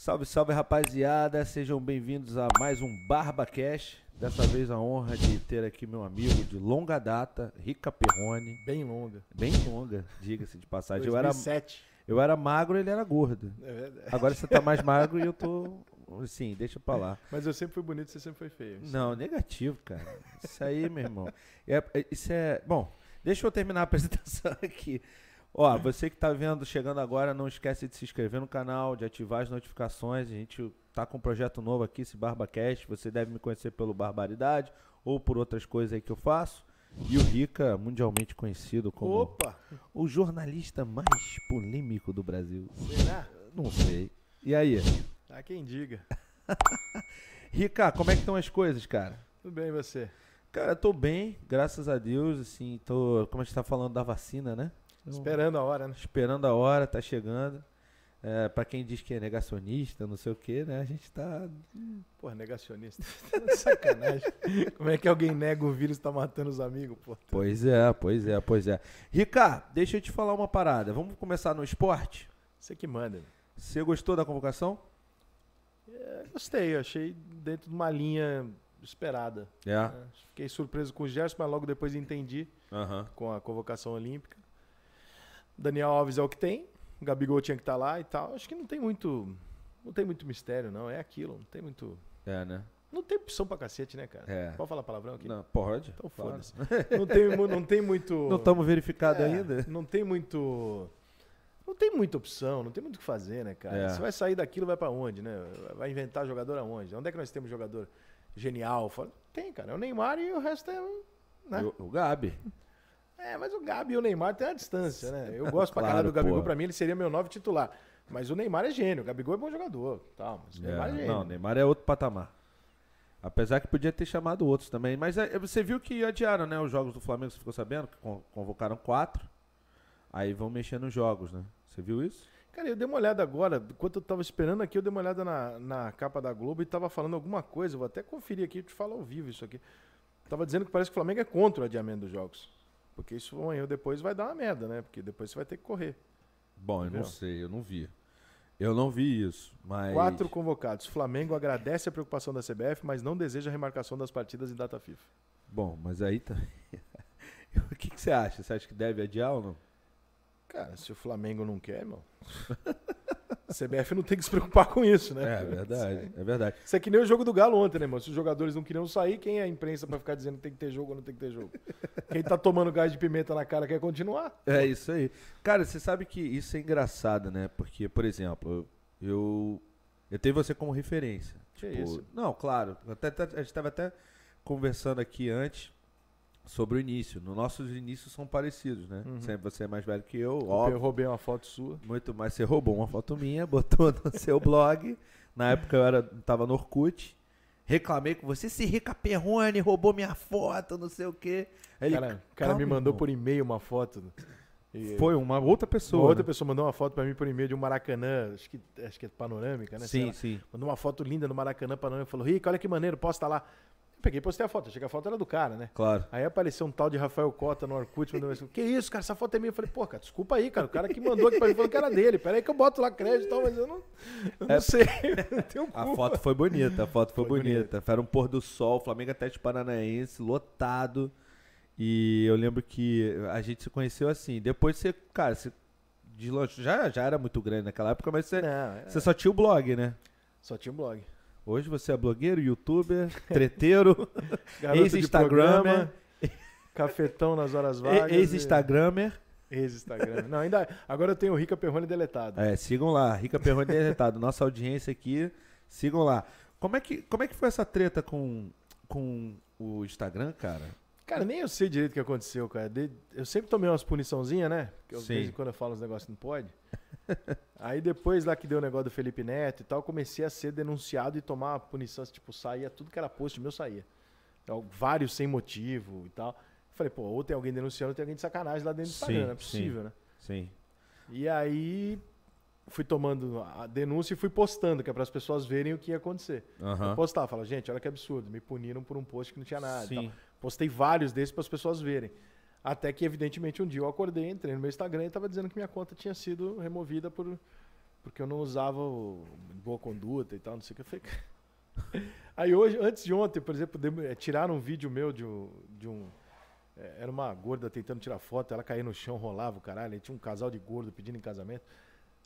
Salve, salve rapaziada, sejam bem-vindos a mais um Barba Cash. Dessa vez a honra de ter aqui meu amigo de longa data, Rica Perrone. Bem longa. Bem longa, diga-se de passagem. Eu era, 2007. eu era magro, ele era gordo. É verdade. Agora você tá mais magro e eu tô. Sim, deixa pra lá. Mas eu sempre fui bonito, você sempre foi feio. Não, negativo, cara. Isso aí, meu irmão. É, é- isso é. Bom, deixa eu terminar a apresentação aqui. Ó, você que tá vendo, chegando agora, não esquece de se inscrever no canal, de ativar as notificações. A gente tá com um projeto novo aqui, esse BarbaCast. Você deve me conhecer pelo Barbaridade ou por outras coisas aí que eu faço. E o Rica, mundialmente conhecido como Opa! o jornalista mais polêmico do Brasil. Será? Não sei. E aí? Há quem diga. Rica, como é que estão as coisas, cara? Tudo bem, e você? Cara, eu tô bem, graças a Deus, assim, tô, como a gente tá falando da vacina, né? Esperando a hora, né? Esperando a hora, tá chegando. É, para quem diz que é negacionista, não sei o que, né? A gente tá. Porra, negacionista. Sacanagem. Como é que alguém nega o vírus e tá matando os amigos, pô? Pois é, pois é, pois é. Rica, deixa eu te falar uma parada. Vamos começar no esporte? Você que manda. Você gostou da convocação? É, gostei, achei dentro de uma linha esperada. É. né? Fiquei surpreso com o Gerson, mas logo depois entendi com a convocação olímpica. Daniel Alves é o que tem. O Gabigol tinha que estar lá e tal. Acho que não tem muito. Não tem muito mistério, não. É aquilo. Não tem muito. É, né? Não tem opção pra cacete, né, cara? É. Pode falar palavrão aqui? Não, pode? Então foda-se. Não tem, não tem muito. Não estamos verificados É, ainda? Não tem muito. Não tem muita opção, não tem muito o que fazer, né, cara? É. Você vai sair daquilo, vai pra onde, né? Vai inventar jogador aonde? Onde é que nós temos jogador genial? Tem, cara. É o Neymar e o resto é. Né? O, o Gabi. É, mas o Gabi e o Neymar tem a distância, né? Eu gosto pra Claro, caralho do Gabigol, pra mim ele seria meu nove titular. Mas o Neymar é gênio, o Gabigol é bom jogador. Tal, mas o Neymar é É, gênio. não, Neymar é outro patamar. Apesar que podia ter chamado outros também. Mas é, você viu que adiaram, né? Os jogos do Flamengo, você ficou sabendo? Que con- convocaram quatro. Aí vão mexer nos jogos, né? Você viu isso? Cara, eu dei uma olhada agora, enquanto eu tava esperando aqui, eu dei uma olhada na, na capa da Globo e tava falando alguma coisa. Eu vou até conferir aqui, te falar ao vivo isso aqui. Tava dizendo que parece que o Flamengo é contra o adiamento dos jogos. Porque isso amanhã ou depois vai dar uma merda, né? Porque depois você vai ter que correr. Bom, eu não sei, eu não vi. Eu não vi isso, mas... Quatro convocados. Flamengo agradece a preocupação da CBF, mas não deseja a remarcação das partidas em data FIFA. Bom, mas aí tá... o que, que você acha? Você acha que deve adiar ou não? Cara, se o Flamengo não quer, meu. CBF não tem que se preocupar com isso, né? É verdade, é verdade. Isso é que nem o jogo do Galo ontem, né, mano? Se os jogadores não queriam sair, quem é a imprensa pra ficar dizendo que tem que ter jogo ou não tem que ter jogo? Quem tá tomando gás de pimenta na cara quer continuar? É isso aí. Cara, você sabe que isso é engraçado, né? Porque, por exemplo, eu eu tenho você como referência. Que Tipo, isso? Não, claro. Até, até- a gente estava até conversando aqui antes sobre o início. No nossos inícios são parecidos, né? Uhum. Sempre você é mais velho que eu, Eu óbvio. roubei uma foto sua. Muito mais. Você roubou uma foto minha, botou no seu blog. Na época eu era, tava no Orkut. Reclamei com você, esse Rica Perrone roubou minha foto, não sei o quê. Ele, Cara, o cara "Calma, me mandou irmão." por e-mail uma foto. E Foi uma outra uma pessoa. outra né? pessoa mandou uma foto pra mim por e-mail de um Maracanã, acho que, acho que é panorâmica, né? Sim, sim. Mandou uma foto linda no Maracanã panorâmica. Falou, Rico, olha que maneiro, posta lá. Peguei e postei a foto. Achei que a foto era do cara, né? Claro. Aí apareceu um tal de Rafael Cota no Orkut, mandou assim, que isso, cara, essa foto é minha. Eu falei, pô, cara, desculpa aí, cara, o cara que mandou aqui pra mim falou que era dele. Pera aí que eu boto lá crédito e tal, mas eu não, eu não É- sei. não A foto foi bonita, a foto foi, Foi bonita. Era um pôr do sol, Flamengo até de Paranaense, lotado. E eu lembro que a gente se conheceu assim. Depois você, cara, você de longe, já, já era muito grande naquela época, mas você, Não, é, você só tinha o blog, né? só tinha um blog. Hoje você é blogueiro, youtuber, treteiro, Ex-instagramer. Cafetão nas horas vagas. ex-instagramer. e- Ex-instagram. Não, ainda. Agora eu tenho o Rica Perrone deletado. É, sigam lá, Rica Perrone Deletado. Nossa audiência aqui, sigam lá. Como é que, como é que foi essa treta com, com o Instagram, cara? Cara, nem eu sei direito o que aconteceu, cara. Eu sempre tomei umas puniçãozinhas, né? Que eu, de vez em quando eu falo uns negócios que não pode. Aí depois lá que deu o negócio do Felipe Neto e tal, comecei a ser denunciado e tomar punição. Tipo, saía tudo que era post meu saía. Então, vários sem motivo e tal. Falei, pô, ou tem alguém denunciando ou tem alguém de sacanagem lá dentro do Instagram. Sim, Não é possível, né? Sim. E aí fui tomando a denúncia e fui postando, que é para as pessoas verem o que ia acontecer. Aham. Eu postava, falava, gente, olha que absurdo, me puniram por um post que não tinha nada. Sim. Postei vários desses para as pessoas verem. Até que, evidentemente, um dia eu acordei, entrei no meu Instagram e estava dizendo que minha conta tinha sido removida por porque eu não usava o boa conduta e tal, não sei o que. Eu falei. Aí hoje, antes de ontem, por exemplo, eh, tiraram um vídeo meu de um. De um eh, era uma gorda tentando tirar foto, ela caía no chão, rolava o caralho. Aí tinha um casal de gordo pedindo em casamento.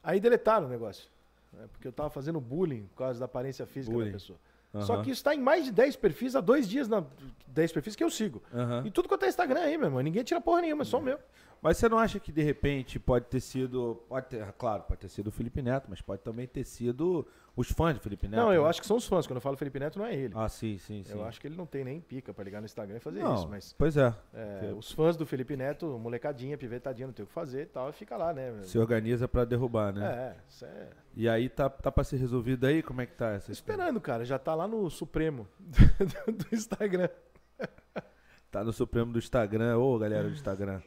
Aí deletaram o negócio. né, Porque eu tava fazendo bullying por causa da aparência física Bullying. da pessoa. Só Aham. que isso tá em mais de 10 perfis há dois dias na 10 perfis que eu sigo. Aham. E tudo quanto é Instagram aí, meu irmão. Ninguém tira porra nenhuma, é só o meu. Mas você não acha que de repente pode ter sido. Pode ter, claro, pode ter sido o Felipe Neto, mas pode também ter sido os fãs do Felipe Neto. não, eu né? acho que são os fãs. Quando eu falo Felipe Neto, não é ele. Ah, sim, sim, sim. eu acho que ele não tem nem pica pra ligar no Instagram e fazer não, isso. Mas Pois é. é, os fãs do Felipe Neto, molecadinha, pivetadinha, não tem o que fazer e tal, e fica lá, né? Se organiza pra derrubar, né? É, isso é. E aí tá, tá pra ser resolvido aí? Como é que tá essa esperando, cara. Já tá lá no Supremo do Instagram. Tá no Supremo do Instagram. Ô, galera do Instagram.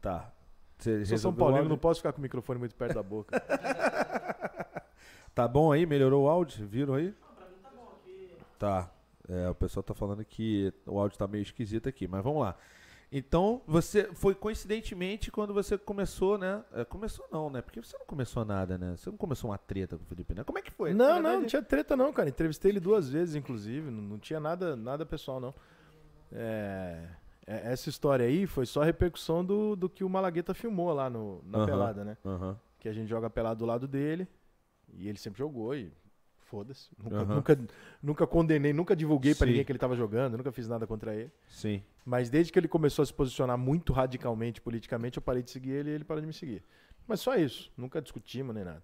Tá. Você Sou São Paulino, não posso ficar com o microfone muito perto da boca. Tá bom aí? Melhorou o áudio? Viram aí? Tá. É, o pessoal tá falando que o áudio tá meio esquisito aqui, mas vamos lá. Então, você foi coincidentemente quando você começou, né? É, começou não, né? Porque você não começou nada, né? Você não começou uma treta com o Felipe Neto. Como é que foi? não, Na não, não verdade- tinha treta não, cara. Entrevistei ele duas vezes, inclusive. Não, não tinha nada, nada pessoal, não. É- essa história aí foi só a repercussão do, do que o Malagueta filmou lá no, na Aham. pelada, né? Aham. Que a gente joga pelado do lado dele. E ele sempre jogou e foda-se. Nunca, Aham. nunca, nunca condenei, nunca divulguei pra Sim. ninguém que ele tava jogando, nunca fiz nada contra ele. Sim. Mas desde que ele começou a se posicionar muito radicalmente politicamente, eu parei de seguir ele e ele parou de me seguir. Mas só isso. Nunca discutimos nem nada.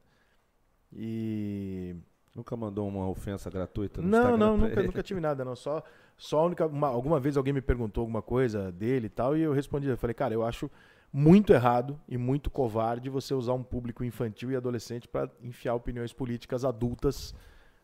E. Nunca mandou uma ofensa gratuita no Não, Instagram não, nunca, nunca tive nada, não. Só, só a única, uma- alguma vez alguém me perguntou alguma coisa dele e tal, e eu respondi, eu falei, cara, eu acho muito errado e muito covarde você usar um público infantil e adolescente para enfiar opiniões políticas adultas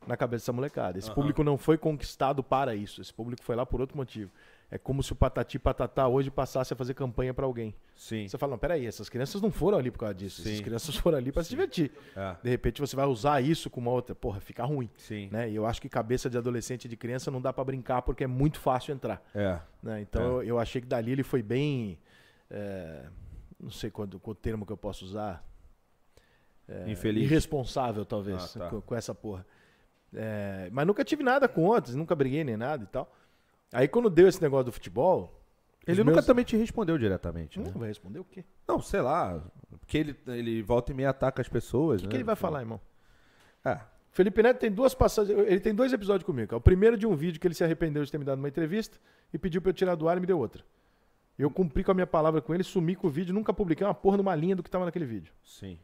na cabeça dessa molecada. Esse Aham. público não foi conquistado para isso. Esse público foi lá por outro motivo. É como se o Patati Patatá hoje passasse a fazer campanha para alguém. Sim. Você fala, não, peraí, essas crianças não foram ali por causa disso. Essas Sim. crianças foram ali para se divertir. É, De repente você vai usar isso com uma outra. Porra, fica ruim sim. né? E eu acho que cabeça de adolescente e de criança não dá pra brincar porque é muito fácil entrar, É. né? Então É. eu, eu achei que dali ele foi bem, é, não sei qual, qual termo que eu posso usar, É, Infeliz. irresponsável talvez Ah, tá. com, com essa porra. É, mas nunca tive nada com outros, nunca briguei nem nada e tal. Aí quando deu esse negócio do futebol, Ele nunca meus- também te respondeu diretamente, né? não vai responder o quê? Não, sei lá. Porque ele, ele volta e meia ataca as pessoas, O que, né? que ele vai falar, irmão? É. Felipe Neto tem duas passagens. Ele tem dois episódios comigo. É o primeiro de um vídeo que ele se arrependeu de ter me dado uma entrevista e pediu pra eu tirar do ar e me deu outra. Eu cumpri com a minha palavra com ele, sumi com o vídeo, nunca publiquei uma porra numa linha do que tava naquele vídeo. Sim.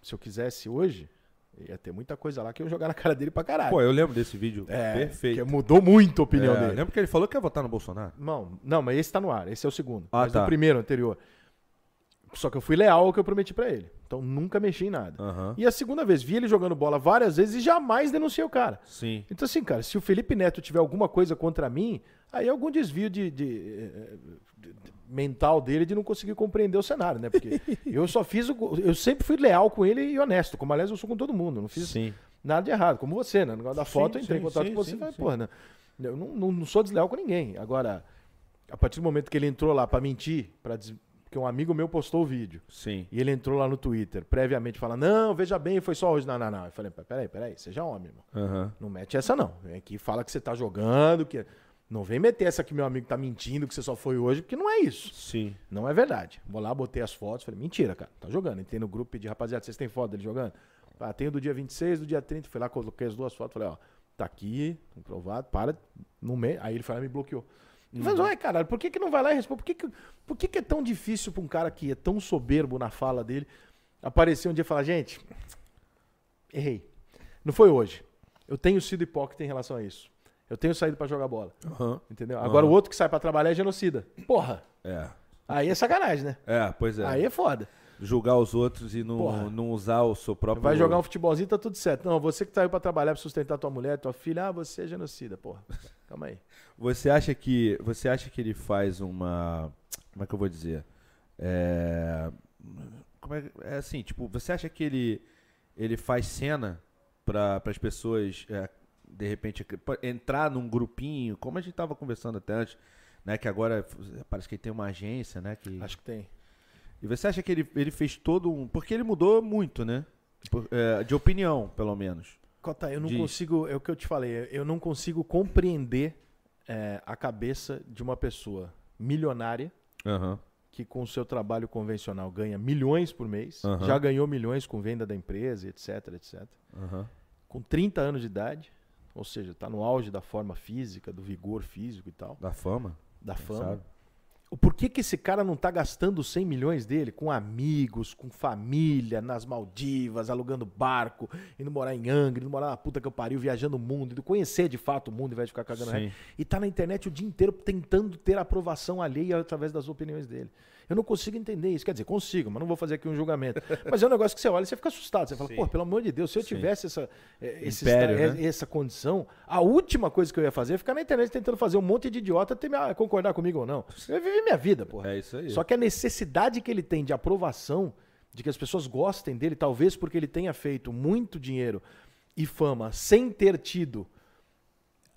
Se eu quisesse hoje, ia ter muita coisa lá que eu ia jogar na cara dele pra caralho. Pô, eu lembro desse vídeo. é, Perfeito. mudou muito a opinião É, dele. Lembra que ele falou que ia votar no Bolsonaro? Não, não, mas esse tá no ar. Esse é o segundo. Ah, mas tá. o primeiro, anterior. Só que eu fui leal ao que eu prometi pra ele. Então nunca mexi em nada. Aham. E a segunda vez, vi ele jogando bola várias vezes e jamais denunciei o cara. Sim. Então, assim, cara, se o Felipe Neto tiver alguma coisa contra mim, aí é algum desvio de, de, eh, de- de- mental dele de não conseguir compreender o cenário, né? Porque eu só fiz o. Eu sempre fui leal com ele e honesto, como aliás eu sou com todo mundo. Não fiz Sim. nada de errado, como você, né? No negócio da foto, Sim, eu entrei sim, em contato sim, com você e falei, porra, né? Eu não, não, não sou desleal com ninguém. Agora, a partir do momento que ele entrou lá pra mentir, para porque um amigo meu postou o vídeo. Sim. E ele entrou lá no Twitter, previamente, falando, não, veja bem, foi só hoje. Não, não, não. Eu falei, peraí, peraí, seja homem, irmão. Aham. Não mete essa, não. Vem aqui e fala que você tá jogando, que. Não vem meter essa que meu amigo tá mentindo, que você só foi hoje, porque não é isso. Sim. Não é verdade. Vou lá, botei as fotos, falei, mentira, cara, tá jogando. Entrei no grupo pedi, rapaziada, vocês têm foto dele jogando? Ah, tenho do dia 26, do dia 30. Fui lá, coloquei as duas fotos, falei, ó, tá aqui, comprovado, para, no meio. Aí ele foi lá e me bloqueou. Mas, ué, caralho, por que, que não vai lá e responde? Por, que, que, por que, que é tão difícil pra um cara que é tão soberbo na fala dele aparecer um dia e falar, gente, errei. Não foi hoje. Eu tenho sido hipócrita em relação a isso. Eu tenho saído pra jogar bola. Aham. Entendeu? Agora o outro que sai pra trabalhar é genocida. Porra. É. Aí é sacanagem, né? É, pois é. Aí é foda. Julgar os outros e não, Porra. não usar o seu próprio. Vai jogar um futebolzinho, tá tudo certo. Não, você que saiu pra trabalhar, pra sustentar tua mulher, tua filha, ah, você é genocida, porra. Calma aí. Você acha que você acha que ele faz uma como é que eu vou dizer é, como é, é assim tipo você acha que ele ele faz cena para as pessoas é, de repente entrar num grupinho como a gente tava conversando até antes né que agora parece que ele tem uma agência né que Acho que tem. E você acha que ele, ele fez todo um porque ele mudou muito né Por- é, de opinião, pelo menos. Cota, eu não Diz. consigo, é o que eu te falei, eu não consigo compreender é, a cabeça de uma pessoa milionária Aham. que com o seu trabalho convencional ganha milhões por mês, Aham. já ganhou milhões com venda da empresa, etc, etc. Aham. Com 30 anos de idade, ou seja, está no auge da forma física, do vigor físico e tal, Da fama. da fama. sabe? Por que, que esse cara não tá gastando os 100 milhões dele com amigos, com família, nas Maldivas, alugando barco, indo morar em Angra, indo morar na puta que eu pariu, viajando o mundo, indo conhecer de fato o mundo, ao invés de ficar cagando. Sim. E tá na internet o dia inteiro tentando ter aprovação alheia através das opiniões dele. Eu não consigo entender isso. Quer dizer, consigo, mas não vou fazer aqui um julgamento. Mas é um negócio que você olha e você fica assustado. Você fala, Sim. pô, pelo amor de Deus, se eu Sim. tivesse essa, eh, esse Império, esta- né? essa condição, a última coisa que eu ia fazer é ficar na internet tentando fazer um monte de idiota ter ah, concordar comigo ou não. Eu ia viver minha vida, porra. É isso aí. Só que a necessidade que ele tem de aprovação, de que as pessoas gostem dele, talvez porque ele tenha feito muito dinheiro e fama sem ter tido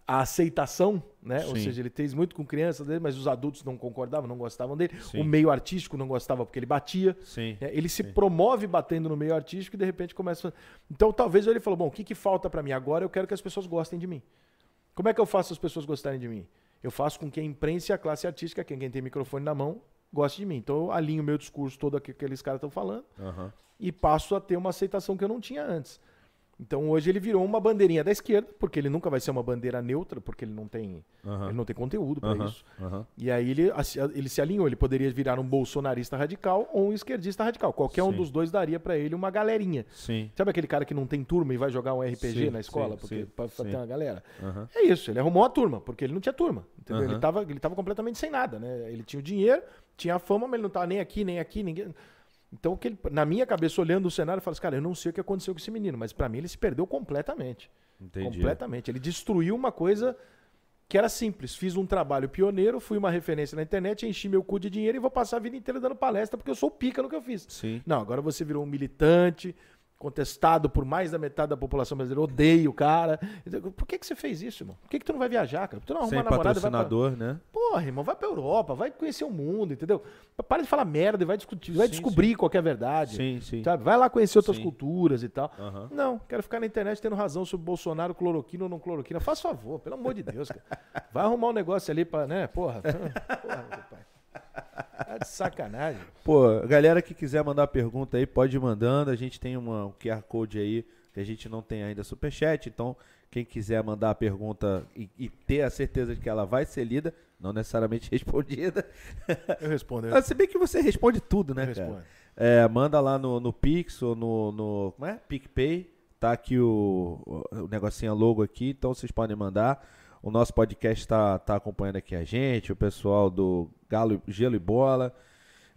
a aceitação, né? Ou Sim. seja, ele fez muito com crianças dele, mas os adultos não concordavam, não gostavam dele. Sim. O meio artístico não gostava porque ele batia. Sim. É, Ele se promove batendo no meio artístico e de repente começa. Então talvez ele falou: bom, o que, que falta pra mim agora? Eu quero que as pessoas gostem de mim. Como é que eu faço as pessoas gostarem de mim? Eu faço com que a imprensa e a classe artística, quem, quem tem microfone na mão, goste de mim. Então eu alinho o meu discurso todo que aqueles caras estão falando Aham. e passo a ter uma aceitação que eu não tinha antes. Então hoje ele virou uma bandeirinha da esquerda, porque ele nunca vai ser uma bandeira neutra, porque ele não tem, ele não tem conteúdo para isso. E aí ele, ele se alinhou, ele poderia virar um bolsonarista radical ou um esquerdista radical. Qualquer um Sim. dos dois daria para ele uma galerinha. Sim. Sabe aquele cara que não tem turma e vai jogar um RPG Sim, na escola porque pra, pra ter uma galera? É isso, ele arrumou a turma, porque ele não tinha turma. Entendeu? Ele, tava, ele tava completamente sem nada, né? Ele tinha o dinheiro, tinha a fama, mas ele não tava nem aqui, nem aqui, ninguém. Então, ele- na minha cabeça, olhando o cenário, eu falo assim, cara, eu não sei o que aconteceu com esse menino, mas pra mim ele se perdeu completamente. Entendi. Completamente. Ele destruiu uma coisa que era simples. Fiz um trabalho pioneiro, fui uma referência na internet, enchi meu cu de dinheiro e vou passar a vida inteira dando palestra porque eu sou pica no que eu fiz. Sim. Não, agora você virou um militante, contestado por mais da metade da população brasileira, odeio o cara. Por que, que você fez isso, irmão? Por que, que tu não vai viajar, cara? Tu não arruma Sem namorada e vai pra... patrocinador, né? Porra, irmão, vai pra Europa, vai conhecer o mundo, entendeu? Para de falar merda e vai, discutir, vai Sim, descobrir qual que é a verdade. Sim, sim. Sabe? Vai lá conhecer outras Sim. culturas e tal. Aham. Não, quero ficar na internet tendo razão sobre Bolsonaro, cloroquina ou não cloroquina. Faz favor, pelo amor de Deus, cara. Vai arrumar um negócio ali pra, né? Porra. Porra, meu pai. Tá de sacanagem. Pô, galera que quiser mandar pergunta aí, pode ir mandando. A gente tem uma, um QR Code aí que a gente não tem ainda superchat. Então, quem quiser mandar a pergunta e, e ter a certeza de que ela vai ser lida, não necessariamente respondida. Eu respondo, eu Ah, Se bem que você responde tudo, né, respondo. cara? É, manda lá no, no Pix ou no, no. Como é? PicPay. Tá aqui o, o, negocinho, logo aqui, então vocês podem mandar. O nosso podcast tá, tá acompanhando aqui a gente, o pessoal do Galo, Gelo e Bola.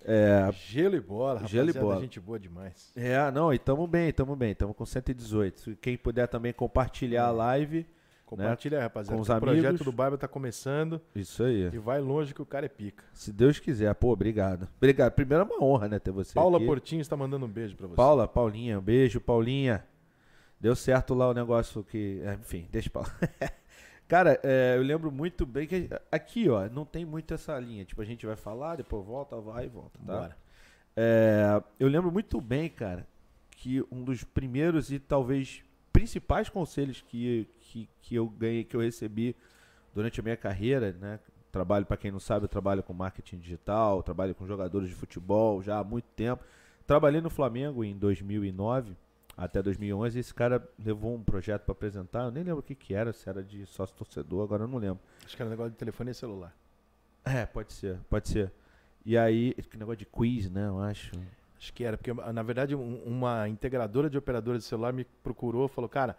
É, Gelo e bola, Gelo e bola. gente boa demais. é, não, e tamo bem, tamo bem, tamo com 118. Se Quem puder também compartilhar a live, Compartilha aí, rapaziada. Com os que O projeto amigos. do Bible tá começando isso aí. e vai longe que o cara é pica. Se Deus quiser, pô, obrigado. Obrigado. Primeiro é uma honra, né, ter você Paula aqui. Portinho está mandando um beijo pra você. Paula, Paulinha, um beijo, Paulinha. Deu certo lá o negócio que. é, Enfim, deixa pra lá. Cara, é, eu lembro muito bem que aqui, ó, não tem muito essa linha. Tipo, a gente vai falar, depois volta, vai e volta, tá? Bora. É, eu lembro muito bem, cara, que um dos primeiros e talvez principais conselhos que, que, que eu ganhei, que eu recebi durante a minha carreira, né? Trabalho, para quem não sabe, eu trabalho com marketing digital, trabalho com jogadores de futebol já há muito tempo. Trabalhei no Flamengo em 2009 até 2011 e esse cara levou um projeto para apresentar, eu nem lembro o que que era, se era de sócio torcedor, agora eu não lembro. Acho que era um negócio de telefone e celular. É, pode ser, pode ser. E aí, que negócio de quiz, né, eu acho. Acho que era, porque na verdade um- uma integradora de operadora de celular me procurou e falou, cara,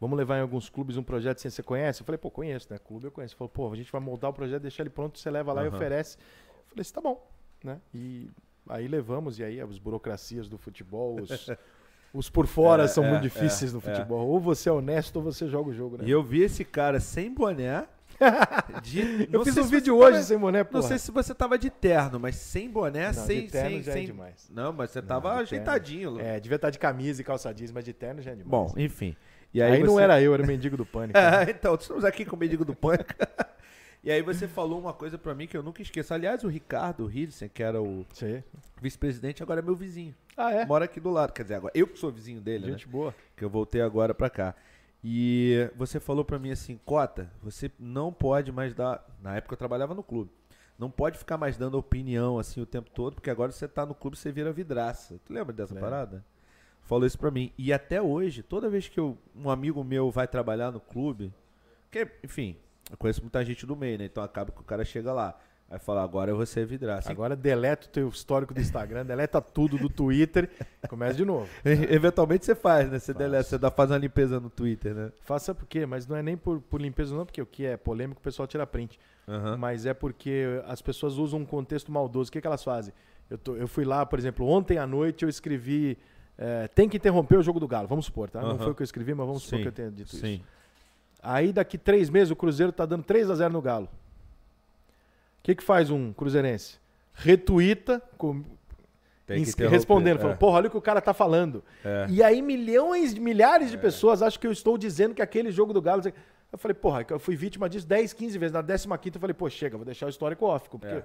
vamos levar em alguns clubes um projeto sem você conhece? Eu falei, pô, conheço, né? Clube eu conheço. Falou, pô, a gente vai moldar o projeto, deixar ele pronto, você leva lá e Aham. oferece. Eu falei, isso tá bom, né? E aí levamos, e aí as burocracias do futebol, os, os por fora É, são é, muito difíceis no é, futebol. Ou você é honesto ou você joga o jogo, né? E eu vi esse cara sem boné. de- Eu não fiz um vídeo hoje tava- sem boné, pô. Não sei se você tava de terno, mas sem boné, Não, sem. de terno sem, já é sem... demais. Não, mas você Não, tava terno. ajeitadinho. É, devia estar de camisa e calça jeans, mas de terno já é demais. Bom, enfim. E aí, aí, não você- era eu, era o mendigo do pânico. É, então, estamos aqui com o Mendigo do Pânico. e aí você falou uma coisa pra mim que eu nunca esqueço. Aliás, o Ricardo Hilsen, que era o vice-presidente, agora é meu vizinho. Ah, é? Mora aqui do lado. Quer dizer, agora eu que sou vizinho dele, né? Gente boa. Que eu voltei agora pra cá. E você falou pra mim assim, Cota, você não pode mais dar. Na época eu trabalhava no clube. Não pode ficar mais dando opinião assim o tempo todo, porque agora você tá no clube, você vira vidraça. Tu lembra dessa Lembro. parada? Falou isso pra mim. E até hoje, toda vez que eu, um amigo meu vai trabalhar no clube, que, enfim, eu conheço muita gente do meio, né? Então acaba que o cara chega lá. Aí fala, agora eu vou ser vidraça. Agora deleta o teu histórico do Instagram, deleta tudo do Twitter, começa de novo. Eventualmente você faz, né? Você Faz. deleta, você dá, faz uma limpeza no Twitter, né? Faça por quê? Mas não é nem por, por limpeza não, porque o que é polêmico o pessoal tira print. Aham. Mas é porque as pessoas usam um contexto maldoso. O que, que elas fazem? Eu, tô- eu fui lá, por exemplo, ontem à noite eu escrevi é, tem que interromper o jogo do Galo, vamos supor, tá? Não Aham. foi o que eu escrevi, mas vamos supor Sim, que eu tenha dito isso. Sim. Aí daqui três meses o Cruzeiro tá dando 3 a 0 no Galo. O que, que faz um cruzeirense? Retuita, com, respondendo, é. falando, porra, olha o que o cara tá falando. É. E aí milhões, milhares de pessoas acham que eu estou dizendo que aquele jogo do Galo... Eu falei, porra, eu fui vítima disso 10, 15 vezes. Na 15 eu falei, pô, chega, vou deixar o histórico off. Porque É.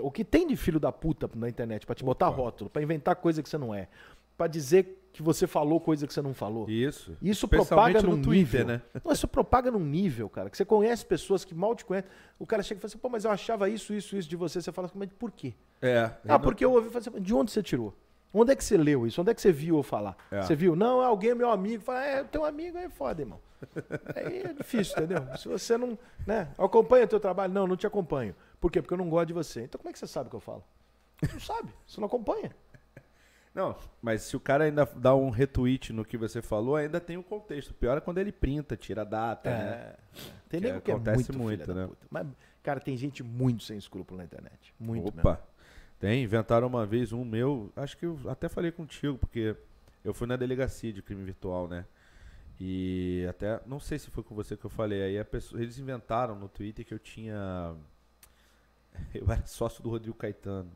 o que tem de filho da puta na internet pra te botar Opa. rótulo, pra inventar coisa que você não é, pra dizer que você falou coisa que você não falou. Isso. Isso propaga no num Twitter, nível. né? Não, isso propaga num nível, cara, que você conhece pessoas que mal te conhecem. O cara chega e fala assim, pô, mas eu achava isso, isso, isso de você. Você fala assim, mas por quê? É. Ah, porque eu ouvi falar assim, de onde você tirou? Onde é que você leu isso? Onde é que você viu eu falar? É. Você viu? Não, alguém é meu amigo. Fala, é, teu amigo é foda, irmão. Aí é difícil, entendeu? Se você não. Né? Acompanha teu trabalho? Não, não te acompanho. Por quê? Porque eu não gosto de você. Então como é que você sabe o que eu falo? Não sabe, você não acompanha. Não, mas se o cara ainda dá um retweet no que você falou, ainda tem um contexto. O pior é quando ele printa, tira a data, né? Tem Que que é acontece muito, muito, da né? Mas, cara, tem gente muito sem escrúpulo na internet. Muito mesmo. Opa. Tem, inventaram uma vez um meu, acho que eu até falei contigo, porque eu fui na delegacia de crime virtual, né? E até, não sei se foi com você que eu falei, aí pessoa, eles inventaram no Twitter que eu tinha. Eu era sócio do Rodrigo Caetano.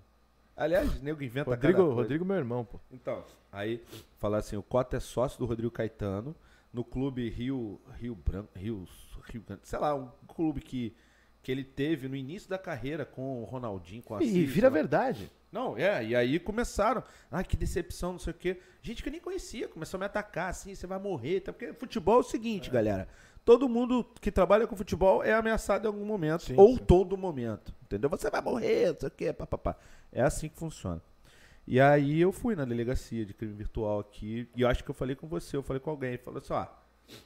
Aliás, nego inventa Rodrigo, cada coisa. Rodrigo, meu irmão, pô. Então, aí falar assim, o Cota é sócio do Rodrigo Caetano no clube Rio Rio Branco, Rio, Rio Grande, sei lá, um clube que que ele teve no início da carreira com o Ronaldinho, com a E vira né? verdade. Não, é, e aí começaram, ah, que decepção, não sei o quê. Gente que eu nem conhecia, começou a me atacar, assim, você vai morrer, tá? porque futebol é o seguinte, galera, todo mundo que trabalha com futebol é ameaçado em algum momento, Sim, ou sim. todo momento, entendeu? Você vai morrer, não sei o quê, papapá. É assim que funciona. E aí eu fui na delegacia de crime virtual aqui, e eu acho que eu falei com você, eu falei com alguém, ele falou assim, ó,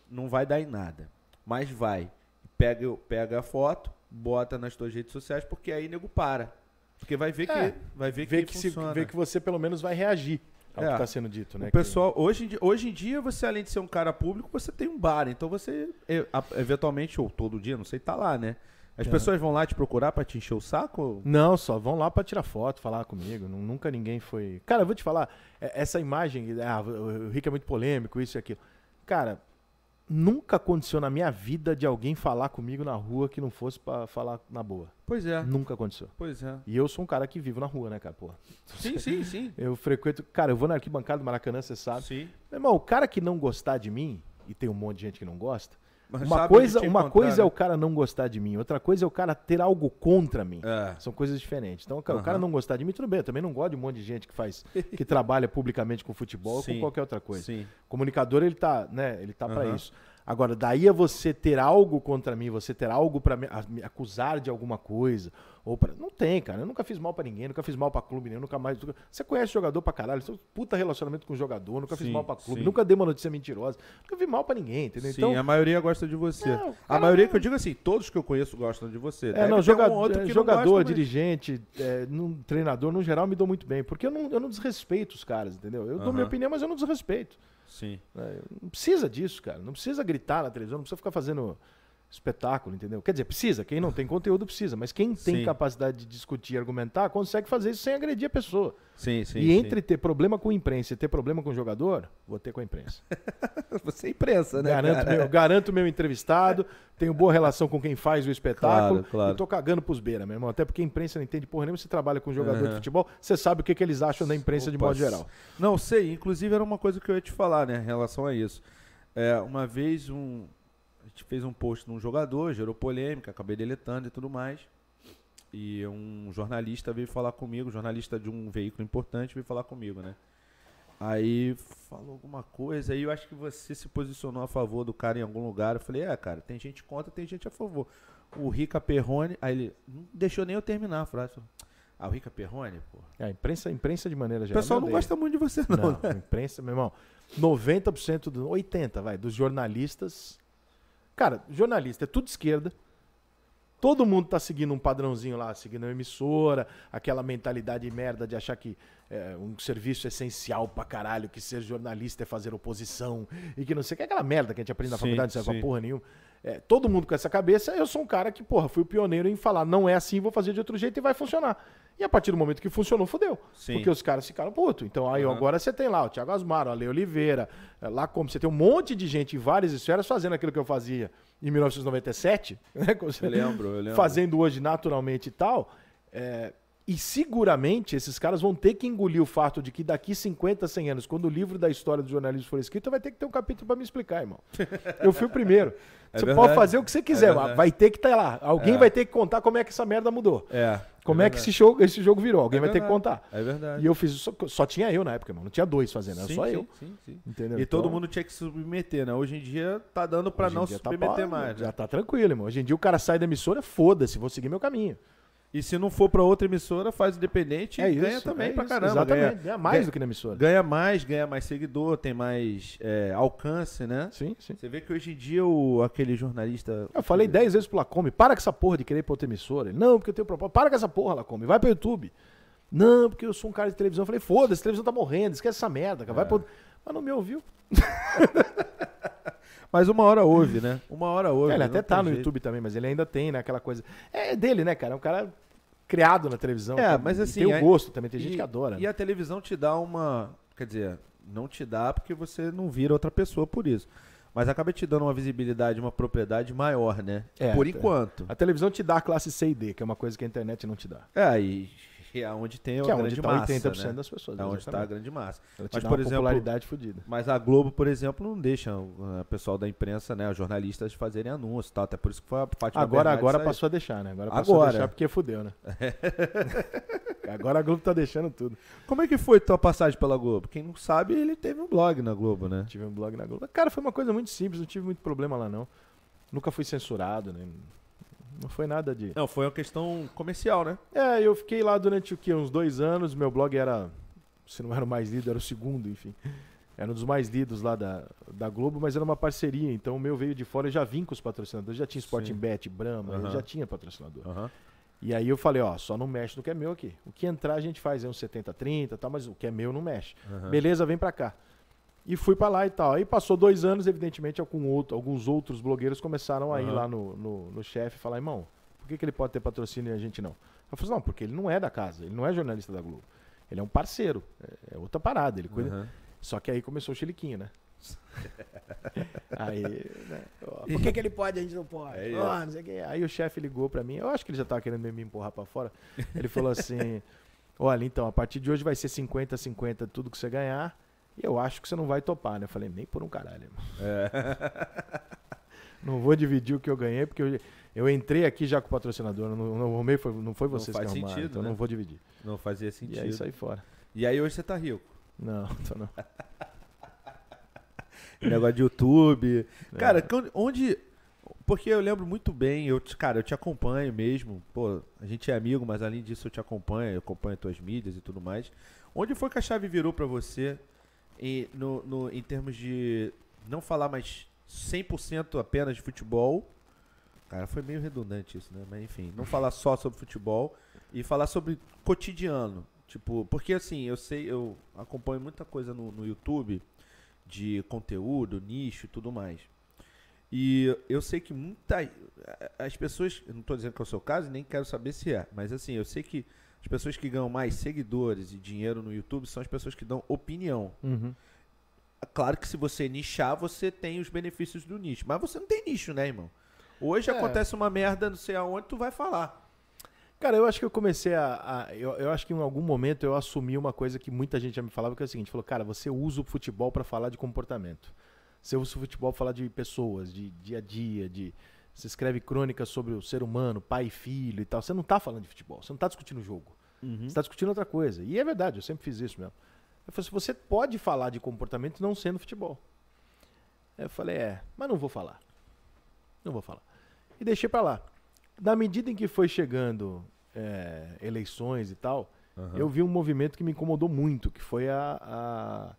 não vai dar em nada, mas vai. Pega, pega a foto, bota nas tuas redes sociais, porque aí nego para. Porque vai ver É, que vai ver que, que, se, funciona. vê que você pelo menos vai reagir ao É. que está sendo dito, né? O pessoal, hoje em, dia, hoje em dia, você, além de ser um cara público, você tem um bar. Então você, eventualmente, ou todo dia, não sei, tá lá, né? As É. pessoas vão lá te procurar pra te encher o saco? Que... Não, só vão lá para tirar foto, falar comigo. Nu- Nunca ninguém foi. Cara, eu vou te falar, é- essa imagem, ah, o o Rick é muito polêmico, isso e aquilo. Cara, nunca aconteceu na minha vida de alguém falar comigo na rua que não fosse para falar na boa. Pois é. Nunca aconteceu. Pois é. E eu sou um cara que vivo na rua, né, cara? Porra. Sim, sim, sim. Eu frequento. Cara, eu vou na arquibancada do Maracanã, você sabe. sim. Meu irmão, o cara que não gostar de mim, e tem um monte de gente que não gosta, Mas uma coisa, uma encontrar, coisa é né? o cara não gostar de mim, outra coisa é o cara ter algo contra mim. É. São coisas diferentes. Então, cara, o cara não gostar de mim, tudo bem. Eu também não gosto de um monte de gente que faz, que trabalha publicamente com futebol ou com qualquer outra coisa. Sim. Comunicador, ele tá, né? Ele tá pra Aham. isso. Agora, daí é você ter algo contra mim, você ter algo pra me, a- me acusar de alguma coisa. Ou pra, não tem, cara. Eu nunca fiz mal pra ninguém, nunca fiz mal pra clube nenhum, nunca mais. você conhece jogador pra caralho, você puta relacionamento com jogador, nunca fiz Sim, mal pra clube, sim. nunca dei uma notícia mentirosa, nunca vi mal pra ninguém, entendeu? Sim, então, a maioria gosta de você. Não, a maioria não- que eu digo assim, todos que eu conheço gostam de você. É, Deve não, joga- um outro é, que não jogador, gosta, mas- dirigente, é, num- treinador, no geral, me dou muito bem. Porque eu não, eu não desrespeito os caras, entendeu? Eu dou minha opinião, mas eu não desrespeito. Sim. né? Não precisa disso, cara. Não precisa gritar na televisão, não precisa ficar fazendo espetáculo, entendeu? Quer dizer, precisa. Quem não tem conteúdo precisa. Mas quem tem Sim. capacidade de discutir e argumentar, consegue fazer isso sem agredir a pessoa. Sim, sim. e sim. entre ter problema com a imprensa e ter problema com o jogador, vou ter com a imprensa. Você é imprensa, né? Garanto meu, garanto meu entrevistado, tenho boa relação com quem faz o espetáculo Claro, claro. e tô cagando pros beira, meu irmão. Até porque a imprensa não entende porra nenhuma. Você trabalha com jogador de Uhum. futebol, você sabe o que, que eles acham da imprensa de Opa, modo geral. Não, sei. Inclusive era uma coisa que eu ia te falar, né, em relação a isso. É, uma vez um, gente fez um post num jogador, gerou polêmica, acabei deletando e tudo mais. E um jornalista veio falar comigo, jornalista de um veículo importante veio falar comigo, né? Aí falou alguma coisa, aí eu acho que você se posicionou a favor do cara em algum lugar. Eu falei, é, cara, tem gente contra, tem gente a favor. O Rica Perrone, aí ele não deixou nem eu terminar a frase. Ah, o Rica Perrone, pô. É, a imprensa, a imprensa de maneira O geral. pessoal me não gosta muito de você, não. Não, a imprensa, meu irmão, 90%, do, 80%, vai, dos jornalistas. Cara, jornalista é tudo esquerda. Todo mundo tá seguindo um padrãozinho lá, seguindo a emissora, aquela mentalidade merda de achar que é um serviço essencial pra caralho, que ser jornalista é fazer oposição e que não sei o que, aquela merda que a gente aprende na Sim, faculdade, não serve pra porra nenhuma. É, todo mundo com essa cabeça, eu sou um cara que, porra, fui o pioneiro em falar, não é assim, vou fazer de outro jeito e vai funcionar. E a partir do momento que funcionou, fudeu. Sim. Porque os caras ficaram putos. Então aí Aham. agora você tem lá o Thiago Asmar, a Lei Oliveira, eh, lá como você tem um monte de gente em várias esferas fazendo aquilo que eu fazia em 1997, né? como Eu lembro, eu lembro. Fazendo hoje naturalmente e tal. é, e seguramente esses caras vão ter que engolir o fato de que daqui 50, 100 anos, quando o livro da história do jornalismo for escrito, vai ter que ter um capítulo pra me explicar, irmão. Eu fui o primeiro. É você verdade. pode fazer o que você quiser, É mas verdade. vai ter que estar lá. Alguém É. vai ter que contar como é que essa merda mudou. É. Como é, que esse jogo, esse jogo virou. Alguém É vai ter que contar. É verdade. E eu fiz isso, só, só tinha eu na época, mano. Não tinha dois fazendo, era Sim, só sim, eu. Sim, sim. Entendeu? E todo Então, mundo tinha que se submeter, né? Hoje em dia tá dando em não se tá submeter pá, mais. Já né? tá tranquilo, irmão. Hoje em dia o cara sai da emissora, foda-se, vou seguir meu caminho. E se não for pra outra emissora, faz independente e ganha também é pra isso, caramba. Exatamente. Ganha, Ganha mais ganha- do que na emissora. ganha mais, ganha mais seguidor, tem mais é, alcance, né? Sim, sim. Você vê que hoje em dia o, aquele jornalista. Eu falei 10 vezes pro Lacombe, para com essa porra de querer ir pra outra emissora. Ele, não, porque eu tenho propósito. Para com essa porra, Lacombe, vai pro YouTube. Não, porque eu sou um cara de televisão. Eu falei, foda-se, a televisão tá morrendo, esquece essa merda, cara. Vai É. pro... Mas não me ouviu. Mas uma hora ouve, né? Uma hora ouve. É, ele até tá no jeito. YouTube também, mas ele ainda tem, né, aquela coisa. É dele, né, cara? É um cara criado na televisão. É, mas assim, Tem o aí- gosto também, tem E- gente que adora. E a televisão te dá uma. Quer dizer, não te dá porque você não vira outra pessoa por isso. Mas acaba te dando uma visibilidade, uma propriedade maior, né? É, por é. enquanto. A televisão te dá a classe C e D, que é uma coisa que a internet não te dá. É, e, e é onde tem a Que é grande onde tá massa. 80% né? das pessoas. É onde está a grande massa. Ela Mas, por uma exemplo, popularidade fodida. Mas a Globo, por exemplo, não deixa o pessoal da imprensa, né, os jornalistas fazerem anúncio e tal. Até por isso que foi a Fátima Agora, Bernardes agora saiu. passou a deixar, né? Agora passou Agora. a deixar porque fudeu, né? agora a Globo tá deixando tudo. Como é que foi tua passagem pela Globo? Quem não sabe, ele teve um blog na Globo, né? Tive um blog na Globo. Cara, foi uma coisa muito simples, não tive muito problema lá, não. Nunca fui censurado, né? Não foi nada de. Não, foi uma questão comercial, né? É, eu fiquei lá durante o quê? Uns dois anos. Meu blog era. Se não era o mais lido, era o segundo, enfim. Era um dos mais lidos lá da, da Globo, mas era uma parceria. Então o meu veio de fora, eu já vim com os patrocinadores. Já tinha Sporting Sim. Bet, Brahma, eu Aham. já tinha patrocinador. Aham. E aí eu falei, ó, só não mexe no que é meu aqui. O que entrar a gente faz, é uns 70, 30 e tal, mas o que é meu não mexe. aham. Beleza, vem pra cá. E fui pra lá e tal. Aí passou dois anos, evidentemente, algum outro, alguns outros blogueiros começaram a ir lá no, no, no chefe e falar, irmão, por que, que ele pode ter patrocínio e a gente não? Eu falei, não, porque ele não é da casa, ele não é jornalista da Globo. Ele é um parceiro, é, é outra parada, ele cuida. Aham. Só que aí começou o chiliquinho, né? aí, né? Por que, que ele pode e a gente não pode? É isso. não sei o quê. Aí o chefe ligou pra mim, eu acho que ele já tava querendo me empurrar pra fora. Ele falou assim: Olha, então, a partir de hoje vai ser 50-50 tudo que você ganhar. E eu acho que você não vai topar, né? Eu falei, nem por um caralho, irmão. É. Não vou dividir o que eu ganhei, porque eu, eu entrei aqui já com o patrocinador. Não, não, arrumei, foi, não foi Não vocês faz que arrumaram, sentido, então né? não vou dividir. Não fazia sentido. E aí fora. E aí hoje você tá rico. Não, tô não. Negócio de YouTube. É. Cara, onde. Porque eu lembro muito bem, eu, te- cara, eu te acompanho mesmo. Pô, a gente é amigo, mas além disso eu te acompanho, eu acompanho tuas mídias e tudo mais. Onde foi que a chave virou pra você em, no, no- em termos de não falar mais 100% apenas de futebol? Cara, foi meio redundante isso, né? Mas enfim, não falar só sobre futebol e falar sobre cotidiano. Tipo, porque assim, eu sei, eu acompanho muita coisa no, no YouTube de conteúdo, nicho e tudo mais. E eu sei que muita. As pessoas. Não estou dizendo que é o seu caso, nem quero saber se é. Mas assim, eu sei que as pessoas que ganham mais seguidores e dinheiro no YouTube são as pessoas que dão opinião. Uhum. Claro que se você nichar, você tem os benefícios do nicho. Mas você não tem nicho, né, irmão? Hoje É. acontece uma merda, não sei aonde, tu vai falar. Cara, eu acho que eu comecei a. a- eu, eu acho que em algum momento eu assumi uma coisa que muita gente já me falava, que é o seguinte: falou, cara, você usa o futebol pra falar de comportamento. Você usa o futebol pra falar de pessoas, de dia a dia, de. Você escreve crônicas sobre o ser humano, pai e filho e tal. Você não tá falando de futebol, você não tá discutindo o jogo. Você tá discutindo outra coisa. E é verdade, eu sempre fiz isso mesmo. Eu falei assim, você pode falar de comportamento não sendo futebol. Eu falei, é, mas não vou falar. Não vou falar. E deixei pra lá. Na medida em que foi chegando é, eleições e tal, Aham. eu vi um movimento que me incomodou muito, que foi a, a,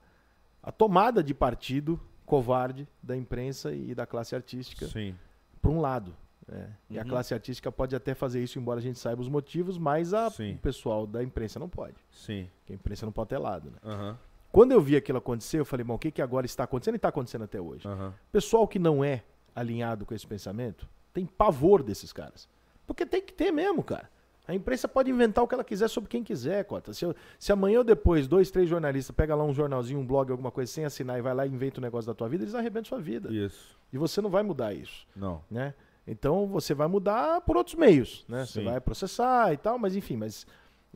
a tomada de partido covarde da imprensa e da classe artística Sim. Por um lado. né? E a Uhum. classe artística pode até fazer isso, embora a gente saiba os motivos, mas a, Sim. o pessoal da imprensa não pode. Sim. Porque a imprensa não pode ter lado. Né? Aham. Quando eu vi aquilo acontecer, eu falei, bom, o que, que agora está acontecendo e está acontecendo até hoje? Aham. Pessoal que não é alinhado com esse pensamento tem pavor desses caras. Porque tem que ter mesmo, cara. A imprensa pode inventar o que ela quiser sobre quem quiser, Cota. Se, eu- se amanhã ou depois, dois, três jornalistas pega lá um jornalzinho, um blog, alguma coisa sem assinar e vai lá e inventa um negócio da tua vida, eles arrebentam sua vida. Isso. E você não vai mudar isso, Não. né? Então você vai mudar por outros meios, né? Você Sim. vai processar e tal, mas enfim, mas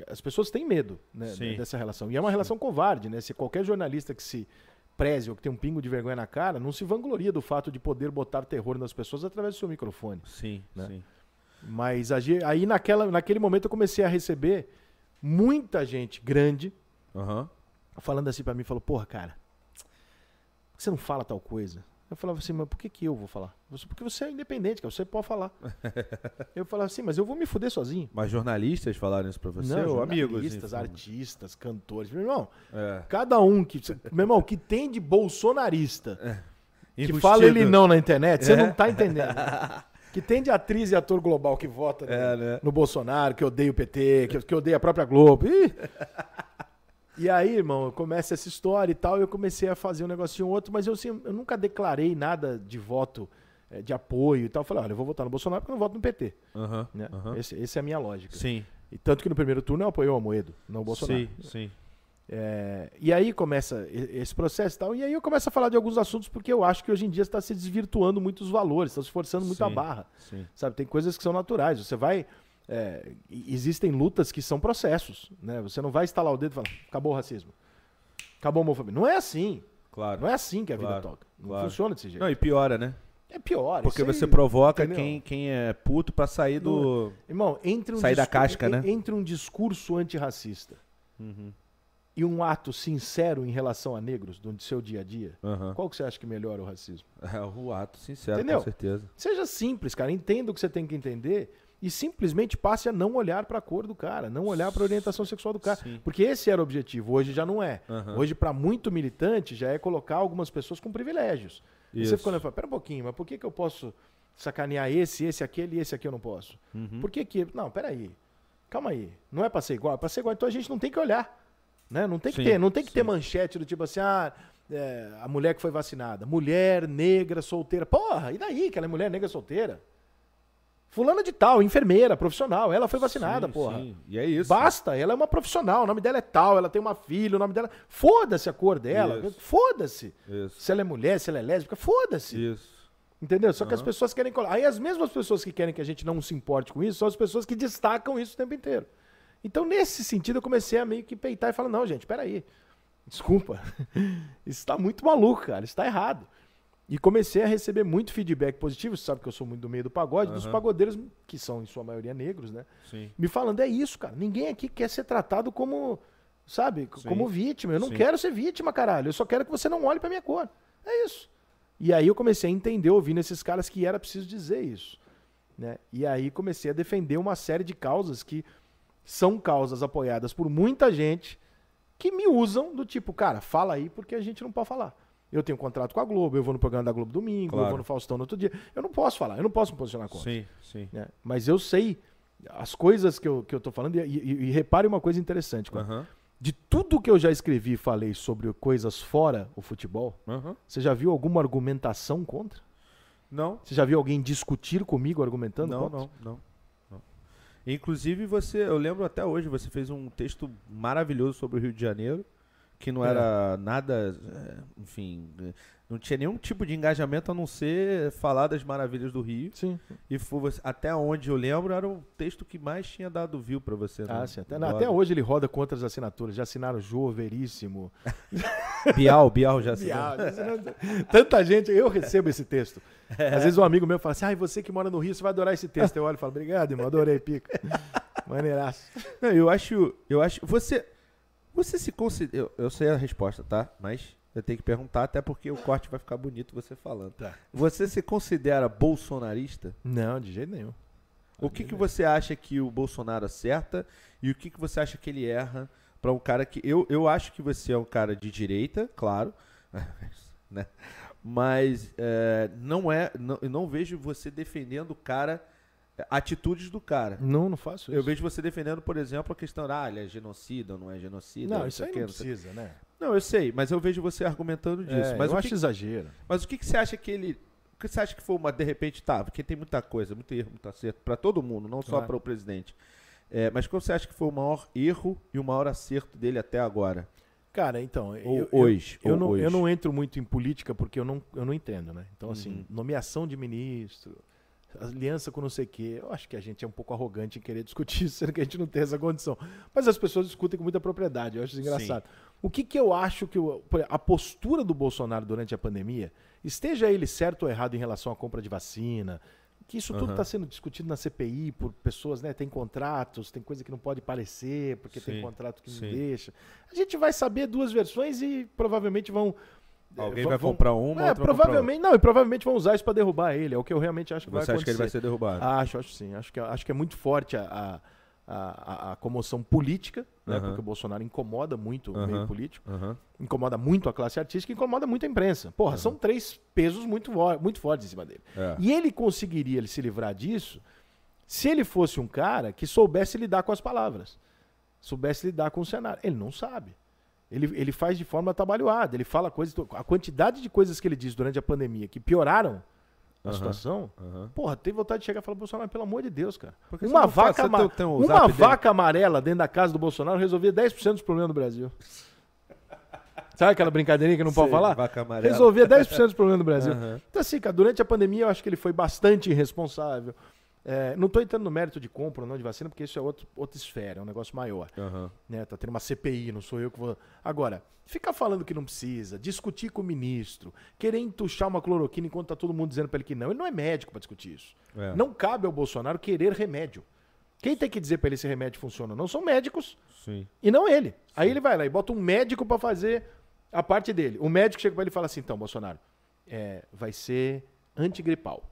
as pessoas têm medo né, Sim. dessa relação. E é uma relação covarde, né? Se qualquer jornalista que se preze ou que tem um pingo de vergonha na cara, não se vangloria do fato de poder botar terror nas pessoas através do seu microfone. Sim. Né? Sim. Mas aí naquela, naquele momento eu comecei a receber muita gente grande Aham. falando assim pra mim, falou, porra, cara, por que você não fala tal coisa? Eu falava assim, mas por que, que eu vou falar? Porque você é independente, cara, você pode falar. eu falava assim, mas eu vou me fuder sozinho. Mas jornalistas falaram isso pra você? não, ou amigos? jornalistas, enfim? artistas, cantores. Meu irmão, É. cada um que. Meu irmão, que tem de bolsonarista que Embustido. fala ele não na internet, você É. não tá entendendo. que tem de atriz e ator global que vota no, É, né? no Bolsonaro, que odeia o PT, que, que odeia a própria Globo. Ih! E aí, irmão, começa essa história e tal, e eu comecei a fazer um negocinho ou outro, mas eu, assim, eu nunca declarei nada de voto, eh, de apoio e tal. Eu falei, olha, eu vou votar no Bolsonaro porque eu não voto no PT. Aham. Né? aham. Esse, essa é a minha lógica. Sim. E tanto que no primeiro turno eu apoiei o Amoedo, não o Bolsonaro. Sim, sim. É, e aí começa esse processo e tal, e aí eu começo a falar de alguns assuntos porque eu acho que hoje em dia está se desvirtuando muito os valores, está se forçando muito a Sim. barra. Sim. Sabe, tem coisas que são naturais. Você vai. é, existem lutas que são processos. Né? Você não vai estalar o dedo e falar, acabou o racismo. Acabou a homofobia. Não é assim. Claro. Não é assim que a vida Claro, toca. Não claro. funciona desse jeito. Não, e piora, né? É pior. Porque aí- você provoca entendeu? quem, quem é puto pra sair do. Irmão, entre um Sair da casca, né? Entre um discurso antirracista Uhum. E um ato sincero em relação a negros do seu dia a dia, Aham. qual que você acha que melhora o racismo? É o ato sincero, Entendeu? com certeza. Seja simples, cara. Entenda o que você tem que entender e simplesmente passe a não olhar pra cor do cara, não olhar pra orientação sexual do cara. Sim. Porque esse era o objetivo. Hoje já não é. Aham. Hoje, pra muito militante, já é colocar algumas pessoas com privilégios. E você ficou olhando e fala, pera um pouquinho, mas por que, que eu posso sacanear esse, esse, aquele e esse aqui eu não posso? Uhum. Por que que... Não, peraí. Calma aí. Não é pra ser igual? É pra ser igual. Então a gente não tem que olhar. Né? Não tem que Sim, ter. Não tem que ter sim. manchete do tipo assim, ah, é, a mulher que foi vacinada. Mulher negra solteira. Porra, e daí que ela é mulher negra solteira? Fulana de tal, enfermeira, profissional. Ela foi vacinada, Sim, porra. sim. E é isso. Basta, ela é uma profissional, o nome dela é tal, ela tem uma filha, o nome dela. Foda-se a cor dela. Foda-se. Se ela é mulher, se ela é lésbica, foda-se. Isso. Entendeu? Só que as pessoas querem colar. Aí as mesmas pessoas que querem que a gente não se importe com isso são as pessoas que destacam isso o tempo inteiro. Então, nesse sentido, eu comecei a meio que peitar e falar: não, gente, peraí. Desculpa. Isso tá muito maluco, cara. Isso tá errado. E comecei a receber muito feedback positivo. Você sabe que eu sou muito do meio do pagode, dos Aham. pagodeiros, que são em sua maioria negros, né? Sim. me falando, é isso, cara. Ninguém aqui quer ser tratado como, sabe, Sim. como vítima. Eu não Sim. quero ser vítima, caralho. Eu só quero que você não olhe pra minha cor. É isso. E aí eu comecei a entender, ouvindo esses caras, que era preciso dizer isso. Né? E aí comecei a defender uma série de causas que são causas apoiadas por muita gente que me usam do tipo, cara, fala aí porque a gente não pode falar. Eu tenho contrato com a Globo, eu vou no programa da Globo domingo, eu Claro. vou no Faustão no outro dia. Eu não posso falar, eu não posso me posicionar contra Sim, sim. né? Mas eu sei as coisas que eu, que eu tô falando, e, e- e repare uma coisa interessante, cara. Aham. De tudo que eu já escrevi e falei sobre coisas fora o futebol, Aham. você já viu alguma argumentação contra? Não. Você já viu alguém discutir comigo argumentando Não, contra? não, não. Inclusive, você, eu lembro até hoje, você fez um texto maravilhoso sobre o Rio de Janeiro, que não É. era nada, é, enfim, não tinha nenhum tipo de engajamento a não ser falar das maravilhas do Rio. Sim. E foi até onde eu lembro, era o texto que mais tinha dado view pra você. Ah, no- sim. Até, não, até hoje ele roda com outras assinaturas. Já assinaram Jô, Veríssimo. Bial, Bial já assinou. Bial, já assinaram- Tanta gente, eu recebo esse texto. Às vezes um amigo meu fala assim: ai, você que mora no Rio, você vai adorar esse texto. Eu olho e falo, obrigado, irmão, adorei, pica. Maneiraço. Não, eu acho, eu acho, você, Você se considera. Eu, eu sei a resposta, tá? Mas eu tenho que perguntar, até porque o corte vai ficar bonito você falando. Tá. Você se considera bolsonarista? Não, de jeito nenhum. O que, que você acha que o Bolsonaro acerta e o que, que você acha que ele erra para um cara que. Eu, eu acho que você é um cara de direita, claro, né? mas é, não é. Não, eu não vejo você defendendo o cara. Atitudes do cara. Não, não faço isso. Eu vejo você defendendo, por exemplo, a questão, ah, ele é genocida ou não é genocida. Não, isso aí o quê, não precisa, né? Não, eu sei, mas eu vejo você argumentando disso. É, mas, eu acho que, exagero. mas o que, que você acha que ele. O que você acha que foi uma, de repente, tá? Porque tem muita coisa, muito erro, muito acerto, para todo mundo, não só Claro. para o presidente. É, mas qual você acha que foi o maior erro e o maior acerto dele até agora? Cara, então, Ou eu, hoje? Eu, ou não, hoje. eu não entro muito em política porque eu não, eu não entendo, né? Então, assim, Uhum. nomeação de ministro, aliança com não sei o quê, eu acho que a gente é um pouco arrogante em querer discutir isso, sendo que a gente não tem essa condição. Mas as pessoas discutem com muita propriedade, eu acho engraçado. O que, que eu acho que exemplo, a postura do Bolsonaro durante a pandemia, esteja ele certo ou errado em relação à compra de vacina, que isso tudo está sendo discutido na CPI por pessoas, né? Tem contratos, tem coisa que não pode parecer, porque tem Sim, contrato que não sim. deixa. A gente vai saber duas versões e provavelmente vão. Alguém vão- vai vão- comprar uma, É, provavelmente. Não, e provavelmente vão usar isso para derrubar ele. É o que eu realmente acho que. Você vai acha que ele vai acontecer. ser derrubado? Acho, acho sim. Acho que, acho que é muito forte a, a, a, a comoção política, né? Aham. Porque o Bolsonaro incomoda muito o Aham. meio político, Aham. incomoda muito a classe artística e incomoda muito a imprensa. Porra, são três pesos muito, muito fortes em cima dele. É. E ele conseguiria ele se livrar disso se ele fosse um cara que soubesse lidar com as palavras, soubesse lidar com o cenário. Ele não sabe. Ele, ele faz de forma atabalhoada. Ele fala coisas. A quantidade de coisas que ele diz durante a pandemia que pioraram a Aham. situação. Aham. Porra, tem vontade de chegar e falar, Bolsonaro, pelo amor de Deus, cara. Por que você Uma vaca, Você ama- tem- tem o uma vaca amarela dentro da casa do Bolsonaro resolvia 10% dos problemas do Brasil. Sabe aquela brincadeirinha que não pode Sei, falar? Vaca amarela. Resolvia 10% dos problemas do Brasil. Aham. Então, assim, cara, durante a pandemia eu acho que ele foi bastante irresponsável. É, não estou entrando no mérito de compra ou não de vacina, porque isso é outro, outra esfera, é um negócio maior. Aham. Né? Tá tendo uma CPI, não sou eu que vou. Agora, ficar falando que não precisa, discutir com o ministro, querer entuchar uma cloroquina enquanto tá todo mundo dizendo para ele que não. Ele não é médico para discutir isso. É. Não cabe ao Bolsonaro querer remédio. Quem tem que dizer para ele se remédio funciona? Não são médicos Sim. e não ele. Aí ele vai lá e bota um médico para fazer a parte dele. O médico chega para ele e fala assim: então, Bolsonaro, é, vai ser antigripal.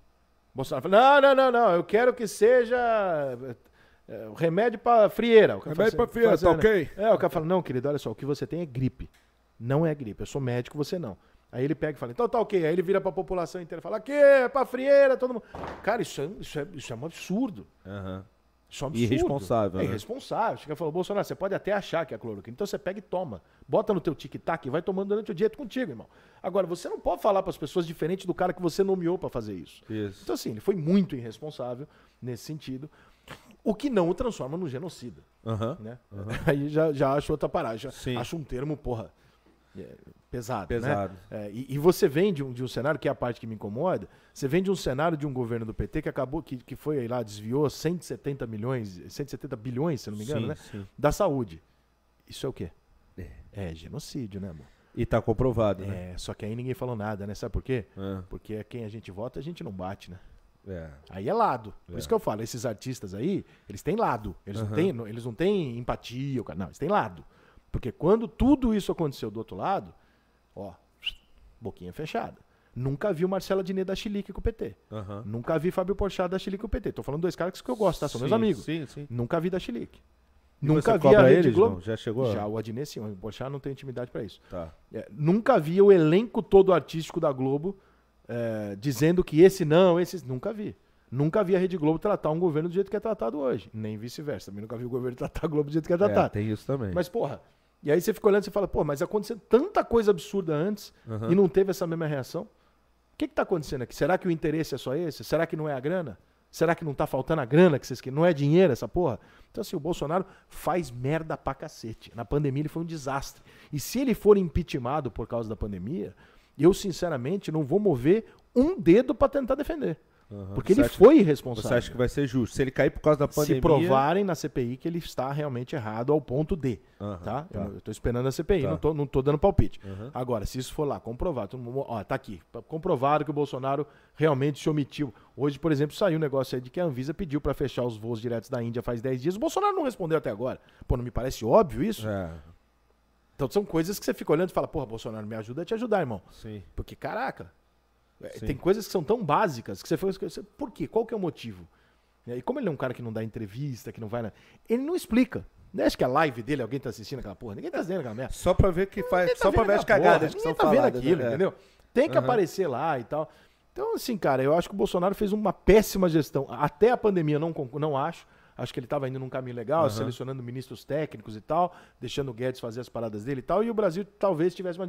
Bolsonaro fala: não, não, não, não, eu quero que seja é, é, remédio para frieira. O cara Remédio fala pra frieira, tá assim, ok? É, o cara fala: não, querido, olha só, o que você tem é gripe. Não é gripe, eu sou médico, você não. Aí ele pega e fala, então tá ok. Aí ele vira pra população inteira e fala, aqui, é pra frieira, todo mundo. Cara, isso é, isso é, isso é um absurdo. Aham. Isso é um absurdo. Irresponsável, É né? irresponsável. Chega e fala, Bolsonaro, você pode até achar que é cloroquina. Então você pega e toma. Bota no teu tic-tac e vai tomando durante o dia contigo, irmão. Agora, você não pode falar para as pessoas diferente do cara que você nomeou para fazer isso. Isso. Então, assim, ele foi muito irresponsável nesse sentido. O que não o transforma no genocida. Aham. Né? Aí já, já acho outra parada. Já Sim. acho um termo, porra, é, pesado. Pesado. Né? É, e, e você vem de um, de um cenário, que é a parte que me incomoda, você vem de um cenário de um governo do PT que acabou, que, que foi aí lá, desviou 170 milhões, 170 bilhões, se não me engano, sim, né? sim. Da saúde. Isso é o quê? É. É genocídio, né, amor? E tá comprovado, né? É, só que aí ninguém falou nada, né? Sabe por quê? É. Porque quem a gente vota, a gente não bate, né? É. Aí é lado. Por É. isso que eu falo, esses artistas aí, eles têm lado. Eles, não, Aham. têm, não- eles não têm empatia, não, eles têm lado. Porque quando tudo isso aconteceu do outro lado, ó, boquinha fechada. Nunca vi o Marcela Diné da Chilique com o PT. Aham. Nunca vi Fábio Porchat da Chilique com o PT. Tô falando dois caras que eu gosto, tá? São meus Sim, amigos. Sim, sim. Nunca vi da Chilique. E Nunca vi a Rede eles, Globo. não? Já chegou? Já, o Adnet sim, o Porchat não tem intimidade pra isso. Tá. É, nunca vi o elenco todo artístico da Globo é, dizendo que esse não, esse. Nunca vi. Nunca vi a Rede Globo tratar um governo do jeito que é tratado hoje. Nem vice-versa. Também nunca vi o governo tratar a Globo do jeito que é É, tratado. tem isso também. Mas, porra. E aí você fica olhando e fala, pô, mas aconteceu tanta coisa absurda antes Aham. e não teve essa mesma reação. O que está acontecendo aqui? Será que o interesse é só esse? Será que não é a grana? Será que não tá faltando a grana que vocês querem? Não é dinheiro essa porra? Então, assim, o Bolsonaro faz merda pra cacete. Na pandemia ele foi um desastre. E se ele for impeachmentado por causa da pandemia, eu, sinceramente, não vou mover um dedo pra tentar defender. Aham. Porque Você ele acha- foi irresponsável. Você acha que vai ser justo? Se ele cair por causa da pandemia... Se provarem na CPI que ele está realmente errado ao ponto de. Aham, tá? tá. Eu, eu tô esperando a CPI, Tá. não, tô, não tô dando palpite. Aham. Agora, se isso for lá, comprovado, todo mundo- ó, tá aqui, comprovado que o Bolsonaro realmente se omitiu. Hoje, por exemplo, saiu um negócio aí de que a Anvisa pediu para fechar os voos diretos da Índia faz 10 dias. O Bolsonaro não respondeu até agora. Pô, não me parece óbvio isso? É. Então são coisas que você fica olhando e fala, porra, Bolsonaro, me ajuda a te ajudar, irmão. Sim. Porque, caraca, Sim. tem coisas que são tão básicas que você foi. Por quê? Qual que é o motivo? E como ele é um cara que não dá entrevista, que não vai. Na... Ele não explica. Não acha que a live dele, alguém tá assistindo aquela porra? Ninguém tá vendo aquela merda. Só pra ver que faz. Tá só pra vendo ver as cagadas porra, que são tá vendo faladas. aquilo, né? É. entendeu? Tem que Aham. aparecer lá e tal. Então, assim, cara, eu acho que o Bolsonaro fez uma péssima gestão. Até a pandemia, não, não acho. Acho que ele estava indo num caminho legal, Aham. selecionando ministros técnicos e tal, deixando o Guedes fazer as paradas dele e tal, e o Brasil talvez tivesse uma.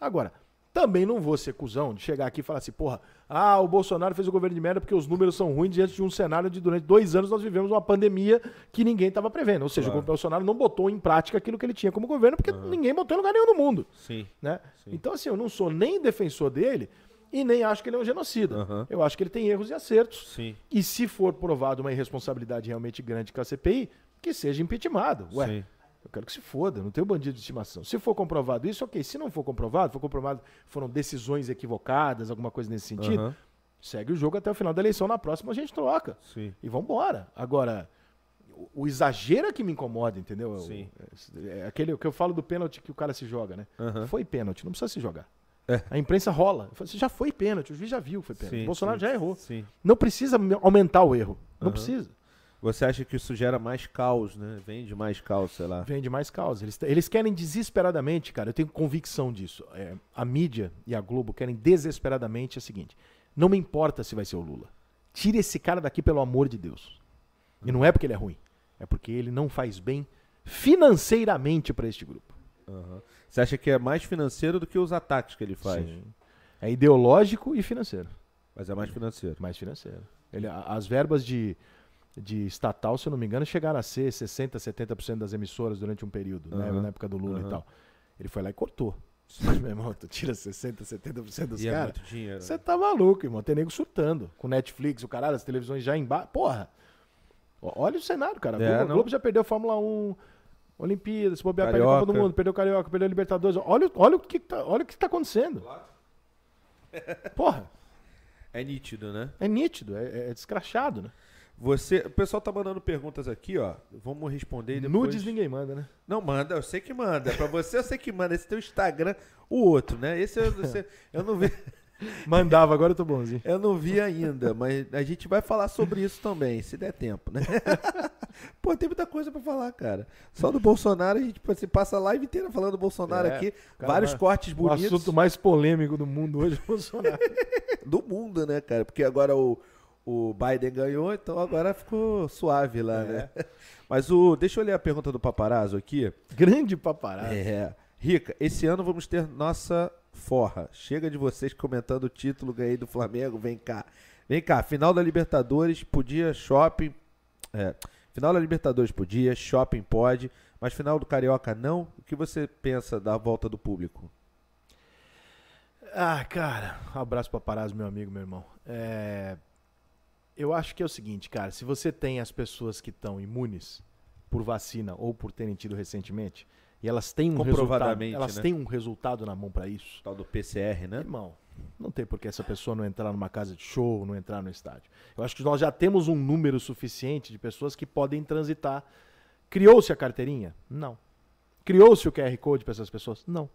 Agora, também não vou ser cuzão de chegar aqui e falar assim, porra, ah, o Bolsonaro fez o governo de merda porque os números são ruins diante de um cenário de durante dois anos nós vivemos uma pandemia que ninguém estava prevendo. Ou seja, Claro. o Bolsonaro não botou em prática aquilo que ele tinha como governo, porque ninguém botou em lugar nenhum no mundo Sim. né? Sim. Então, assim, eu não sou nem defensor dele e nem acho que ele é um genocida. Aham. Eu acho que ele tem erros e acertos. Sim. E se for provado uma irresponsabilidade realmente grande com a CPI, que seja impeachmentado. Ué, Sim. Eu quero que se foda, não tenho bandido de estimação. Se for comprovado isso, ok. Se não for comprovado, for comprovado foram decisões equivocadas, alguma coisa nesse sentido, Aham. segue o jogo até o final da eleição. Na próxima a gente troca. Sim. E vambora. Agora, o, o exagero é que me incomoda, entendeu? Sim. É, é aquele que eu falo do pênalti que o cara se joga, né? Aham. Foi pênalti, não precisa se jogar. É. A imprensa rola. Assim, já foi pênalti, o juiz já viu que foi pênalti. Sim, o Bolsonaro sim, já errou. Sim. Não precisa me- aumentar o erro. Não Aham. precisa. Você acha que isso gera mais caos, né? Vende mais caos, sei lá. Vende mais causa. Eles, eles querem desesperadamente, cara, eu tenho convicção disso. É, a mídia e a Globo querem desesperadamente o seguinte: não me importa se vai ser o Lula. Tire esse cara daqui, pelo amor de Deus. E não é porque ele é ruim, é porque ele não faz bem financeiramente para este grupo. Aham. Você acha que é mais financeiro do que os ataques que ele faz? Sim. É ideológico e financeiro. Mas é mais financeiro. Mais financeiro. Ele, as verbas de, de estatal, se eu não me engano, chegaram a ser 60%, 70% das emissoras durante um período, né, Aham. na época do Lula Aham. e tal. Ele foi lá e cortou. Meu irmão, tu tira 60%, 70% dos é caras. Você tá maluco, irmão. Tem nego surtando. Com Netflix, o caralho, as televisões já embaixo. Porra! Olha o cenário, cara. É, Globo, não. Globo já perdeu a Fórmula 1, Olimpíadas, se bobear, perdeu a. Copa do Mundo, perdeu o Carioca, perdeu a Libertadores. Olha, o- olha, o, que tá, olha o que tá acontecendo. Porra, É nítido, né? é nítido, é, é descrachado, né? Você, o pessoal tá mandando perguntas aqui, ó. Vamos responder e depois. Nudes ninguém manda, né? Não manda, eu sei que manda. Pra você eu sei que manda. Esse teu Instagram, o outro, né? Esse eu, esse- eu não vi, Mandava, agora eu tô bonzinho. eu não vi ainda, mas a gente vai falar sobre isso também, se der tempo, né? Pô, tem muita coisa pra falar, cara. Só do Bolsonaro a gente assim, passa a live inteira falando do Bolsonaro É, aqui, cara, vários vai- cortes O bonitos assunto mais polêmico do mundo hoje é o Bolsonaro. do mundo, né, cara? Porque agora o, o Biden ganhou, então agora ficou suave lá, É. né? Mas o, deixa eu ler a pergunta do paparazzo aqui. Grande paparazzo. É. Rica, esse ano vamos ter nossa forra. Chega de vocês comentando o título, ganhei do Flamengo, vem cá. Vem cá, final da Libertadores, podia shopping. É, final da Libertadores podia, shopping pode, mas final do Carioca não. O que você pensa da volta do público? Ah, cara, um abraço paparazzo, meu amigo, meu irmão. É, Eu acho que é o seguinte, cara, se você tem as pessoas que estão imunes por vacina ou por terem tido recentemente, e elas têm um resultado, elas né? têm um resultado na mão pra isso, Tal do PCR, né? irmão, não tem por que essa pessoa não entrar numa casa de show, não entrar no estádio. Eu acho que nós já temos um número suficiente de pessoas que podem transitar. Criou-se a carteirinha? Não. Criou-se o QR Code para essas pessoas? Não.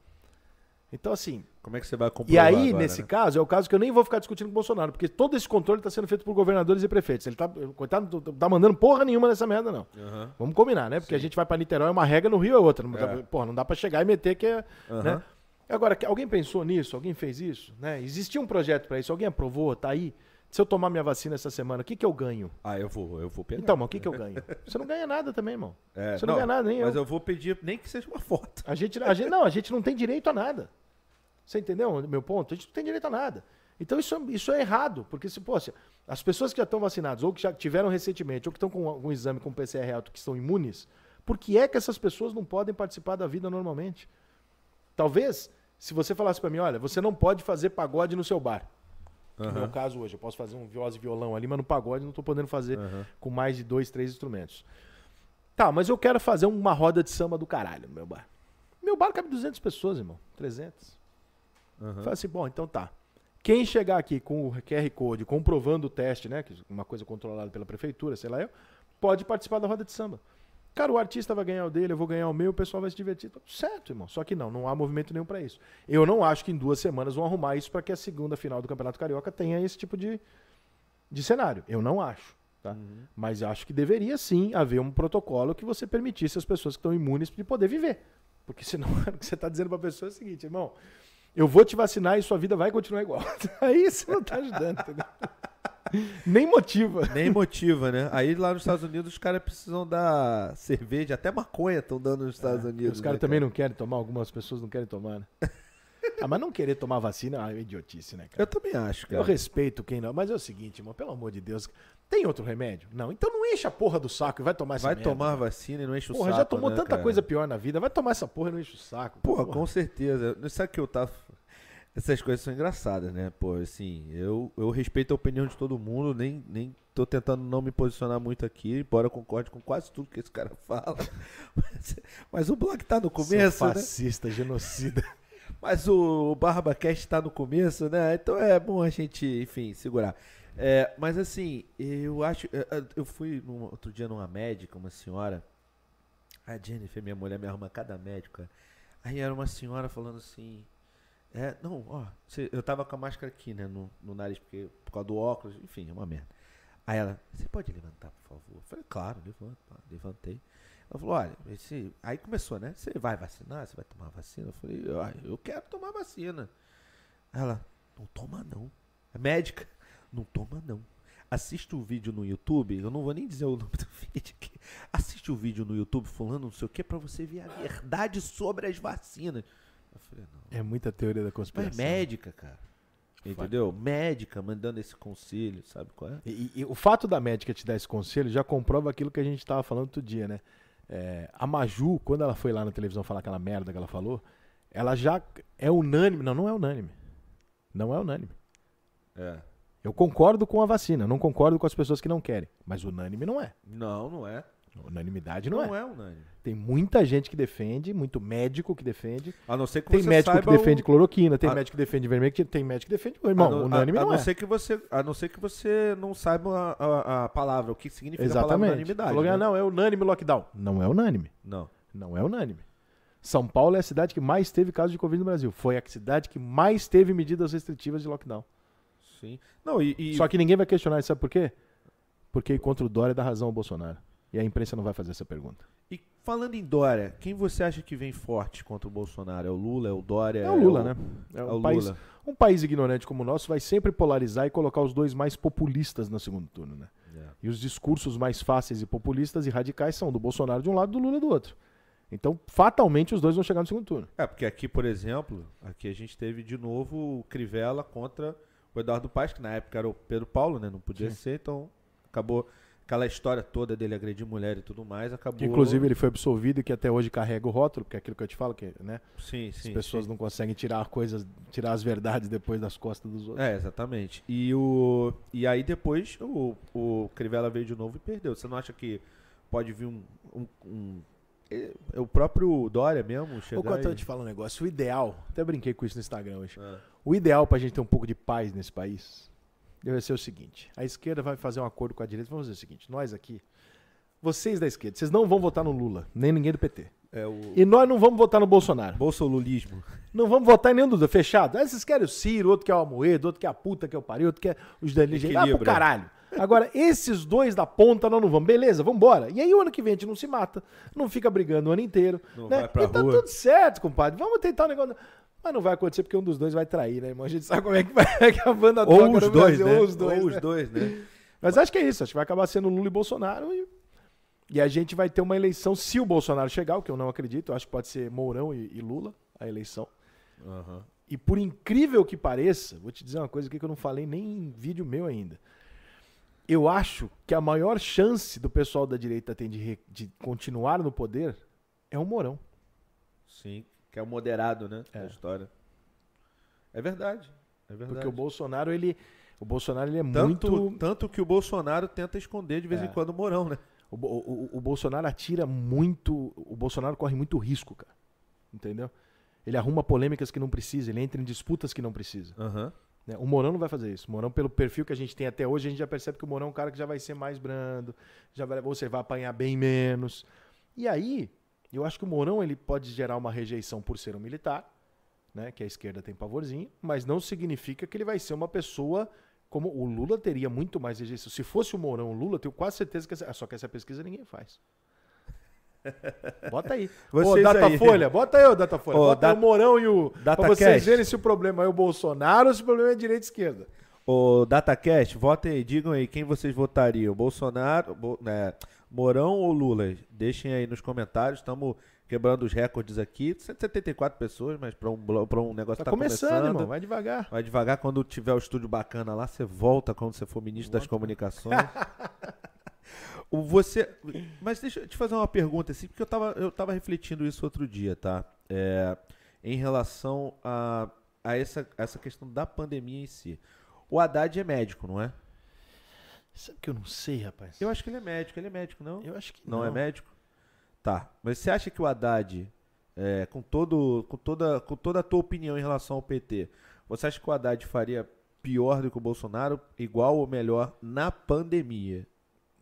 Então, assim, Como é que você vai e comprovar aí, agora, nesse né? caso, é o caso que eu nem vou ficar discutindo com o Bolsonaro, porque todo esse controle está sendo feito por governadores e prefeitos. Ele tá, coitado, não tá mandando porra nenhuma nessa merda, não. Aham, Vamos combinar, né? Porque a gente vai para Niterói, uma regra no Rio é outra. Não É. porra, não dá para chegar e meter que é. aham. Né? Agora, alguém pensou nisso? Alguém fez isso? Né? Existia um projeto para isso? Alguém aprovou? Tá aí? Se eu tomar minha vacina essa semana, o que, que eu ganho? Ah, eu vou, eu vou pegar. Então, mas o que, que eu ganho? Você não ganha nada também, irmão. É, você não ganha nada, nem Mas eu. eu vou pedir nem que seja uma foto. A gente, a gente, não, a gente não tem direito a nada. Você entendeu o meu ponto? A gente não tem direito a nada. Então isso, é- isso é errado, porque se, pô, se as pessoas que já estão vacinadas, ou que já tiveram recentemente, ou que estão com algum exame com PCR alto, que estão imunes, por que é que essas pessoas não podem participar da vida normalmente? Talvez, se você falasse para mim, olha, você não pode fazer pagode no seu bar. No meu caso hoje, eu posso fazer um voz e violão ali, mas no pagode não estou podendo fazer aham. com mais de dois, três instrumentos. Tá, mas eu quero fazer uma roda de samba do caralho no meu bar. Meu bar cabe 200 pessoas, irmão. 300. Aham. Fala assim, bom, então tá. Quem chegar aqui com o QR Code, comprovando o teste, né? Uma coisa controlada pela prefeitura, sei lá eu, pode participar da roda de samba. Cara, o artista vai ganhar o dele, eu vou ganhar o meu, o pessoal vai se divertir. Tá certo, irmão. Só que não, não há movimento nenhum pra isso. Eu não acho que em duas semanas vão arrumar isso pra que a segunda final do Campeonato Carioca tenha esse tipo de, de cenário. Eu não acho. Tá? Mas acho que deveria sim haver um protocolo que você permitisse às pessoas que estão imunes de poder viver. Porque senão o que você está dizendo para a pessoa é o seguinte, irmão, eu vou te vacinar e sua vida vai continuar igual. Aí você não está ajudando, entendeu? Nem motiva. Nem motiva, né? Aí lá nos Estados Unidos os caras precisam dar cerveja, até maconha estão dando nos Estados Unidos. Os caras né, também cara? não querem tomar, algumas pessoas não querem tomar, né? Ah, mas não querer tomar vacina é uma idiotice, né, cara? Eu também acho, Eu cara. respeito quem não. Mas é o seguinte, irmão, pelo amor de Deus. Tem outro remédio? Não. Então não enche a porra do saco e vai tomar essa Vai merda, tomar cara. vacina e não enche o Porra, saco. já tomou né, tanta cara? coisa pior na vida. Vai tomar essa porra e não enche o saco. Porra, com certeza. Sabe que eu tava. Essas coisas são engraçadas, né? Pô, assim, eu, eu respeito a opinião de todo mundo, nem, nem tô tentando não me posicionar muito aqui, embora eu concorde com quase tudo que esse cara fala. Mas, mas o blog tá no começo, né? fascista, genocida. Mas o, o BarbaCast tá no começo, né? Então é bom a gente, enfim, segurar. É, mas assim, eu acho. eu- eu- Eu fui num- outro dia numa médica, uma senhora. A Jennifer, minha mulher, me arruma cada médico. cara. Aí era uma senhora falando assim. É, não, ó, eu tava com a máscara aqui, né, no, no nariz, porque, por causa do óculos, enfim, é uma merda. Aí ela, você pode levantar, por favor? Eu falei, claro, levanto, pá, levantei. Ela falou, olha, esse... aí começou, né? Você vai vacinar? Você vai tomar vacina? Eu falei, "Ah, eu quero tomar vacina. Ela, não toma não. É médica? Não toma não. Assiste o vídeo no YouTube, eu não vou nem dizer o nome do vídeo aqui. Assiste o vídeo no YouTube falando não sei o que pra você ver a verdade sobre as vacinas. Eu falei, não. É muita teoria da Mas conspiração. é médica, cara. Entendeu? Médica mandando esse conselho, sabe qual é? E, e o fato da médica te dar esse conselho já comprova aquilo que a gente tava falando outro dia, né? É, a Maju, quando ela foi lá na televisão falar aquela merda que ela falou, ela já é unânime. Não, não é unânime. Não é unânime. É. Eu concordo com a vacina, não concordo com as pessoas que não querem. Mas unânime não é. Não, não é. Unanimidade não, Não, é. é unânime. Tem muita gente que defende, muito médico que defende. A não ser que Tem você médico que defende o... cloroquina, tem a- médico que defende vermelho, tem médico que defende. a Irmão, não- unânime a, a não, não é. ser que você A não ser que você não saiba a, a- palavra, o que significa a palavra Exatamente. unanimidade. Falou, né? não, é unânime lockdown. Não é unânime. Não. Não é unânime. São Paulo é a cidade que mais teve casos de Covid no Brasil. Foi a cidade que mais teve medidas restritivas de lockdown. Sim. Não, e, e- Só que ninguém vai questionar isso, sabe por quê? Porque contra o Dória dá razão ao Bolsonaro. E a imprensa não vai fazer essa pergunta. e falando em Dória, quem você acha que vem forte contra o Bolsonaro? É o Lula, é o Dória? É o Lula, né? É É o país, Lula. um país ignorante como o nosso vai sempre polarizar e colocar os dois mais populistas no segundo turno, né? É. E os discursos mais fáceis e populistas e radicais são do Bolsonaro de um lado e do Lula do outro. Então, fatalmente, os dois vão chegar no segundo turno. É, porque aqui, por exemplo, aqui a gente teve de novo o Crivella contra o Eduardo Paes, que na época era o Pedro Paulo, né? Não podia Sim. ser, então acabou aquela história toda dele agredir mulher e tudo mais, acabou... Inclusive, ele foi absolvido e que até hoje carrega o rótulo, porque é aquilo que eu te falo, que né, Sim, as sim. pessoas sim. não conseguem tirar coisas, tirar as verdades depois das costas dos outros. É, exatamente. E, o, e aí depois o, o Crivella veio de novo e perdeu. Você não acha que pode vir um... um, um- é, é o próprio Dória mesmo chegar Ô, Cotão, eu te falo um negócio. O ideal, até brinquei com isso no Instagram hoje. Ah, O ideal pra gente ter um pouco de paz nesse país deve ser o seguinte: a esquerda vai fazer um acordo com a direita. Vamos fazer o seguinte: nós aqui, vocês da esquerda, vocês não vão votar no Lula, nem ninguém do PT. é o E nós não vamos votar no Bolsonaro. bolsolulismo. Não vamos votar em nenhum dos dois, fechado. Ah, vocês querem o Ciro, outro quer o Amoedo, outro quer a puta que é o pariu, outro quer os Danilo. Ah, pro Equilíbrio. caralho. Agora, esses dois da ponta nós não vamos. Beleza, vamos embora. E aí o ano que vem a gente não se mata, não fica brigando o ano inteiro. Não né? vai pra e tá rua. tudo certo, compadre. Vamos tentar um negócio. Mas não vai acontecer porque um dos dois vai trair, né, irmão? A gente sabe como é que vai que a banda Ou toca os dois, Brasil, né? Ou os dois, Ou né? os dois, né? Mas acho que é isso. Acho que vai acabar sendo Lula e Bolsonaro e, e a gente vai ter uma eleição, se o Bolsonaro chegar, o que eu não acredito, eu acho que pode ser Mourão e, e Lula a eleição. Aham. E por incrível que pareça, vou te dizer uma coisa aqui que eu não falei nem em vídeo meu ainda. Eu acho que a maior chance do pessoal da direita tem de, re- de continuar no poder é o Mourão. Sim, que é o moderado, né, É. da história. É verdade. É verdade. Porque o Bolsonaro, ele. O Bolsonaro ele é tanto, muito. tanto que o Bolsonaro tenta esconder de vez É. em quando o Mourão, né? O, o- o Bolsonaro atira muito. O Bolsonaro corre muito risco, cara. Entendeu? Ele arruma polêmicas que não precisa, ele entra em disputas que não precisa. Aham. né? O Mourão não vai fazer isso. O Mourão, pelo perfil que a gente tem até hoje, a gente já percebe que o Mourão é um cara que já vai ser mais brando, já vai, você vai apanhar bem menos. E aí, eu acho que o Mourão ele pode gerar uma rejeição por ser um militar, né, que a esquerda tem pavorzinho, mas não significa que ele vai ser uma pessoa como o Lula teria muito mais rejeição. Se fosse o Mourão o Lula, eu tenho quase certeza que essa, só que essa pesquisa ninguém faz. Bota aí. Vocês ô, aí. Datafolha, bota aí, ô, Datafolha. Ô, bota aí o Mourão e o. Pra Datacast. vocês verem se o problema é o Bolsonaro ou se o problema é direita e esquerda. Ô, DataCast, votem aí, digam aí quem vocês votariam, Bolsonaro, Bo- né, Mourão ou Lula? Deixem aí nos comentários, estamos quebrando os recordes aqui. 174 pessoas, mas para um, pra um negócio Tá, que tá começando, começando. irmão. Vai devagar. Vai devagar, quando tiver o estúdio bacana lá, você volta quando você for ministro das comunicações. O você, mas deixa eu te fazer uma pergunta assim, porque eu tava, eu tava refletindo isso outro dia, tá? É, em relação a, a essa, essa questão da pandemia em si. O Haddad é médico, não é? Sabe que eu não sei, rapaz? Eu acho que ele é médico, ele é médico, não? Eu acho que não, é médico? Tá. Mas você acha que o Haddad, é, com, todo, com, toda, com toda a tua opinião em relação ao PT, você acha que o Haddad faria pior do que o Bolsonaro, igual ou melhor, na pandemia?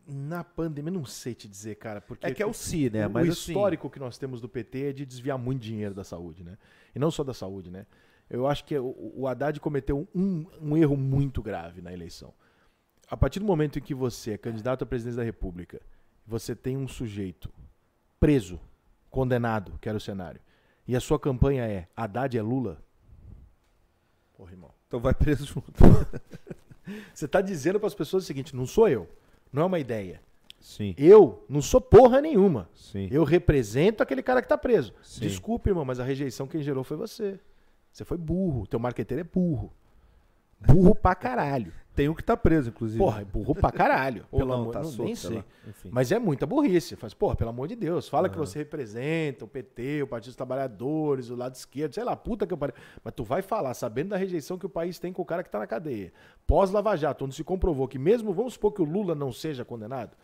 Na pandemia, não sei te dizer, cara. Porque É que é o si, né? o Mas assim, histórico que nós temos do PT é de desviar muito dinheiro da saúde, né? E não só da saúde, né? Eu acho que o, o Haddad cometeu um, um erro muito grave na eleição. A partir do momento em que você é candidato à presidência da República, você tem um sujeito preso, condenado, que era o cenário, e a sua campanha é Haddad é Lula. Porra, irmão. então vai preso junto. Você tá dizendo para as pessoas o seguinte: não sou eu, não é uma ideia. Sim, Eu não sou porra nenhuma. sim. Eu represento aquele cara que tá preso. Sim. Desculpe, irmão, mas a rejeição quem gerou foi você. Você foi burro. Teu marqueteiro é burro. Burro pra caralho. Tem um que tá preso, inclusive. Porra, é burro pra caralho. Ou pelo não, amor, tá não, solto, nem sei. Mas é muita burrice. Faz, porra, pelo amor de Deus, fala que você representa o PT, o Partido dos Trabalhadores, o lado esquerdo, sei lá, puta que eu pariu. Mas tu vai falar, sabendo da rejeição que o país tem com o cara que tá na cadeia. Pós-Lava Jato, onde se comprovou que mesmo, vamos supor que o Lula não seja condenado,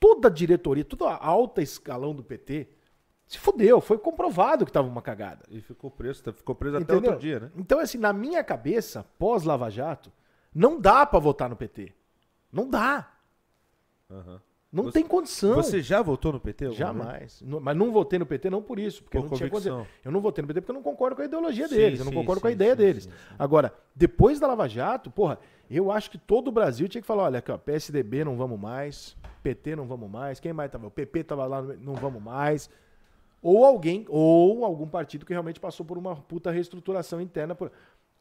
toda a diretoria, toda a alta escalão do PT se fudeu, foi comprovado que tava uma cagada. E ficou preso, ficou preso até Entendeu? outro dia, né? Então, assim, na minha cabeça, pós-Lava Jato, não dá pra votar no PT. Não dá. Aham. Não Você- tem condição. Você já votou no PT? Jamais. Não- Mas não votei no PT não por isso, porque Por não tinha condição. Eu não votei no PT porque eu não concordo com a ideologia Sim, deles, eu não sim, concordo com a sim, ideia sim, deles. sim, sim. Agora, depois da Lava Jato, porra, eu acho que todo o Brasil tinha que falar, olha aqui, ó, PSDB não vamos mais, PT não vamos mais, quem mais tava? O PP tava lá, não vamos mais. Ou alguém, ou algum partido que realmente passou por uma puta reestruturação interna. por-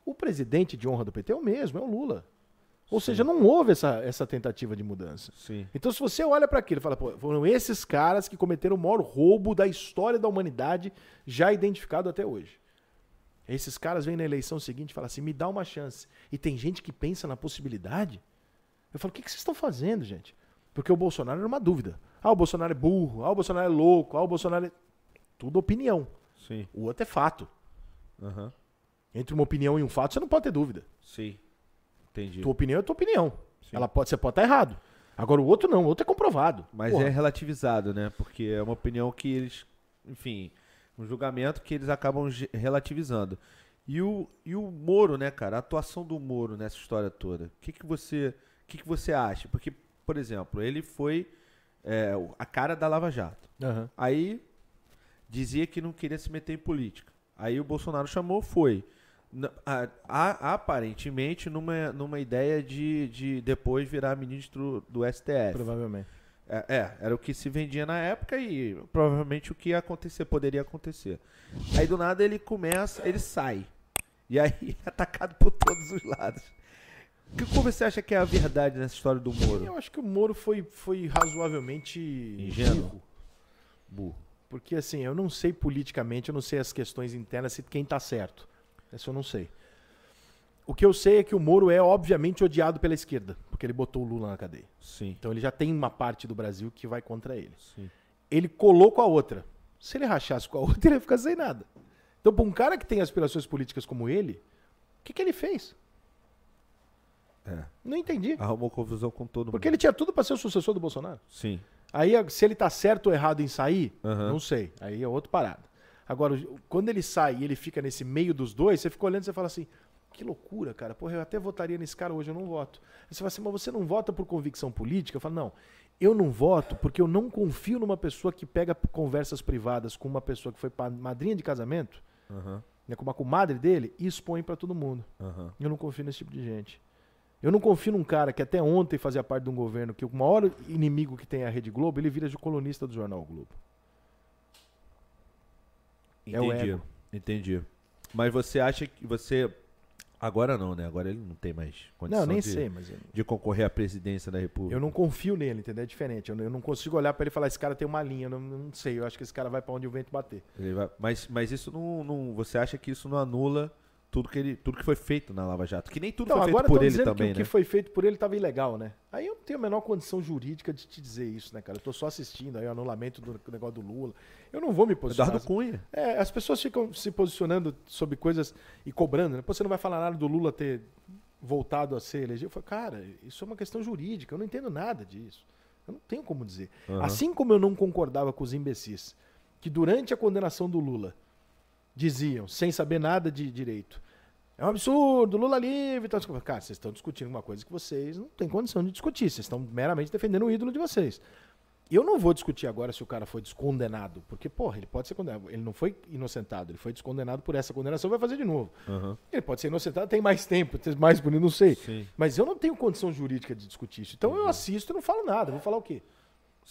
O presidente de honra do PT é o mesmo, é o Lula. Ou seja, não houve essa, essa tentativa de mudança. Sim. Então, se você olha para aquilo e fala, pô, foram esses caras que cometeram o maior roubo da história da humanidade já identificado até hoje. Esses caras vêm na eleição seguinte e falam assim: me dá uma chance. E tem gente que pensa na possibilidade. Eu falo: o que, que vocês estão fazendo, gente? Porque o Bolsonaro era uma dúvida. Ah, o Bolsonaro é burro. Ah, o Bolsonaro é louco. Ah, o Bolsonaro é. Tudo opinião. Sim. O outro é fato. Aham. Entre uma opinião e um fato, você não pode ter dúvida. Sim. Entendi. Tua opinião é tua opinião. Sim. Ela pode, você pode estar errado. Agora o outro não, o outro é comprovado. Mas Porra. é relativizado, né? Porque é uma opinião que eles, enfim, um julgamento que eles acabam relativizando. E o, e o Moro, né, cara? A atuação do Moro nessa história toda. O que, que você, o que, que você acha? Porque, por exemplo, ele foi é, a cara da Lava Jato. Aham. Aí dizia que não queria se meter em política. Aí o Bolsonaro chamou, foi. N- a- a- aparentemente numa, numa ideia de, de depois virar ministro do STF. Provavelmente. É, é, era o que se vendia na época e provavelmente o que ia acontecer, poderia acontecer. Aí do nada ele começa, ele sai. E aí é atacado por todos os lados. Que como você acha que é a verdade nessa história do Moro? Eu acho que o Moro foi, foi razoavelmente Ingênuo. burro. Burro. Porque assim, eu não sei politicamente, eu não sei as questões internas, se quem tá certo. Isso eu não sei. O que eu sei é que o Moro é obviamente odiado pela esquerda, porque ele botou o Lula na cadeia. Sim, Então ele já tem uma parte do Brasil que vai contra ele. sim. Ele colou com a outra. Se ele rachasse com a outra, ele ia ficar sem nada. Então, para um cara que tem aspirações políticas como ele, o que, que ele fez? É. Não entendi. Arrumou confusão com todo mundo. Porque ele tinha tudo para ser o sucessor do Bolsonaro. Sim. Aí, se ele tá certo ou errado em sair, Aham. não sei. Aí é outra parada. Agora, quando ele sai e ele fica nesse meio dos dois, você fica olhando e você fala assim: Que loucura, cara. Porra, eu até votaria nesse cara hoje, eu não voto. Aí você fala assim, mas você não vota por convicção política? Eu falo, não, eu não voto porque eu não confio numa pessoa que pega conversas privadas com uma pessoa que foi madrinha de casamento, Aham, né, com uma comadre dele, e expõe pra todo mundo. aham. Eu não confio nesse tipo de gente. Eu não confio num cara que até ontem fazia parte de um governo que o maior inimigo que tem é a Rede Globo, ele vira de colunista do jornal o Globo. É o Entendi. ego. Entendi. Mas você acha que você. Agora não, né? Agora ele não tem mais condição Não, nem de, sei, mas eu, de concorrer à presidência da República. eu não confio nele, entendeu? É diferente. Eu não, eu não consigo olhar pra ele e falar, esse cara tem uma linha, eu não, não sei. Eu acho que esse cara vai pra onde o vento bater. Ele vai- Mas, mas isso não, não. Você acha que isso não anula tudo que, ele, tudo que foi feito na Lava Jato? Que nem tudo Então, foi agora feito por ele dizendo também, que o né? que foi feito por ele estava ilegal, né? Aí eu não tenho a menor condição jurídica de te dizer isso, né, cara? Eu tô só assistindo aí o anulamento do negócio do Lula. Eu não vou me posicionar. Eduardo Cunha. É, as pessoas ficam se posicionando sobre coisas e cobrando, né? Pô, você não vai falar nada do Lula ter voltado a ser elegido? Eu falo, cara, isso é uma questão jurídica, eu não entendo nada disso. Eu não tenho como dizer. Aham. Assim como eu não concordava com os imbecis, que durante a condenação do Lula diziam, sem saber nada de direito, é um absurdo, Lula livre e tal. Cara, vocês estão discutindo uma coisa que vocês não têm condição de discutir, vocês estão meramente defendendo o ídolo de vocês. Eu não vou discutir agora se o cara foi descondenado, porque, porra, ele pode ser condenado. Ele não foi inocentado, ele foi descondenado por essa condenação, vai fazer de novo. Aham. Ele pode ser inocentado, tem mais tempo, tem mais bonito, não sei. Sim. Mas eu não tenho condição jurídica de discutir isso. Então eu assisto e não falo nada. Vou falar o quê?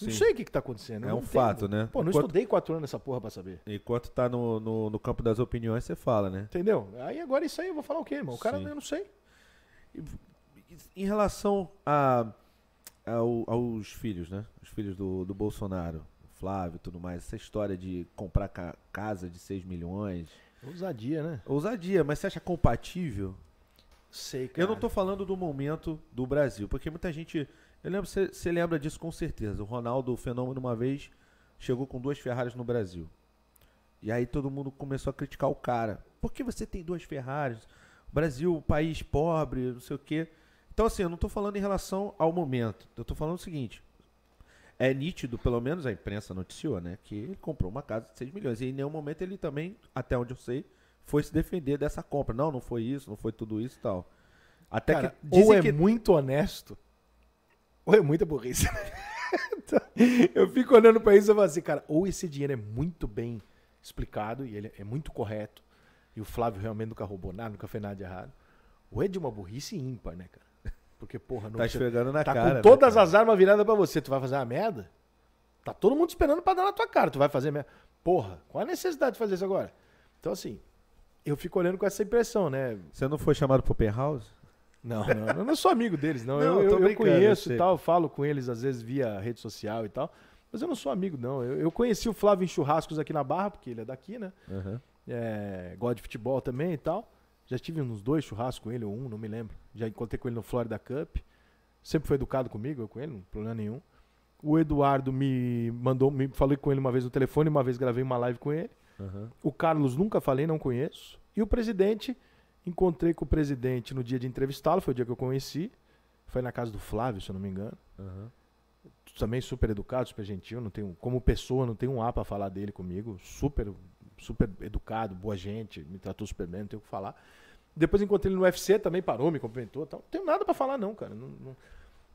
Não Sim. sei o que, que tá acontecendo. É não um entendo. fato, né? Pô, não Enquanto- estudei quatro anos nessa porra pra saber. Enquanto tá no, no, no campo das opiniões, você fala, né? Entendeu? Aí agora isso aí eu vou falar o quê, irmão? O cara, Sim. eu não sei. Em relação a, ao- aos filhos, né? Os filhos do, do Bolsonaro, Flávio e tudo mais, essa história de comprar ca- casa de 6 milhões. Ousadia, né? Ousadia, mas você acha compatível? Sei, cara. Eu não tô falando do momento do Brasil, porque muita gente. Eu lembro, você, você lembra disso com certeza. O Ronaldo, o fenômeno, uma vez chegou com duas Ferraris no Brasil. E aí todo mundo começou a criticar o cara. Por que você tem duas Ferraris? Brasil, um país pobre, não sei o quê. Então, assim, eu não tô falando em relação ao momento. Eu tô falando o seguinte. É nítido, pelo menos a imprensa noticiou, né? Que ele comprou uma casa de 6 milhões. E em nenhum momento ele também, até onde eu sei, foi se defender dessa compra. Não, não foi isso, não foi tudo isso e tal. Até Cara, que ou é que muito honesto, ou é muita burrice. eu fico olhando pra isso e falo assim, cara, ou esse dinheiro é muito bem explicado e ele é muito correto, e o Flávio realmente nunca roubou nada, nunca fez nada de errado, ou é de uma burrice ímpar, né, cara? Porque, porra, não tá esfregando na tá cara. com né, todas cara? as armas viradas pra você, tu vai fazer uma merda? Tá todo mundo esperando pra dar na tua cara, tu vai fazer merda. Porra, qual a necessidade de fazer isso agora? Então, assim, eu fico olhando com essa impressão, né? Você não foi chamado pro Penthouse? Não, não, eu não sou amigo deles, não. Não, eu, eu eu, conheço e tal, falo com eles às vezes via rede social e tal. Mas eu não sou amigo, não. Eu, eu conheci o Flávio em churrascos aqui na Barra, porque ele é daqui, né? Aham. É, gosta de futebol também e tal. Já tive uns dois churrascos com ele, ou um, não me lembro. Já encontrei com ele no Florida Cup. Sempre foi educado comigo, eu com ele, não tem problema nenhum. O Eduardo me mandou, me falei com ele uma vez no telefone, uma vez gravei uma live com ele. Aham. O Carlos nunca falei, não conheço. E o presidente, encontrei com o presidente no dia de entrevistá-lo, foi o dia que eu conheci. Foi na casa do Flávio, se eu não me engano. Aham. Também super educado, super gentil, não tenho, como pessoa, não tenho um A pra falar dele comigo. Super, super educado, boa gente, me tratou super bem, não tenho o que falar. Depois encontrei ele no UFC, também parou, me cumprimentou. Tal. Não tenho nada pra falar, não, cara. Não- não-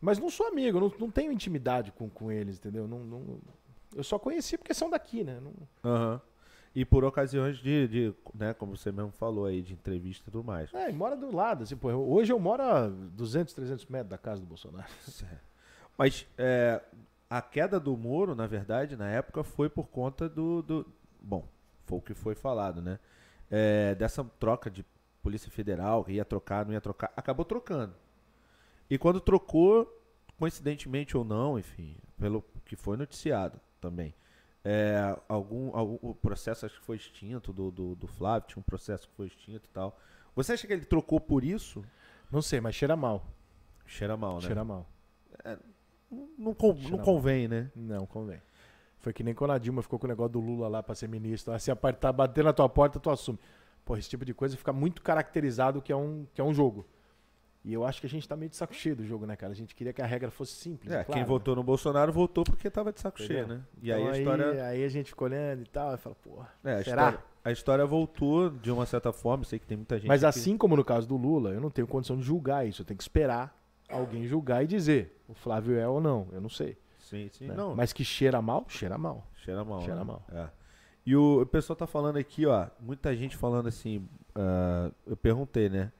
mas não sou amigo, não, não tenho intimidade com, com eles, entendeu? Não, não- eu só conheci porque são daqui, né? Não- Aham. E por ocasiões de, de, né, como você mesmo falou aí, de entrevista e tudo mais. É, e mora do lado. Assim, pô, hoje eu moro a 200, 300 metros da casa do Bolsonaro. Mas é, a queda do Moro, na verdade, na época, foi por conta do. do- bom, foi o que foi falado, né? É, dessa troca de Polícia Federal, que ia trocar, não ia trocar. Acabou trocando. E quando trocou, coincidentemente ou não, enfim, pelo que foi noticiado também. É, algum, algum o processo acho que foi extinto do, do, do Flávio, tinha um processo que foi extinto e tal. Você acha que ele trocou por isso? Não sei, mas cheira mal. Cheira mal, né? Cheira mal. Não, con- Cheira não mal. convém, né? Não, convém. Foi que nem quando a Dilma ficou com o negócio do Lula lá pra ser ministro. Se apertar, bater na tua porta, tu assume. Pô, esse tipo de coisa fica muito caracterizado que é um, que é um jogo. E eu acho que a gente tá meio de saco cheio do jogo, né, cara? A gente queria que a regra fosse simples. É, claro, quem né? votou no Bolsonaro votou porque tava de saco Entendeu? cheio, né? E Então aí a história. Aí a gente fica olhando e tal, e fala, porra. É, a será? história, a história voltou de uma certa forma. Eu sei que tem muita gente. Mas assim como no caso do Lula, eu não tenho condição de julgar isso. Eu tenho que esperar alguém julgar e dizer o Flávio é ou não. Eu não sei. Sim, sim. né? Não, Mas que cheira mal, cheira mal. cheira mal. cheira né? mal. É. E o, o pessoal tá falando aqui, ó. Muita gente falando assim. ah, eu perguntei, né?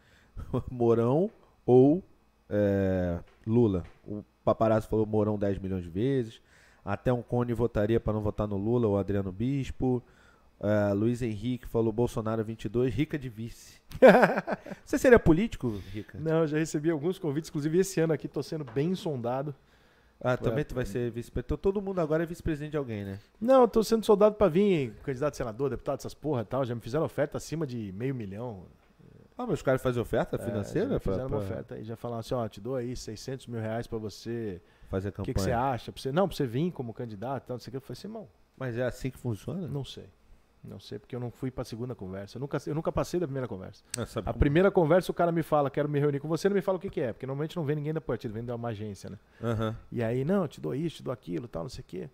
Mourão ou é, Lula? O paparazzo falou Mourão 10 milhões de vezes. Até um cone votaria para não votar no Lula ou Adriano Bispo. Ah, Luiz Henrique falou Bolsonaro 22, Rica de vice. Você seria político, Rica? Não, já recebi alguns convites, inclusive esse ano aqui tô sendo bem sondado. Ah, também tu vai ser vice-presidente. Todo mundo agora é vice-presidente de alguém, né? Não, eu tô sendo soldado pra vir candidato a senador, deputado, essas porra e tal. Já me fizeram oferta acima de meio milhão. Ah, mas os caras fazem oferta É, financeira pra, fizeram pra uma oferta aí, já falaram assim, ó, te dou aí 600 mil reais pra você. fazer O campanha. que, que você acha? Pra você, não, pra você vir como candidato e tal, não sei o que. Eu falei assim, irmão, Mas é assim que funciona? não sei. Não sei, porque eu não fui pra segunda conversa. Eu nunca, eu nunca passei da primeira conversa. Sabe A primeira conversa o cara me fala, quero me reunir com você, não me fala o que, que é, porque normalmente não vem ninguém da partida, vem de uma agência, né? Aham. E aí, não, eu te dou isso, te dou aquilo, tal, não sei o quê.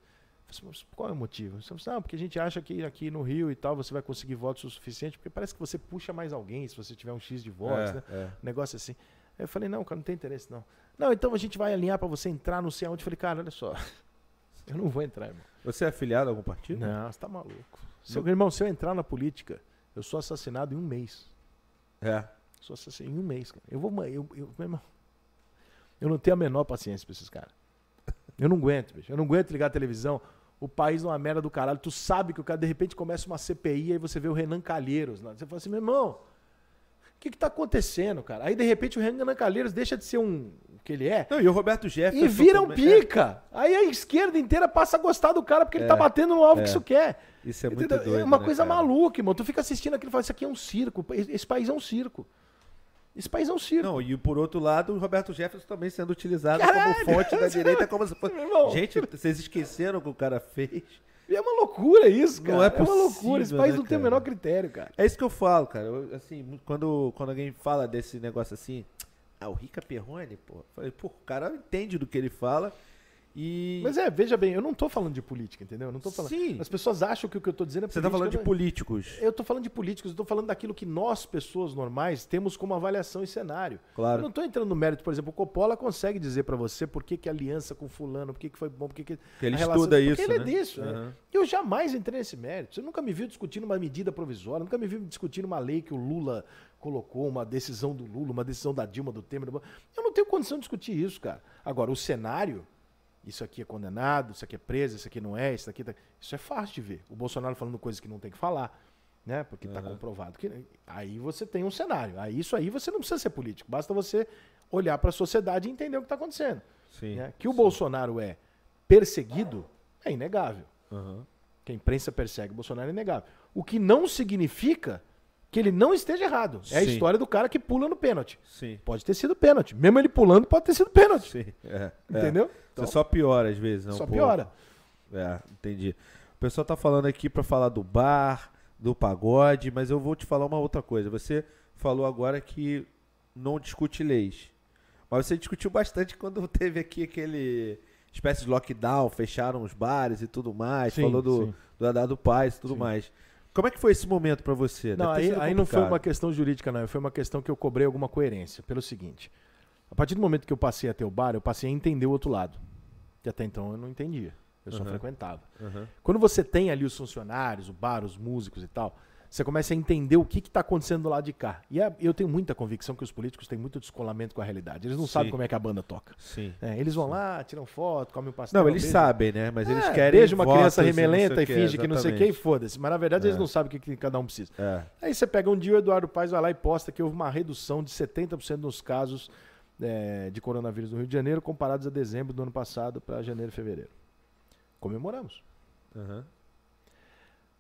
Qual é o motivo? Falou assim, não, porque a gente acha que aqui no Rio e tal você vai conseguir votos o suficiente, porque parece que você puxa mais alguém se você tiver um X de votos, É, né? é. Um negócio assim. Aí eu falei, não, cara, não tem interesse, não. Não, então a gente vai alinhar pra você entrar não sei aonde. Eu falei, cara, olha só. Eu não vou entrar, irmão. Você é afiliado a algum partido? Não, você tá maluco. Seu, irmão, se eu entrar na política, eu sou assassinado em um mês. É. Sou assassinado em um mês, cara. Eu vou. Eu, eu, meu irmão, eu não tenho a menor paciência pra esses caras. Eu não aguento, bicho. Eu não aguento ligar a televisão. O país numa merda do caralho. Tu sabe que o cara de repente começa uma CPI, aí você vê o Renan Calheiros lá. Você fala assim, meu irmão, o que que tá acontecendo, cara? Aí de repente o Renan Calheiros deixa de ser um o que ele é Não, e o Roberto Jefferson. e vira um também- é, pica. Aí a esquerda inteira passa a gostar do cara porque ele É, tá batendo no alvo é. que isso quer. Isso é muito Entendeu? doido. É uma né, coisa cara? maluca, irmão. Tu fica assistindo aquilo e fala, isso aqui é um circo. Esse país é um circo. Esse país é um circo. Não, e por outro lado, o Roberto Jefferson também sendo utilizado Caralho! como fonte da direita. Como se fosse... Gente, vocês esqueceram o que o cara fez? E é uma loucura isso, Não cara. é uma loucura. Esse possível, país né, não tem o cara? menor critério, cara. É isso que eu falo, cara. Eu, assim, quando, quando alguém fala desse negócio assim, ah, o Rica Perrone, pô. Falei, pô, o cara entende do que ele fala e. Mas é, veja bem, eu não tô falando de política, entendeu? Eu não tô falando. Sim. As pessoas acham que o que eu tô dizendo é Você tá falando de política. políticos. Eu tô falando de políticos, eu tô falando daquilo que nós, pessoas normais, temos como avaliação e cenário. Eu Claro. não tô entrando no mérito, por exemplo, o Coppola consegue dizer pra você por que, que a aliança com fulano, por que, que foi bom, por que, que Porque ele relação- estuda porque isso. ele é né? disso. né? Aham. Eu jamais entrei nesse mérito. Você nunca me viu discutindo uma medida provisória, nunca me viu discutindo uma lei que o Lula colocou, uma decisão do Lula, uma decisão da Dilma, do Temer. do- Eu não tenho condição de discutir isso, cara. Agora, o cenário, isso aqui é condenado, isso aqui é preso, isso aqui não é, isso aqui tá... Isso é fácil de ver. O Bolsonaro falando coisas que não tem que falar, né? Porque está Aham. comprovado que. Aí você tem um cenário. Aí isso aí você não precisa ser político. Basta você olhar para a sociedade e entender o que está acontecendo. Sim. né? Que o Bolsonaro é perseguido é inegável. Aham. Que a imprensa persegue o Bolsonaro é inegável. O que não significa que ele não esteja errado. É a Sim. história do cara que pula no pênalti. Sim. Pode ter sido pênalti. Mesmo ele pulando, pode ter sido pênalti. Sim. É. Entendeu? É. Então, Você só piora às vezes, não? só Pô. piora. É, entendi. O pessoal tá falando aqui pra falar do bar, do pagode, mas eu vou te falar uma outra coisa. Você falou agora que não discute leis. Mas você discutiu bastante quando teve aqui aquele espécie de lockdown, fecharam os bares e tudo mais, Sim, falou do, sim. do Haddad Paz e tudo Sim. mais. Como é que foi esse momento pra você? Não, aí, aí não foi uma questão jurídica, não. Foi uma questão que eu cobrei alguma coerência. Pelo seguinte: a partir do momento que eu passei a ter o bar, eu passei a entender o outro lado. Que até então eu não entendia. Eu só Uhum. frequentava. Aham. Quando você tem ali os funcionários, o bar, os músicos e tal, você começa a entender o que está acontecendo do lado de cá. E a- eu tenho muita convicção que os políticos têm muito descolamento com a realidade. Eles não Sim. sabem como é que a banda toca. Sim. É, eles vão lá, tiram foto, comem um pastel. Não, eles beijam- sabem, né? Mas eles É, querem. Beija uma criança remelenta e finge que não sei o que e foda-se. Mas na verdade eles É. não sabem o que, cada um precisa. É. Aí você pega um dia o Eduardo Paes vai lá e posta que houve uma redução de 70% nos casos é, de coronavírus no Rio de Janeiro comparados a dezembro do ano passado para janeiro e fevereiro. Comemoramos. Aham.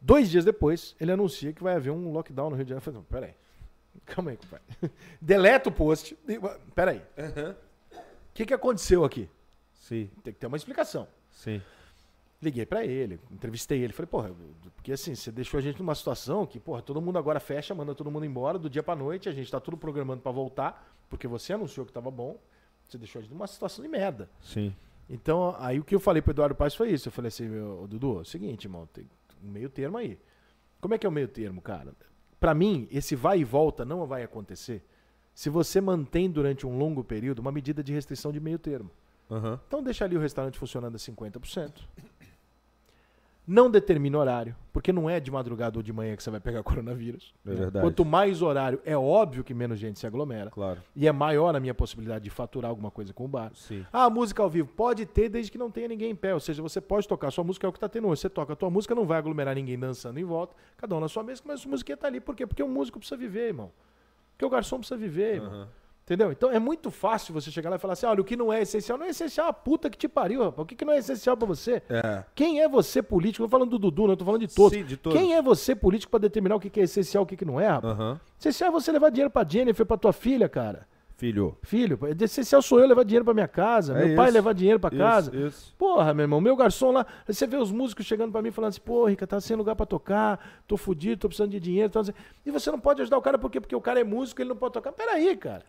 Dois dias depois, ele anuncia que vai haver um lockdown no Rio de Janeiro. Eu falei, peraí. Calma aí, compadre. Deleta o post. E- Peraí. O que, que aconteceu aqui? Sim, Tem que ter uma explicação. sim. Liguei pra ele, entrevistei ele. Falei, porra, porque assim, você deixou a gente numa situação que, porra, todo mundo agora fecha, manda todo mundo embora do dia pra noite, a gente tá tudo programando pra voltar, porque você anunciou que tava bom. Você deixou a gente numa situação de merda. Sim. Então, aí o que eu falei pro Eduardo Paes foi isso. Eu falei assim, meu, Dudu, é o seguinte, irmão, tem um meio termo aí. Como é que é o meio termo, cara? Pra mim, esse vai e volta não vai acontecer se você mantém durante um longo período uma medida de restrição de meio termo. Aham. Então deixa ali o restaurante funcionando a 50%. Não determina horário, porque não é de madrugada ou de manhã que você vai pegar coronavírus. É verdade. Quanto mais horário, é óbvio que menos gente se aglomera. Claro. E é maior a minha possibilidade de faturar alguma coisa com o bar. Sim. Ah, música ao vivo pode ter desde que não tenha ninguém em pé. Ou seja, você pode tocar sua música, é o que tá tendo hoje. Você toca a tua música, não vai aglomerar ninguém dançando em volta, cada um na sua mesa, mas a musiquinha tá ali. Por quê? Porque o músico precisa viver, irmão. Porque o garçom precisa viver, irmão. Entendeu? Então é muito fácil você chegar lá e falar assim: olha, o que não é essencial não é essencial, a puta que te pariu, rapaz. O que, que não é essencial pra você? É. Quem é você político? Não tô falando do Dudu, não tô falando de todos. Sim, de todos. Quem é você político pra determinar o que, que é essencial e o que, que não é, rapaz? Aham. Essencial é você levar dinheiro pra Jennifer, pra tua filha, cara. Filho. Filho, essencial sou eu levar dinheiro pra minha casa, É meu pai isso. levar dinheiro pra casa. Isso, isso. Porra, meu irmão, meu garçom lá, você vê os músicos chegando pra mim falando assim, pô, Rica, tá sem lugar pra tocar, tô fudido, tô precisando de dinheiro. Tô... assim. E você não pode ajudar o cara por quê? Porque o cara é músico, ele não pode tocar. Peraí, cara.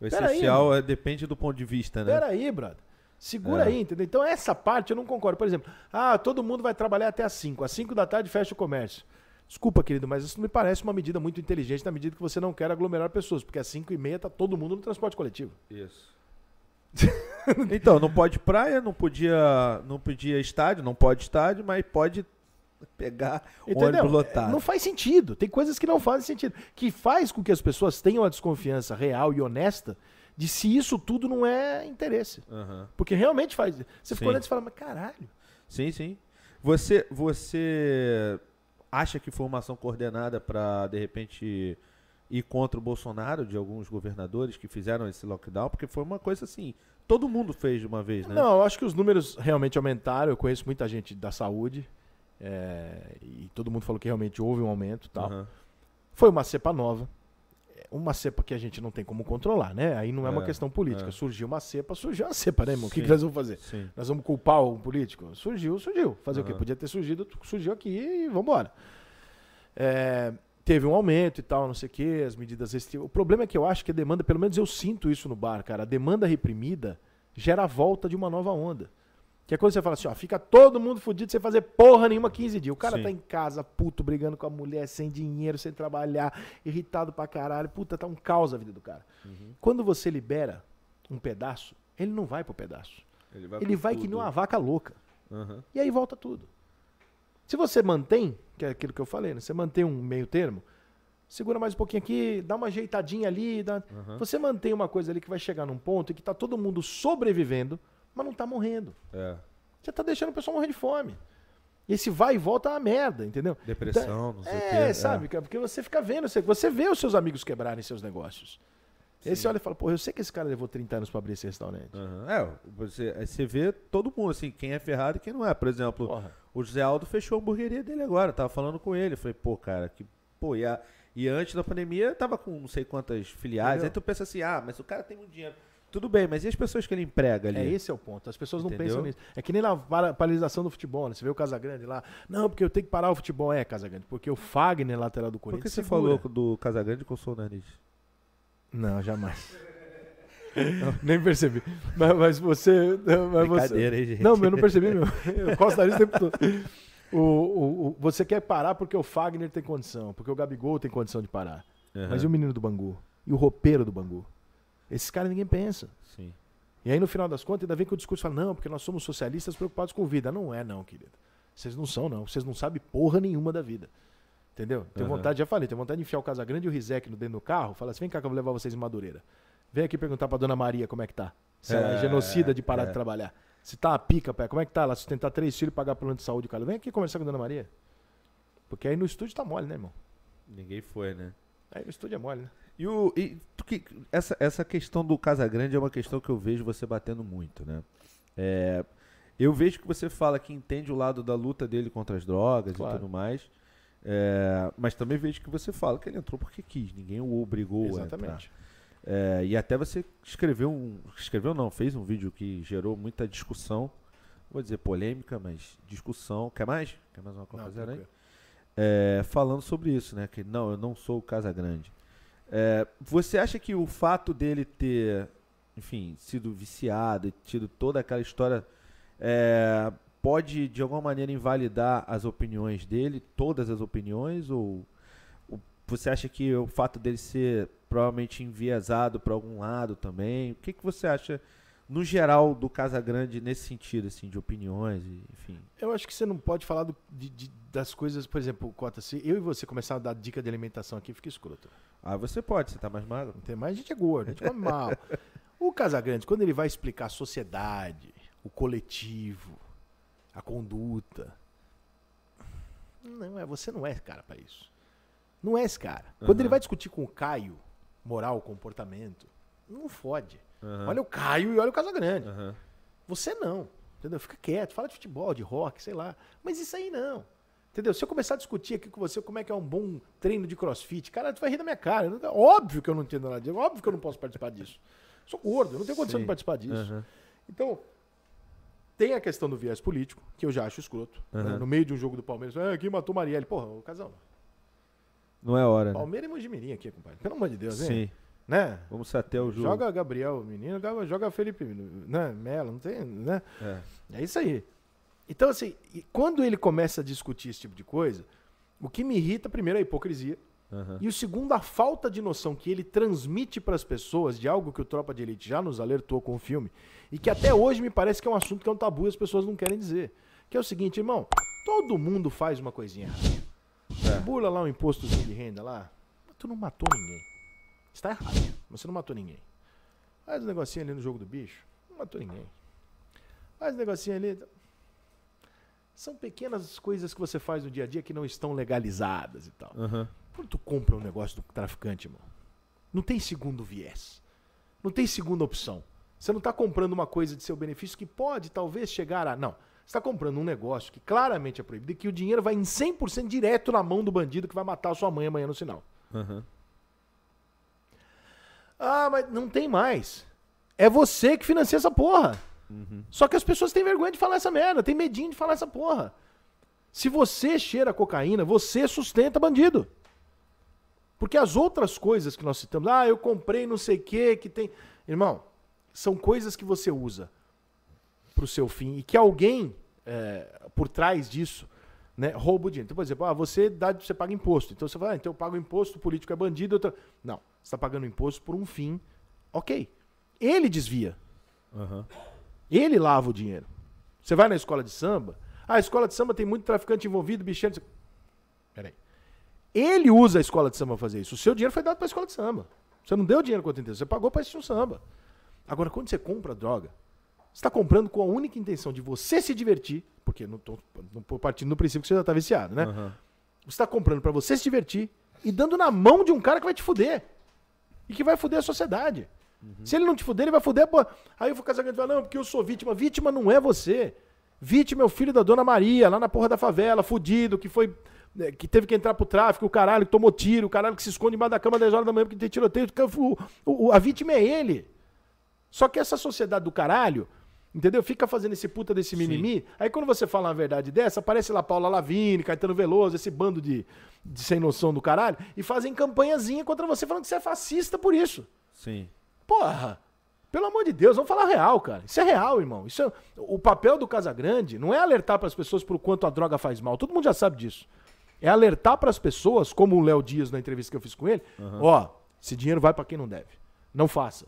O Pera aí, essencial é, depende do ponto de vista, né? Peraí, brother. Segura É. aí, entendeu? Então essa parte eu não concordo. Por exemplo, ah, todo mundo vai trabalhar até às 5. Às 5 da tarde fecha o comércio. Desculpa, querido, mas isso me parece uma medida muito inteligente na medida que você não quer aglomerar pessoas, porque às 5 e meia tá todo mundo no transporte coletivo. Isso. então, não pode praia, não podia, não podia estádio, não pode estádio, mas pode pegar Entendeu? ônibus lotado. Não faz sentido. Tem coisas que não fazem sentido. Que faz com que as pessoas tenham a desconfiança real e honesta de se isso tudo não é interesse. Aham. Porque realmente faz. Você ficou olhando e fala, mas caralho. Sim, sim. Você, você acha que foi uma ação coordenada para de repente ir contra o Bolsonaro de alguns governadores que fizeram esse lockdown? Porque foi uma coisa assim, todo mundo fez de uma vez, né? Não, eu acho que os números realmente aumentaram. Eu conheço muita gente da saúde. É, e todo mundo falou que realmente houve um aumento e tal. Aham. Foi uma cepa nova. É, Uma cepa que a gente não tem como controlar, né? Aí não é, uma É, questão política. é. Surgiu uma cepa, surgiu uma cepa, né, irmão? O que, que nós vamos fazer? Sim. Nós vamos culpar um político? Surgiu, surgiu. Fazer o quê? Podia ter surgido, surgiu aqui e vambora. É, teve um aumento e tal, não sei o quê, as medidas restritivas. O problema é que eu acho que a demanda, pelo menos eu sinto isso no bar, cara. A demanda reprimida gera a volta de uma nova onda. Que é quando você fala assim, ó, fica todo mundo fudido sem fazer porra nenhuma 15 dias. O cara Sim. tá em casa, puto, brigando com a mulher, sem dinheiro, sem trabalhar, irritado pra caralho. Puta, tá um caos a vida do cara. Uhum. Quando você libera um pedaço, ele não vai pro pedaço. Ele vai, Ele vai que nem uma vaca louca. Aham. E aí volta tudo. Se você mantém, que é aquilo que eu falei, né? Você mantém um meio termo, segura mais um pouquinho aqui, dá uma ajeitadinha ali. Dá... Aham. Você mantém uma coisa ali que vai chegar num ponto em que tá todo mundo sobrevivendo, mas não tá morrendo. É. Você tá deixando o pessoal morrer de fome. Esse vai e volta é uma merda, entendeu? Depressão, não sei o É, quê. sabe? cara? Porque você fica vendo, você, você vê os seus amigos quebrarem seus negócios. Aí você olha e fala, pô, eu sei que esse cara levou 30 anos pra abrir esse restaurante. Aham. É, você, você vê todo mundo, assim, quem é ferrado e quem não é. Por exemplo, Porra. o José Aldo fechou a hamburgueria dele agora, tava falando com ele. Falei, pô, cara, que. Pô, e, a- e antes da pandemia tava com não sei quantas filiais. Entendeu? Aí tu pensa assim, ah, mas o cara tem muito dinheiro. Tudo bem, mas e as pessoas que ele emprega ali? É, esse é o ponto. As pessoas não Entendeu? pensam nisso. É que nem na para- paralisação do futebol, né? Você vê o Casagrande lá. Não, porque eu tenho que parar o futebol. É, Casagrande. Porque o Fagner, lateral do Por Corinthians. que você segura. falou do Casagrande com o Sol Nariz? Não, jamais. Não, nem percebi. Mas, mas você. Mas você... Brincadeira, hein, gente? Não, mas eu não percebi mesmo. Eu costo o nariz o tempo todo. O, o- o- você quer parar porque o Fagner tem condição, porque o Gabigol tem condição de parar. Aham. Mas e o menino do Bangu? E o roupeiro do Bangu? Esses caras ninguém pensa. Sim. E aí, no final das contas, ainda vem que o discurso fala, não, porque nós somos socialistas preocupados com vida. Não é, não, querido. Vocês não são, não. Vocês não sabem porra nenhuma da vida. Entendeu? Tenho Aham. vontade, já falei, tenho vontade de enfiar o Casagrande e o Rizek no dentro do carro. Fala assim, vem cá que eu vou levar vocês em Madureira. Vem aqui perguntar pra dona Maria como é que tá. Se ela é É, genocida de parar é. de trabalhar. Se tá a pica, pé, como é que tá? Ela sustentar três filhos e pagar plano de saúde, cara. Vem aqui conversar com a dona Maria. Porque aí no estúdio tá mole, né, irmão? Ninguém foi, né? Aí no estúdio é mole, né? E, o, e que, essa, essa questão do Casagrande é uma questão que eu vejo você batendo muito, né? É, eu vejo que você fala que entende o lado da luta dele contra as drogas Claro. e tudo mais. é, mas também vejo que você fala que ele entrou porque quis, ninguém o obrigou a entrar. Exatamente. É, e até você escreveu um. Escreveu não, fez um vídeo que gerou muita discussão. Vou dizer polêmica, mas discussão. Quer mais? Quer mais uma coisa? Não, né? É, falando sobre isso, né? Que não, eu não sou o Casagrande. É, você acha que o fato dele ter, enfim, sido viciado e tido toda aquela história, é, pode de alguma maneira invalidar as opiniões dele, todas as opiniões, ou, ou você acha que o fato dele ser provavelmente enviesado para algum lado também? O que, que você acha no geral do Casagrande nesse sentido, assim, de opiniões, enfim? Eu acho que você não pode falar do- de- de- das coisas, por exemplo, Cota, se eu e você começar a dar dica de alimentação aqui, fica escroto. Ah, você pode, você tá mais magro? Não tem mais, a gente é gordo, a gente come mal. O Casagrande, quando ele vai explicar a sociedade, o coletivo, a conduta. Não, é, você não é cara pra isso. Não é esse cara. Quando ele Aham. vai discutir com o Caio, moral, comportamento, não fode. Aham. Olha o Caio e olha o Casagrande. Aham. Você não. Entendeu? Fica quieto, fala de futebol, de rock, sei lá. Mas isso aí não. Entendeu? Se eu começar a discutir aqui com você como é que é um bom treino de crossfit, cara, tu vai rir da minha cara. Óbvio que eu não entendo nada disso. Óbvio que eu não posso participar disso. Sou gordo, eu não tenho condição Sim. de participar disso. Aham. Então, tem a questão do viés político, que eu já acho escroto. né? Aham. No meio de um jogo do Palmeiras, ah, quem matou Marielle? Porra, o casal. Não é hora, né? Palmeiras e Mojimirim aqui, compadre. Pelo amor de Deus, hein? Sim. Né? Vamos até o jogo. Joga Gabriel, menino, joga, Felipe, né? Melo, não tem, né? É. É isso aí. Então, assim, quando ele começa a discutir esse tipo de coisa, o que me irrita, primeiro, é a hipocrisia. Aham. E o segundo, a falta de noção que ele transmite para as pessoas de algo que o Tropa de Elite já nos alertou com o filme. E que até hoje me parece que é um assunto que é um tabu e as pessoas não querem dizer. Que é o seguinte, irmão, todo mundo faz uma coisinha errada. É. Bula lá um impostozinho de renda lá, mas tu não matou ninguém. Está errado, você não matou ninguém. Faz um negocinho ali no jogo do bicho, não matou ninguém. Faz um negocinho ali. São pequenas coisas que você faz no dia a dia que não estão legalizadas e tal. Aham. Quando tu compra um negócio do traficante, irmão, não tem segundo viés. Não tem segunda opção. Você não está comprando uma coisa de seu benefício que pode, talvez, chegar a. Não. Você está comprando um negócio que claramente é proibido e que o dinheiro vai em 100% direto na mão do bandido que vai matar a sua mãe amanhã no sinal. Aham. Ah, mas não tem mais. É você que financia essa porra. Só que as pessoas têm vergonha de falar essa merda, têm medinho de falar essa porra. Se você cheira cocaína, você sustenta bandido. Porque as outras coisas que nós citamos, ah, eu comprei não sei o que, que tem. Irmão, são coisas que você usa pro seu fim e que alguém é, por trás disso né, rouba o dinheiro. Então, por exemplo, ah, você, dá, você paga imposto. Então você fala, ah, então eu pago imposto, o político é bandido. tô- Não, está pagando imposto por um fim. Ok. Ele desvia. Aham. Ele lava o dinheiro. Você vai na escola de samba, ah, a escola de samba tem muito traficante envolvido, bicheiro. Peraí. Ele usa a escola de samba pra fazer isso. O seu dinheiro foi dado pra escola de samba. Você não deu dinheiro quanto inteiro, você pagou pra assistir um samba. Agora, quando você compra droga, você está comprando com a única intenção de você se divertir, porque não tô partindo do princípio que você já tá viciado, né? Aham. Você está comprando pra você se divertir e dando na mão de um cara que vai te fuder. E que vai fuder a sociedade. Se ele não te fuder, ele vai fuder. Pô. Aí o Casagrande fala, não, porque eu sou vítima. Vítima não é você. Vítima é o filho da Dona Maria, lá na porra da favela, fudido, que foi. né, Que teve que entrar pro tráfico, o caralho que tomou tiro, o caralho que se esconde embaixo da cama 10 horas da manhã porque tem tiroteio. O, o- a vítima é ele. Só que essa sociedade do caralho, entendeu? Fica fazendo esse puta desse mimimi. Aí quando você fala uma verdade dessa, aparece lá Paula Lavigne, Caetano Veloso, esse bando de, de sem noção do caralho, e fazem campanhazinha contra você falando que você é fascista por isso. Sim. Porra! Pelo amor de Deus, vamos falar real, cara. Isso é real, irmão. Isso é- o papel do Casagrande não é alertar para as pessoas por quanto a droga faz mal. Todo mundo já sabe disso. É alertar para as pessoas, como o Léo Dias na entrevista que eu fiz com ele, ó, esse dinheiro vai para quem não deve. Não faça.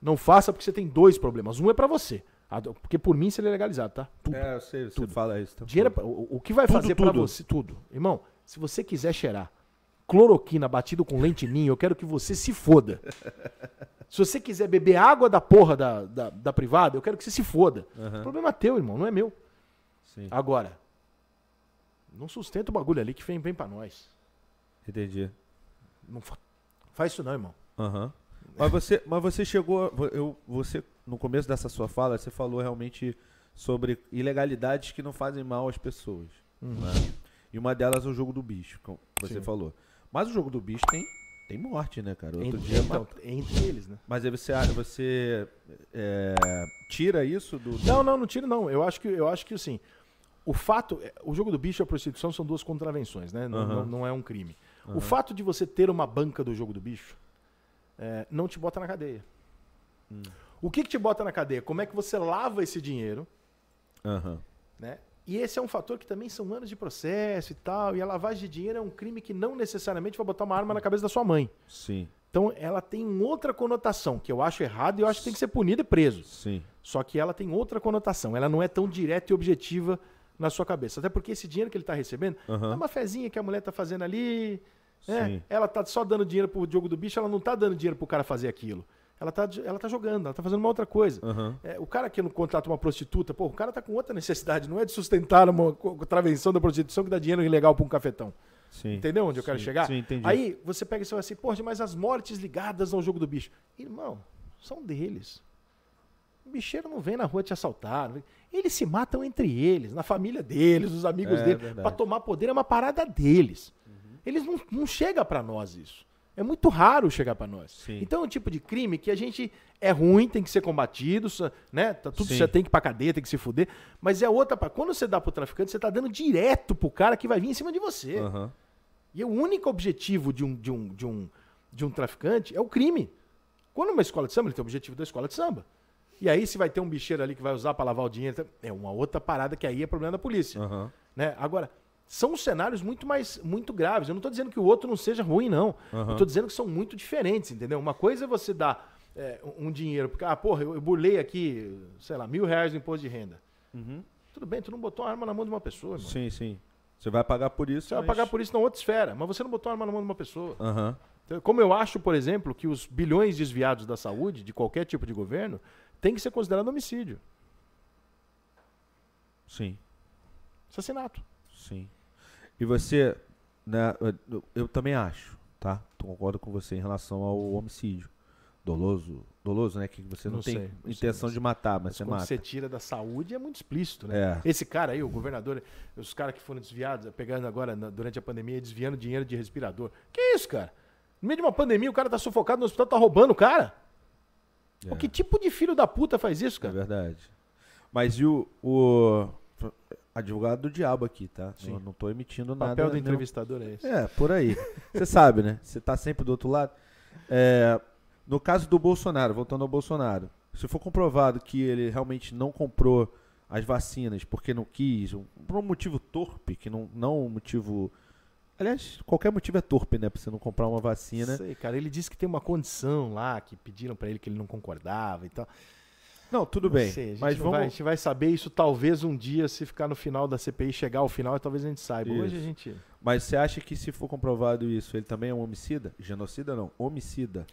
Não faça porque você tem dois problemas. Um é para você. Porque por mim seria legalizado, tá? Tudo. É, eu sei, você fala isso. tá? Dinheiro é o, o que vai Tudo, fazer pra tudo. você tudo. Irmão, se você quiser cheirar cloroquina batido com lentinho, eu quero que você se foda. Se você quiser beber água da porra da, da, da privada, eu quero que você se foda. O problema é teu, irmão, não é meu. Sim. Agora, não sustenta o bagulho ali que vem, vem pra nós. Entendi. Não fa- faz isso não, irmão. Aham. Mas você, mas você chegou, eu, você no começo dessa sua fala, você falou realmente sobre ilegalidades que não fazem mal às pessoas. né? E uma delas é o jogo do bicho, como você Sim. falou. Mas o jogo do bicho tem, tem morte, né, cara? Outro Entre, dia, então, entre eles, né? mas aí você, você é, tira isso do, do- Não, não, não tira não. Eu acho que eu acho que assim, o fato, é, o jogo do bicho e a prostituição são duas contravenções, né? Não, não, não é um crime. O fato de você ter uma banca do jogo do bicho é, não te bota na cadeia. O que, que te bota na cadeia? Como é que você lava esse dinheiro, Aham. né? E esse é um fator que também são anos de processo e tal. E a lavagem de dinheiro é um crime que não necessariamente vai botar uma arma na cabeça da sua mãe. Sim, Então ela tem outra conotação, que eu acho errado e eu acho que tem que ser punido e preso. sim. Só que ela tem outra conotação. Ela não é tão direta e objetiva na sua cabeça. Até porque esse dinheiro que ele está recebendo Aham. é uma fezinha que a mulher tá fazendo ali. né? Ela tá só dando dinheiro pro jogo do bicho, ela não tá dando dinheiro pro cara fazer aquilo. Ela tá, ela tá jogando, ela tá fazendo uma outra coisa. Aham. É, o cara que não contrata uma prostituta, pô, o cara tá com outra necessidade, não é de sustentar uma co- contravenção da prostituição que dá dinheiro ilegal pra um cafetão. Sim. Entendeu onde eu quero Sim, chegar? sim, entendi. Aí você pega e fala assim, poxa, mas as mortes ligadas ao jogo do bicho. Irmão, são deles. O bicheiro não vem na rua te assaltar. Eles se matam entre eles, na família deles, os amigos É, deles. Pra tomar poder é uma parada deles. Eles não, não chega pra nós isso. É muito raro chegar pra nós. Sim. Então é um tipo de crime que a gente é ruim, tem que ser combatido, né? Tá tudo Sim. você tem que ir pra cadeia, tem que se fuder. Mas é outra. pa- Quando você dá pro traficante, você tá dando direto pro cara que vai vir em cima de você. Aham. E o único objetivo de um, de um, de um, de um traficante é o crime. Quando uma escola de samba, ele tem o objetivo da escola de samba. E aí, se vai ter um bicheiro ali que vai usar para lavar o dinheiro, é uma outra parada que aí é problema da polícia. Aham. Né? Agora, são cenários muito mais muito graves. Eu não estou dizendo que o outro não seja ruim, não. Aham. Eu estou dizendo que são muito diferentes, entendeu? Uma coisa é você dar é, um dinheiro, porque, ah, porra, eu, eu burlei aqui, sei lá, mil reais no imposto de renda. Uhum. Tudo bem, tu não botou uma arma na mão de uma pessoa, irmão. Sim, sim. Você vai pagar por isso. Você vai mas- pagar por isso na outra esfera, mas você não botou uma arma na mão de uma pessoa. Aham. Então, Como eu acho, por exemplo, que os bilhões desviados da saúde, de qualquer tipo de governo, tem que ser considerado homicídio, Sim, assassinato. Sim. E você, né, eu, eu também acho, tá? Concordo com você em relação ao homicídio. Doloso, doloso, né? Que você não, Não tem sei, não sei, intenção mas- de matar, mas, Mas você mata. você tira da saúde é muito explícito, né? É. Esse cara aí, o governador, os caras que foram desviados, pegando agora na- durante a pandemia, desviando dinheiro de respirador. Que isso, cara? No meio de uma pandemia, o cara tá sufocado no hospital, tá roubando o cara. Pô, É. que tipo de filho da puta faz isso, É cara? verdade. Mas e o, o advogado do diabo aqui, tá? Sim. Não, não tô emitindo O nada. papel do não. entrevistador é esse. É, por aí. Você sabe, né? Você tá sempre do outro lado. É, no caso do Bolsonaro, voltando ao Bolsonaro, se for comprovado que ele realmente não comprou as vacinas porque não quis, um- por um motivo torpe, que não, não um motivo. Aliás, qualquer motivo é torpe, né? Pra você não comprar uma vacina. Sei, cara. Ele disse que tem uma condição lá, que pediram pra ele que ele não concordava e tal. Não, tudo Não bem. sei, a gente mas vamos. vai, a gente vai saber isso talvez um dia, se ficar no final da CPI, chegar ao final, talvez a gente saiba. Hoje a Isso. gente. Mas você acha que se for comprovado isso, ele também é um homicida? Genocida não, homicida.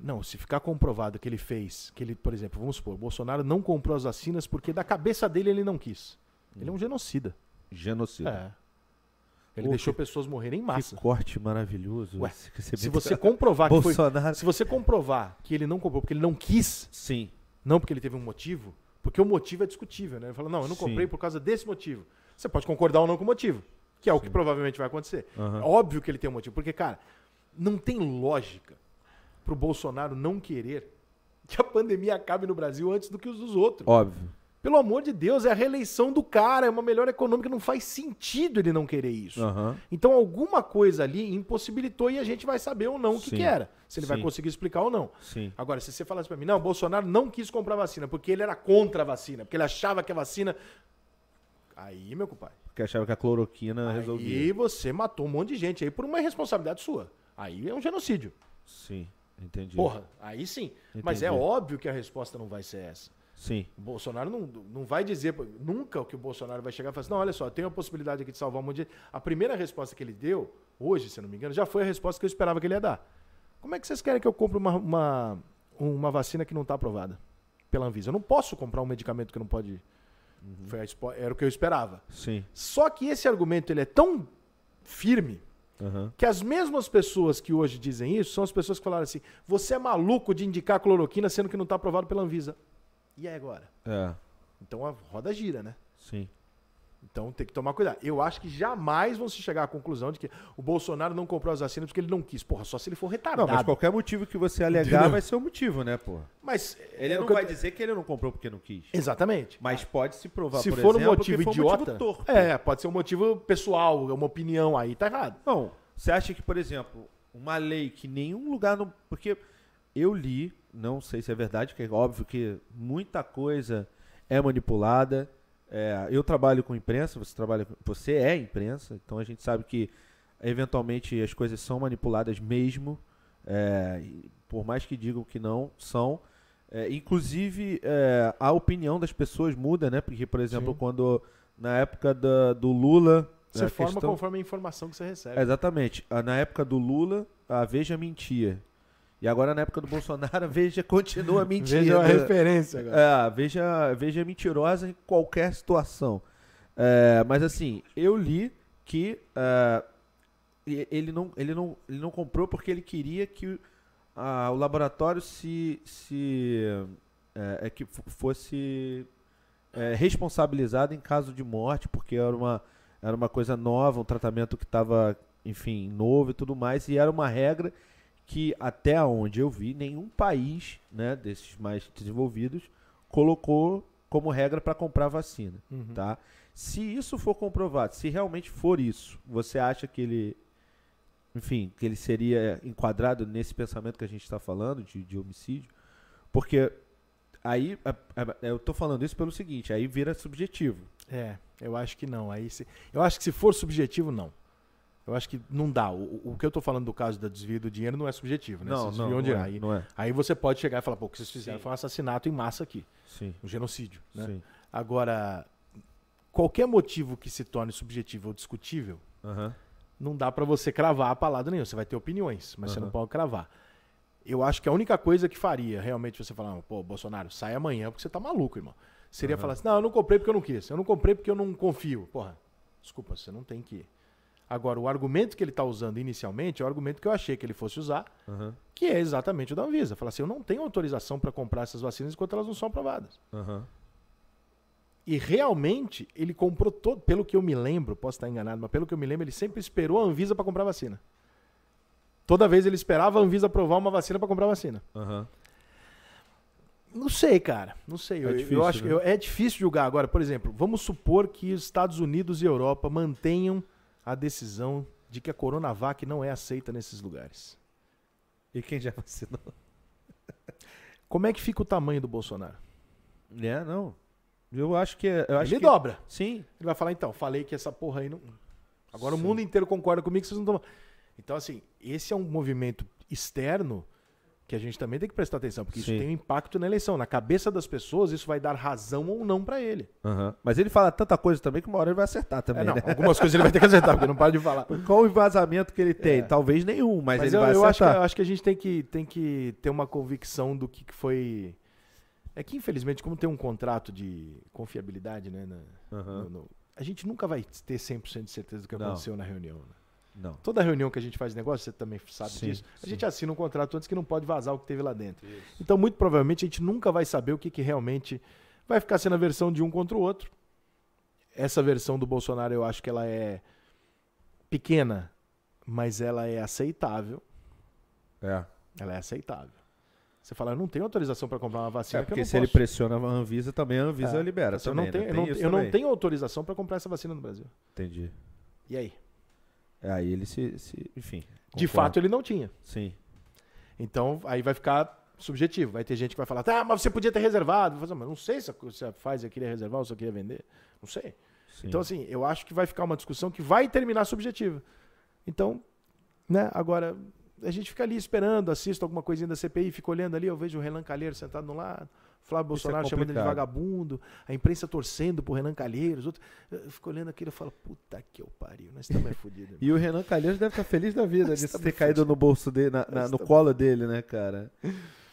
Não, se ficar comprovado que ele fez, que ele, por exemplo, vamos supor, Bolsonaro não comprou as vacinas porque da cabeça dele ele não quis. Ele é um genocida. Genocida. É. Ele Pô, deixou que- pessoas morrerem em Que massa. corte maravilhoso. Ué, que Se você comprovar que foi. Bolsonaro. Se você comprovar que ele não comprou porque ele não quis, Sim. Não porque ele teve um motivo, porque o motivo é discutível, né? Ele fala, não, eu não Sim. comprei por causa desse motivo. Você pode concordar ou não com o motivo, que é o que Sim. provavelmente vai acontecer. Aham. É óbvio que ele tem um motivo, porque, cara, não tem lógica pro Bolsonaro não querer que a pandemia acabe no Brasil antes do que os dos outros. Óbvio. Pelo amor de Deus, é a reeleição do cara, é uma melhor econômica, não faz sentido ele não querer isso. Aham. Então alguma coisa ali impossibilitou e a gente vai saber ou não o que, que era. Se ele vai Sim. conseguir explicar ou não. Sim. Agora, se você falasse pra mim, não, Bolsonaro não quis comprar vacina porque ele era contra a vacina, porque ele achava que a vacina. Aí, meu compadre. Porque achava que a cloroquina Aí resolvia. você matou um monte de gente aí por uma irresponsabilidade sua. Aí é um genocídio. Sim, entendi. Porra, aí sim. Mas é Entendi. óbvio que a resposta não vai ser essa. Sim. O Bolsonaro não, não vai dizer, nunca o que o Bolsonaro vai chegar e falar assim, não, olha só, tem a possibilidade aqui de salvar um monte de gente. A primeira resposta que ele deu, hoje, se não me engano, já foi a resposta que eu esperava que ele ia dar. Como é que vocês querem que eu compre uma, uma, uma vacina que não está aprovada pela Anvisa? Eu não posso comprar um medicamento que não pode... Foi a era o que eu esperava. Sim. Só que esse argumento ele é tão firme Aham. que as mesmas pessoas que hoje dizem isso são as pessoas que falaram assim: você é maluco de indicar cloroquina sendo que não está aprovado pela Anvisa. E aí agora? É. Então a roda gira, né? Sim. Então tem que tomar cuidado. Eu acho que jamais vão se chegar à conclusão de que o Bolsonaro não comprou as vacinas porque ele não quis. Porra, só se ele for retardado. Não, mas qualquer motivo que você alegar Entendeu? vai ser o motivo, né, pô? Mas Ele é não que eu- vai dizer que ele não comprou porque não quis. Exatamente. Mas pode se provar, se por for exemplo, um motivo que foi um idiota, motivo é, pode ser um motivo pessoal, é uma opinião aí, tá errado. Não, você acha que, por exemplo, uma lei que nenhum lugar não. Porque eu li, não sei se é verdade, que é óbvio que muita coisa é manipulada. É, eu trabalho com imprensa, você trabalha, com- você é imprensa, então a gente sabe que eventualmente as coisas são manipuladas mesmo, é, por mais que digam que não, são. É, inclusive é, a opinião das pessoas muda, né? Porque, por exemplo, Sim. quando na época da- do Lula, Você forma questão- conforme a informação que você recebe. exatamente. Ah, Na época do Lula, a Veja mentia. E agora na época do Bolsonaro, a Veja continua mentindo. Veja a referência agora. É, Veja, Veja é mentirosa em qualquer situação. É, mas assim, eu li que e- ele, não, ele, não, ele não comprou porque ele queria que o- a- o laboratório se, se é, que fosse responsabilizado em caso de morte, porque era uma, era uma coisa nova, um tratamento que estava, enfim, novo e tudo mais, e era uma regra que até onde eu vi, nenhum país, né, desses mais desenvolvidos, colocou como regra para comprar vacina, Uhum. tá? Se isso for comprovado, se realmente for isso, você acha que ele, enfim, que ele seria enquadrado nesse pensamento que a gente está falando de, de homicídio? Porque aí, a- a- eu tô falando isso pelo seguinte, aí vira subjetivo. É, eu acho que não. Aí se, eu acho que se for subjetivo, não. Eu acho que não dá. O, o- que eu tô falando do caso do desvio do dinheiro não é subjetivo, né? Não, não, não é, Aí, não é. aí você pode chegar e falar, pô, o que vocês fizeram Sim. foi um assassinato em massa aqui, Sim, um genocídio. Né? sim. Agora, qualquer motivo que se torne subjetivo ou discutível, Aham. não dá pra você cravar a palavra nenhuma. Você vai ter opiniões, mas você Aham. não pode cravar. Eu acho que a única coisa que faria realmente você falar, pô, Bolsonaro, sai amanhã porque você tá maluco, irmão. Seria Aham. falar assim, não, eu não comprei porque eu não quis. Eu não comprei porque eu não confio. Porra, desculpa, você não tem que. Agora, o argumento que ele tá usando inicialmente é o argumento que eu achei que ele fosse usar, Aham. que é exatamente o da Anvisa. Falar assim, eu não tenho autorização pra comprar essas vacinas enquanto elas não são aprovadas. Aham. E realmente, ele comprou todo, pelo que eu me lembro, posso estar enganado, mas pelo que eu me lembro, ele sempre esperou a Anvisa para comprar vacina. Toda vez ele esperava a Anvisa aprovar uma vacina para comprar vacina. Aham. Não sei, cara. Não sei. É eu, eu difícil, acho que né? eu- é difícil julgar agora. Por exemplo, vamos supor que os Estados Unidos e Europa mantenham a decisão de que a Coronavac não é aceita nesses lugares. E quem já vacinou? Como é que fica o tamanho do Bolsonaro? É, não. Eu acho que. Eu acho ele que... dobra. Sim. Ele vai falar, então, falei que essa porra aí não. Agora Sim. o mundo inteiro concorda comigo que vocês não estão. Então, assim, esse é um movimento externo que a gente também tem que prestar atenção, porque isso Sim. tem um impacto na eleição. Na cabeça das pessoas, isso vai dar razão ou não pra ele. Aham. Mas ele fala tanta coisa também que uma hora ele vai acertar também, É, não, né? algumas coisas ele vai ter que acertar, porque não para de falar. Qual o embasamento que ele tem? É. Talvez nenhum, mas, Mas, ele eu, vai eu acho que, acertar. eu acho que a gente tem que, tem que ter uma convicção do que que foi. É que, infelizmente, como tem um contrato de confiabilidade, né? na- Aham. no- no- a gente nunca vai ter 100% de certeza do que Não. aconteceu na reunião. né? Não. Toda reunião que a gente faz negócio, você também sabe Sim, disso, a sim. gente assina um contrato antes que não pode vazar o que teve lá dentro. Então, muito provavelmente, a gente nunca vai saber o que, que realmente vai ficar sendo a versão de um contra o outro. Essa versão do Bolsonaro, eu acho que ela é pequena, mas ela é aceitável. É. Ela é aceitável. Você fala, eu não tenho autorização para comprar uma vacina É que eu porque se ele posso. pressiona a Anvisa também, a Anvisa É. libera eu também, não tenho, né? eu não, isso eu não tenho autorização para comprar essa vacina no Brasil. Entendi. E aí? Aí ele se, se- enfim. De fato, ele não tinha. Sim. Então, aí vai ficar subjetivo. Vai ter gente que vai falar, tá, mas você podia ter reservado. Falar, mas não sei se se a Pfizer queria reservar ou se eu queria vender. Não sei. sim. Então, assim, eu acho que vai ficar uma discussão que vai terminar subjetiva. Então, né, agora, a gente fica ali esperando, assisto alguma coisinha da CPI, fico olhando ali, eu vejo o Renan Calheiros sentado no lado, Flávio é Bolsonaro chamando ele de vagabundo, a imprensa torcendo pro Renan Calheiros, outro, eu fico olhando aquilo e falo, puta que eu pariu, nós estamos é fodidos. E o Renan Calheiros deve estar feliz da vida de ter bem caído no bolso dele, na- na- Nós no colo dele, né, cara?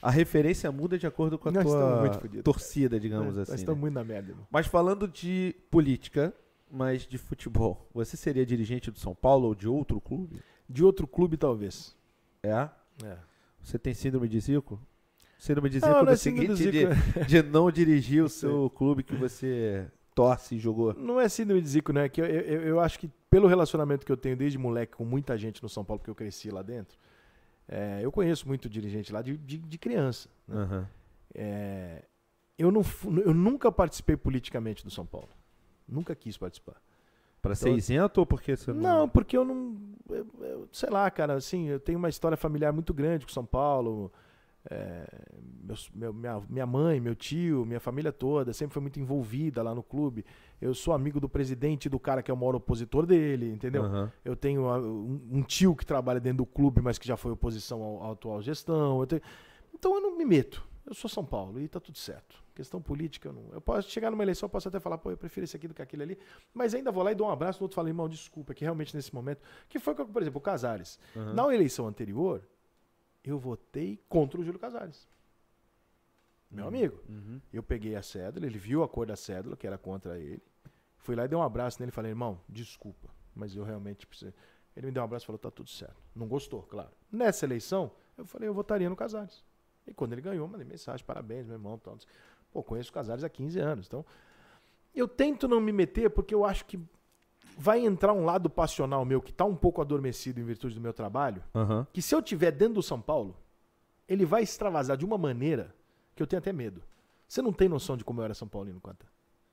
A referência muda de acordo com a Nós tua fodidos, torcida, digamos Nós assim. estamos né? muito na merda, irmão. Mas falando de política, mas de futebol, você seria dirigente do São Paulo ou de outro clube? De outro clube, talvez. É? É. Você tem síndrome de Zico? Síndrome de Zico Não, não no é do seguinte de, de não dirigir o seu clube que você torce e jogou. Não é síndrome de Zico, né? Que eu, eu, eu acho que pelo relacionamento que eu tenho desde moleque com muita gente no São Paulo, porque eu cresci lá dentro, é, eu conheço muito dirigente lá de, de, de criança. né? Aham. É, eu, não, eu nunca participei politicamente do São Paulo. Nunca quis participar. Pra ser Então- isento ou porque você não... Não, porque eu não. eu- sei lá, cara, assim, eu tenho uma história familiar muito grande com São Paulo. É, meus- meu- minha, minha mãe, meu tio, minha família toda sempre foi muito envolvida lá no clube. Eu sou amigo do presidente do cara que é o maior opositor dele, entendeu? Aham. Eu tenho ah, um, um tio que trabalha dentro do clube, mas que já foi oposição à atual gestão. Eu tenho- Então eu não me meto. Eu sou São Paulo e tá tudo certo. Questão política, eu não. Eu posso chegar numa eleição, eu posso até falar, pô, eu prefiro esse aqui do que aquele ali. Mas ainda vou lá e dou um abraço, no outro falo, irmão, desculpa, que realmente nesse momento. Que foi, por exemplo, o Casares. Aham. Na eleição anterior, eu votei contra o Júlio Casares. Meu amigo. Uhum. Eu peguei a cédula, ele viu a cor da cédula, que era contra ele. Fui lá e dei um abraço nele e falei, irmão, desculpa, mas eu realmente preciso. Ele me deu um abraço e falou, tá tudo certo. Não gostou, claro. Nessa eleição, eu falei, eu votaria no Casares. E quando ele ganhou, mandei mensagem, parabéns, meu irmão. Tal. Pô, conheço o Casares há 15 anos. Então, eu tento não me meter porque eu acho que vai entrar um lado passional meu que tá um pouco adormecido em virtude do meu trabalho, Aham. que se eu tiver dentro do São Paulo, ele vai extravasar de uma maneira que eu tenho até medo. Você não tem noção de como eu era São Paulino, Quanta.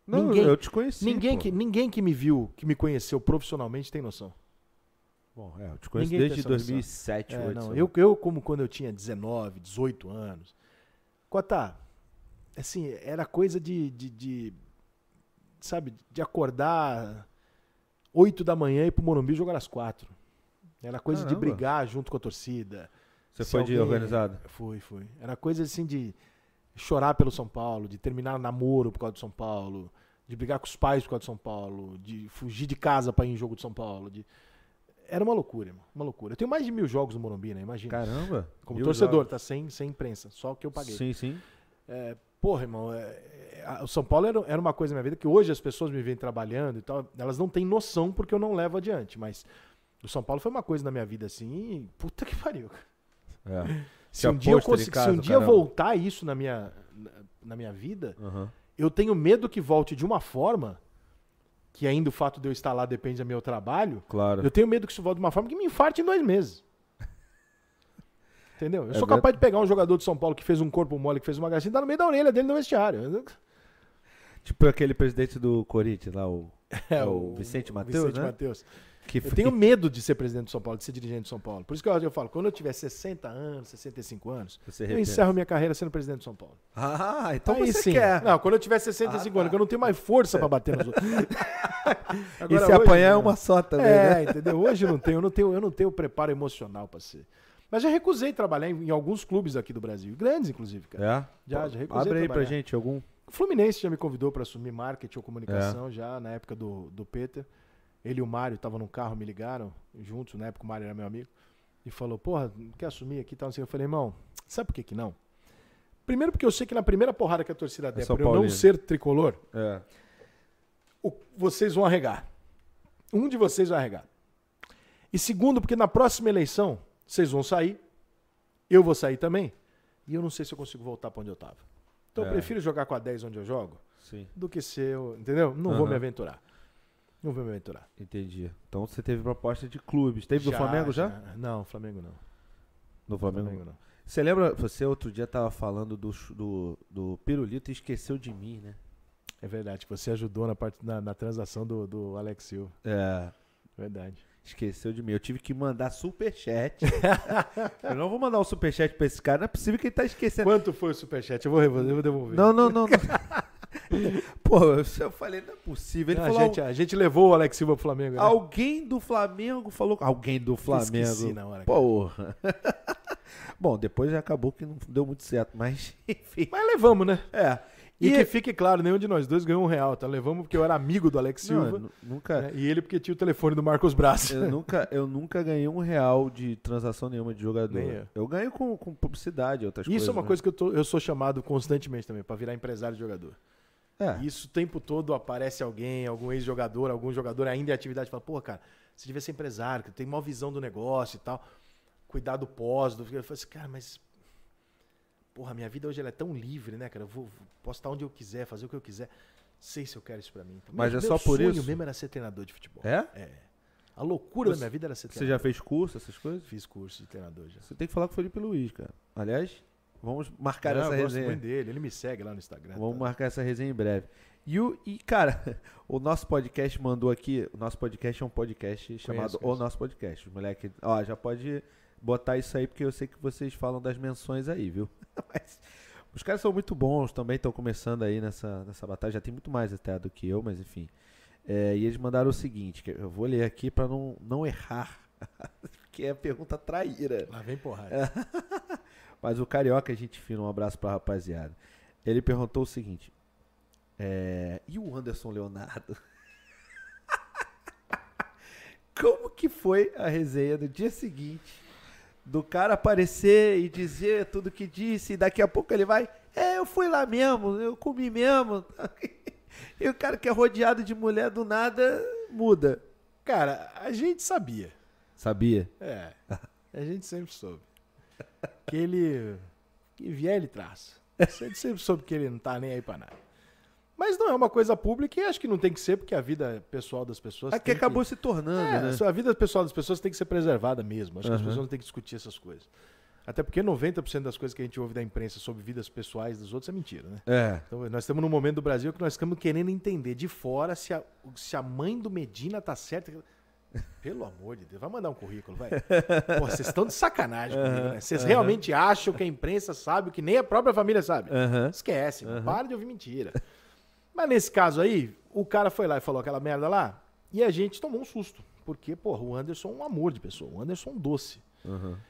Não, Ninguém- eu te conheci. Ninguém pô. que, ninguém que me viu, que me conheceu profissionalmente, tem noção. Bom, é, eu te conheço Ninguém desde tem essa noção. 2007, É, 2008. não, sei eu, eu, como quando eu tinha 19, 18 anos. Quatá, assim, era coisa de, de, de, sabe, de acordar 8 da manhã e ir pro Morumbi jogar às 4. Era coisa de Caramba. brigar junto com a torcida. Você Se foi de alguém- organizado? Fui, fui. Era coisa assim de chorar pelo São Paulo, de terminar namoro por causa do São Paulo, de brigar com os pais por causa do São Paulo, de fugir de casa pra ir em jogo de São Paulo. de- Era uma loucura, irmão. Uma loucura. Eu tenho mais de mil jogos no Morumbi, né? Imagina. Caramba. Como torcedor, jogos. tá sem, sem imprensa, só o que eu paguei. Sim, sim. É, porra, irmão, é, a- o São Paulo era, era uma coisa na minha vida que hoje as pessoas me veem trabalhando e tal, elas não têm noção porque eu não levo adiante, mas o São Paulo foi uma coisa na minha vida assim, puta que pariu. É. Se um dia eu conseguir, casa, se um dia caramba. voltar isso na minha, na, minha vida, Aham. eu tenho medo que volte de uma forma que ainda o fato de eu estar lá depende do meu trabalho. Claro. Eu tenho medo que isso volte de uma forma que me infarte em dois meses. Entendeu? Eu É sou verdade. capaz de pegar um jogador de São Paulo que fez um corpo mole, que fez uma gracinha, e dar no meio da orelha dele no vestiário. Tipo aquele presidente do Corinthians lá, o, É, o Vicente Mateus, Vicente né? Mateus. que Eu tenho medo de ser presidente de São Paulo, de ser dirigente de São Paulo. Por isso que eu, eu falo, quando eu tiver 60 anos, 65 anos, eu encerro minha carreira sendo presidente de São Paulo. Ah, então Aí você sim. quer. Não, quando eu tiver 65 Ah, anos, tá. que eu não tenho mais força pra bater nos outros. e Agora, se hoje, apanhar é uma só também, né? É, entendeu? Hoje eu não tenho, eu não tenho, eu não tenho preparo emocional pra ser. Mas já recusei trabalhar em, em alguns clubes aqui do Brasil, grandes inclusive, cara. É? Já, Pô, já recusei Abre aí pra trabalhar. gente algum. O Fluminense já me convidou pra assumir marketing ou É. comunicação já na época do, do Peter. Ele e o Mário estavam no carro, me ligaram juntos, na época o Mário era meu amigo, e falou: "Porra, quer assumir aqui e tal?" Sei. Eu falei: "Irmão, sabe por que que não?" Primeiro porque eu sei que na primeira porrada que a torcida der É por eu não ser tricolor, É. o- vocês vão arregar. Um de vocês vai arregar. E segundo, porque na próxima eleição, vocês vão sair, eu vou sair também, e eu não sei se eu consigo voltar pra onde eu tava. Então É. eu prefiro jogar com a 10 onde eu jogo, Sim, do que ser, eu- entendeu? Não vou Aham. me aventurar. Não vou me aventurar. entendi. Então você teve proposta de clubes. Teve do Flamengo já? Não, Flamengo não. Do Flamengo. Flamengo não. Você lembra, você outro dia tava falando do, do, do Pirulito e esqueceu de mim, né? É verdade, você ajudou na, parte, na, na transação do, do Alex Silva. É. Verdade. Esqueceu de mim. Eu tive que mandar superchat. eu não vou mandar o superchat pra esse cara. Não é possível que ele tá esquecendo. Quanto foi o superchat? Eu vou, eu vou devolver. Não, não, não. não. Pô, eu falei, não é possível. Ele Não, a, falou, gente, a gente levou o Alex Silva pro Flamengo. Né? alguém do Flamengo falou. Alguém do Flamengo. Esqueci na hora. Porra. Bom, depois já acabou que não deu muito certo, mas enfim. Mas levamos, né? É. E, E, que fique claro, nenhum de nós dois ganhou um real, tá? Levamos porque eu era amigo do Alex não, Silva nu- nunca, né? e ele porque tinha o telefone do Marcos Braz. eu nunca, eu nunca ganhei um real de transação nenhuma de jogador. Eu. Eu ganho com, com publicidade, outras coisas. Isso é uma né? coisa que eu, tô- eu sou chamado constantemente também, pra virar empresário de jogador. É. Isso o tempo todo aparece alguém, algum ex-jogador, algum jogador ainda em atividade, fala, pô, cara, você devia ser empresário, que tem maior visão do negócio e tal, cuidar do pós, do... eu falo assim, cara, mas porra, minha vida hoje ela é tão livre, né, cara, eu vou, estar onde eu quiser, fazer o que eu quiser, sei se eu quero isso pra mim. Então, Mas meu- é meu só por sonho isso? mesmo era ser treinador de futebol. É? É. A loucura da Você- minha vida era ser Você treinador. já fez curso, essas coisas? Fiz curso de treinador já. Você tem que falar com o Felipe Luiz, cara. Aliás, vamos marcar Não, essa eu gosto resenha. muito dele, ele me segue lá no Instagram. Vamos tá? marcar essa resenha em breve. E, o, e, cara, o nosso podcast mandou aqui. O nosso podcast é um podcast chamado O conheço. Nosso Podcast. Os moleque, ó, já pode botar isso aí porque eu sei que vocês falam das menções aí, viu? Mas os caras são muito bons, também estão começando aí nessa, nessa batalha. Já tem muito mais até do que eu, mas enfim. É, e eles mandaram o seguinte, que eu vou ler aqui para não, não errar, que é a pergunta traíra. Lá vem porrada. Mas o Carioca, a gente fina, um abraço pra rapaziada. Ele perguntou o seguinte: é, E o Anderson Leonardo? Como que foi a resenha do dia seguinte? Do cara aparecer e dizer tudo que disse, e daqui a pouco ele vai. É, eu fui lá mesmo, eu comi mesmo. E o cara que é rodeado de mulher do nada muda. Cara, a gente sabia. Sabia? É. A gente sempre soube. Que ele. Que vier, ele traz. A gente sempre soube que ele não tá nem aí pra nada. Mas não é uma coisa pública e acho que não tem que ser, porque a vida pessoal das pessoas. É que acabou se tornando, É, né? A vida pessoal das pessoas tem que ser preservada mesmo. Acho que as pessoas não têm que discutir essas coisas. Até porque 90% das coisas que a gente ouve da imprensa sobre vidas pessoais dos outros é mentira, né? É. Então, nós estamos num momento do Brasil que nós estamos querendo entender de fora se a, se a mãe do Medina tá certa. Pelo amor de Deus, vai mandar um currículo, vai. Pô, vocês estão de sacanagem comigo, né? Vocês realmente acham que a imprensa sabe o que nem a própria família sabe? Aham. Esquece, mano. para de ouvir mentira. Mas nesse caso aí, o cara foi lá e falou aquela merda lá, e a gente tomou um susto. Porque, porra, o Anderson é um amor de pessoa, o Anderson é um doce. Aham.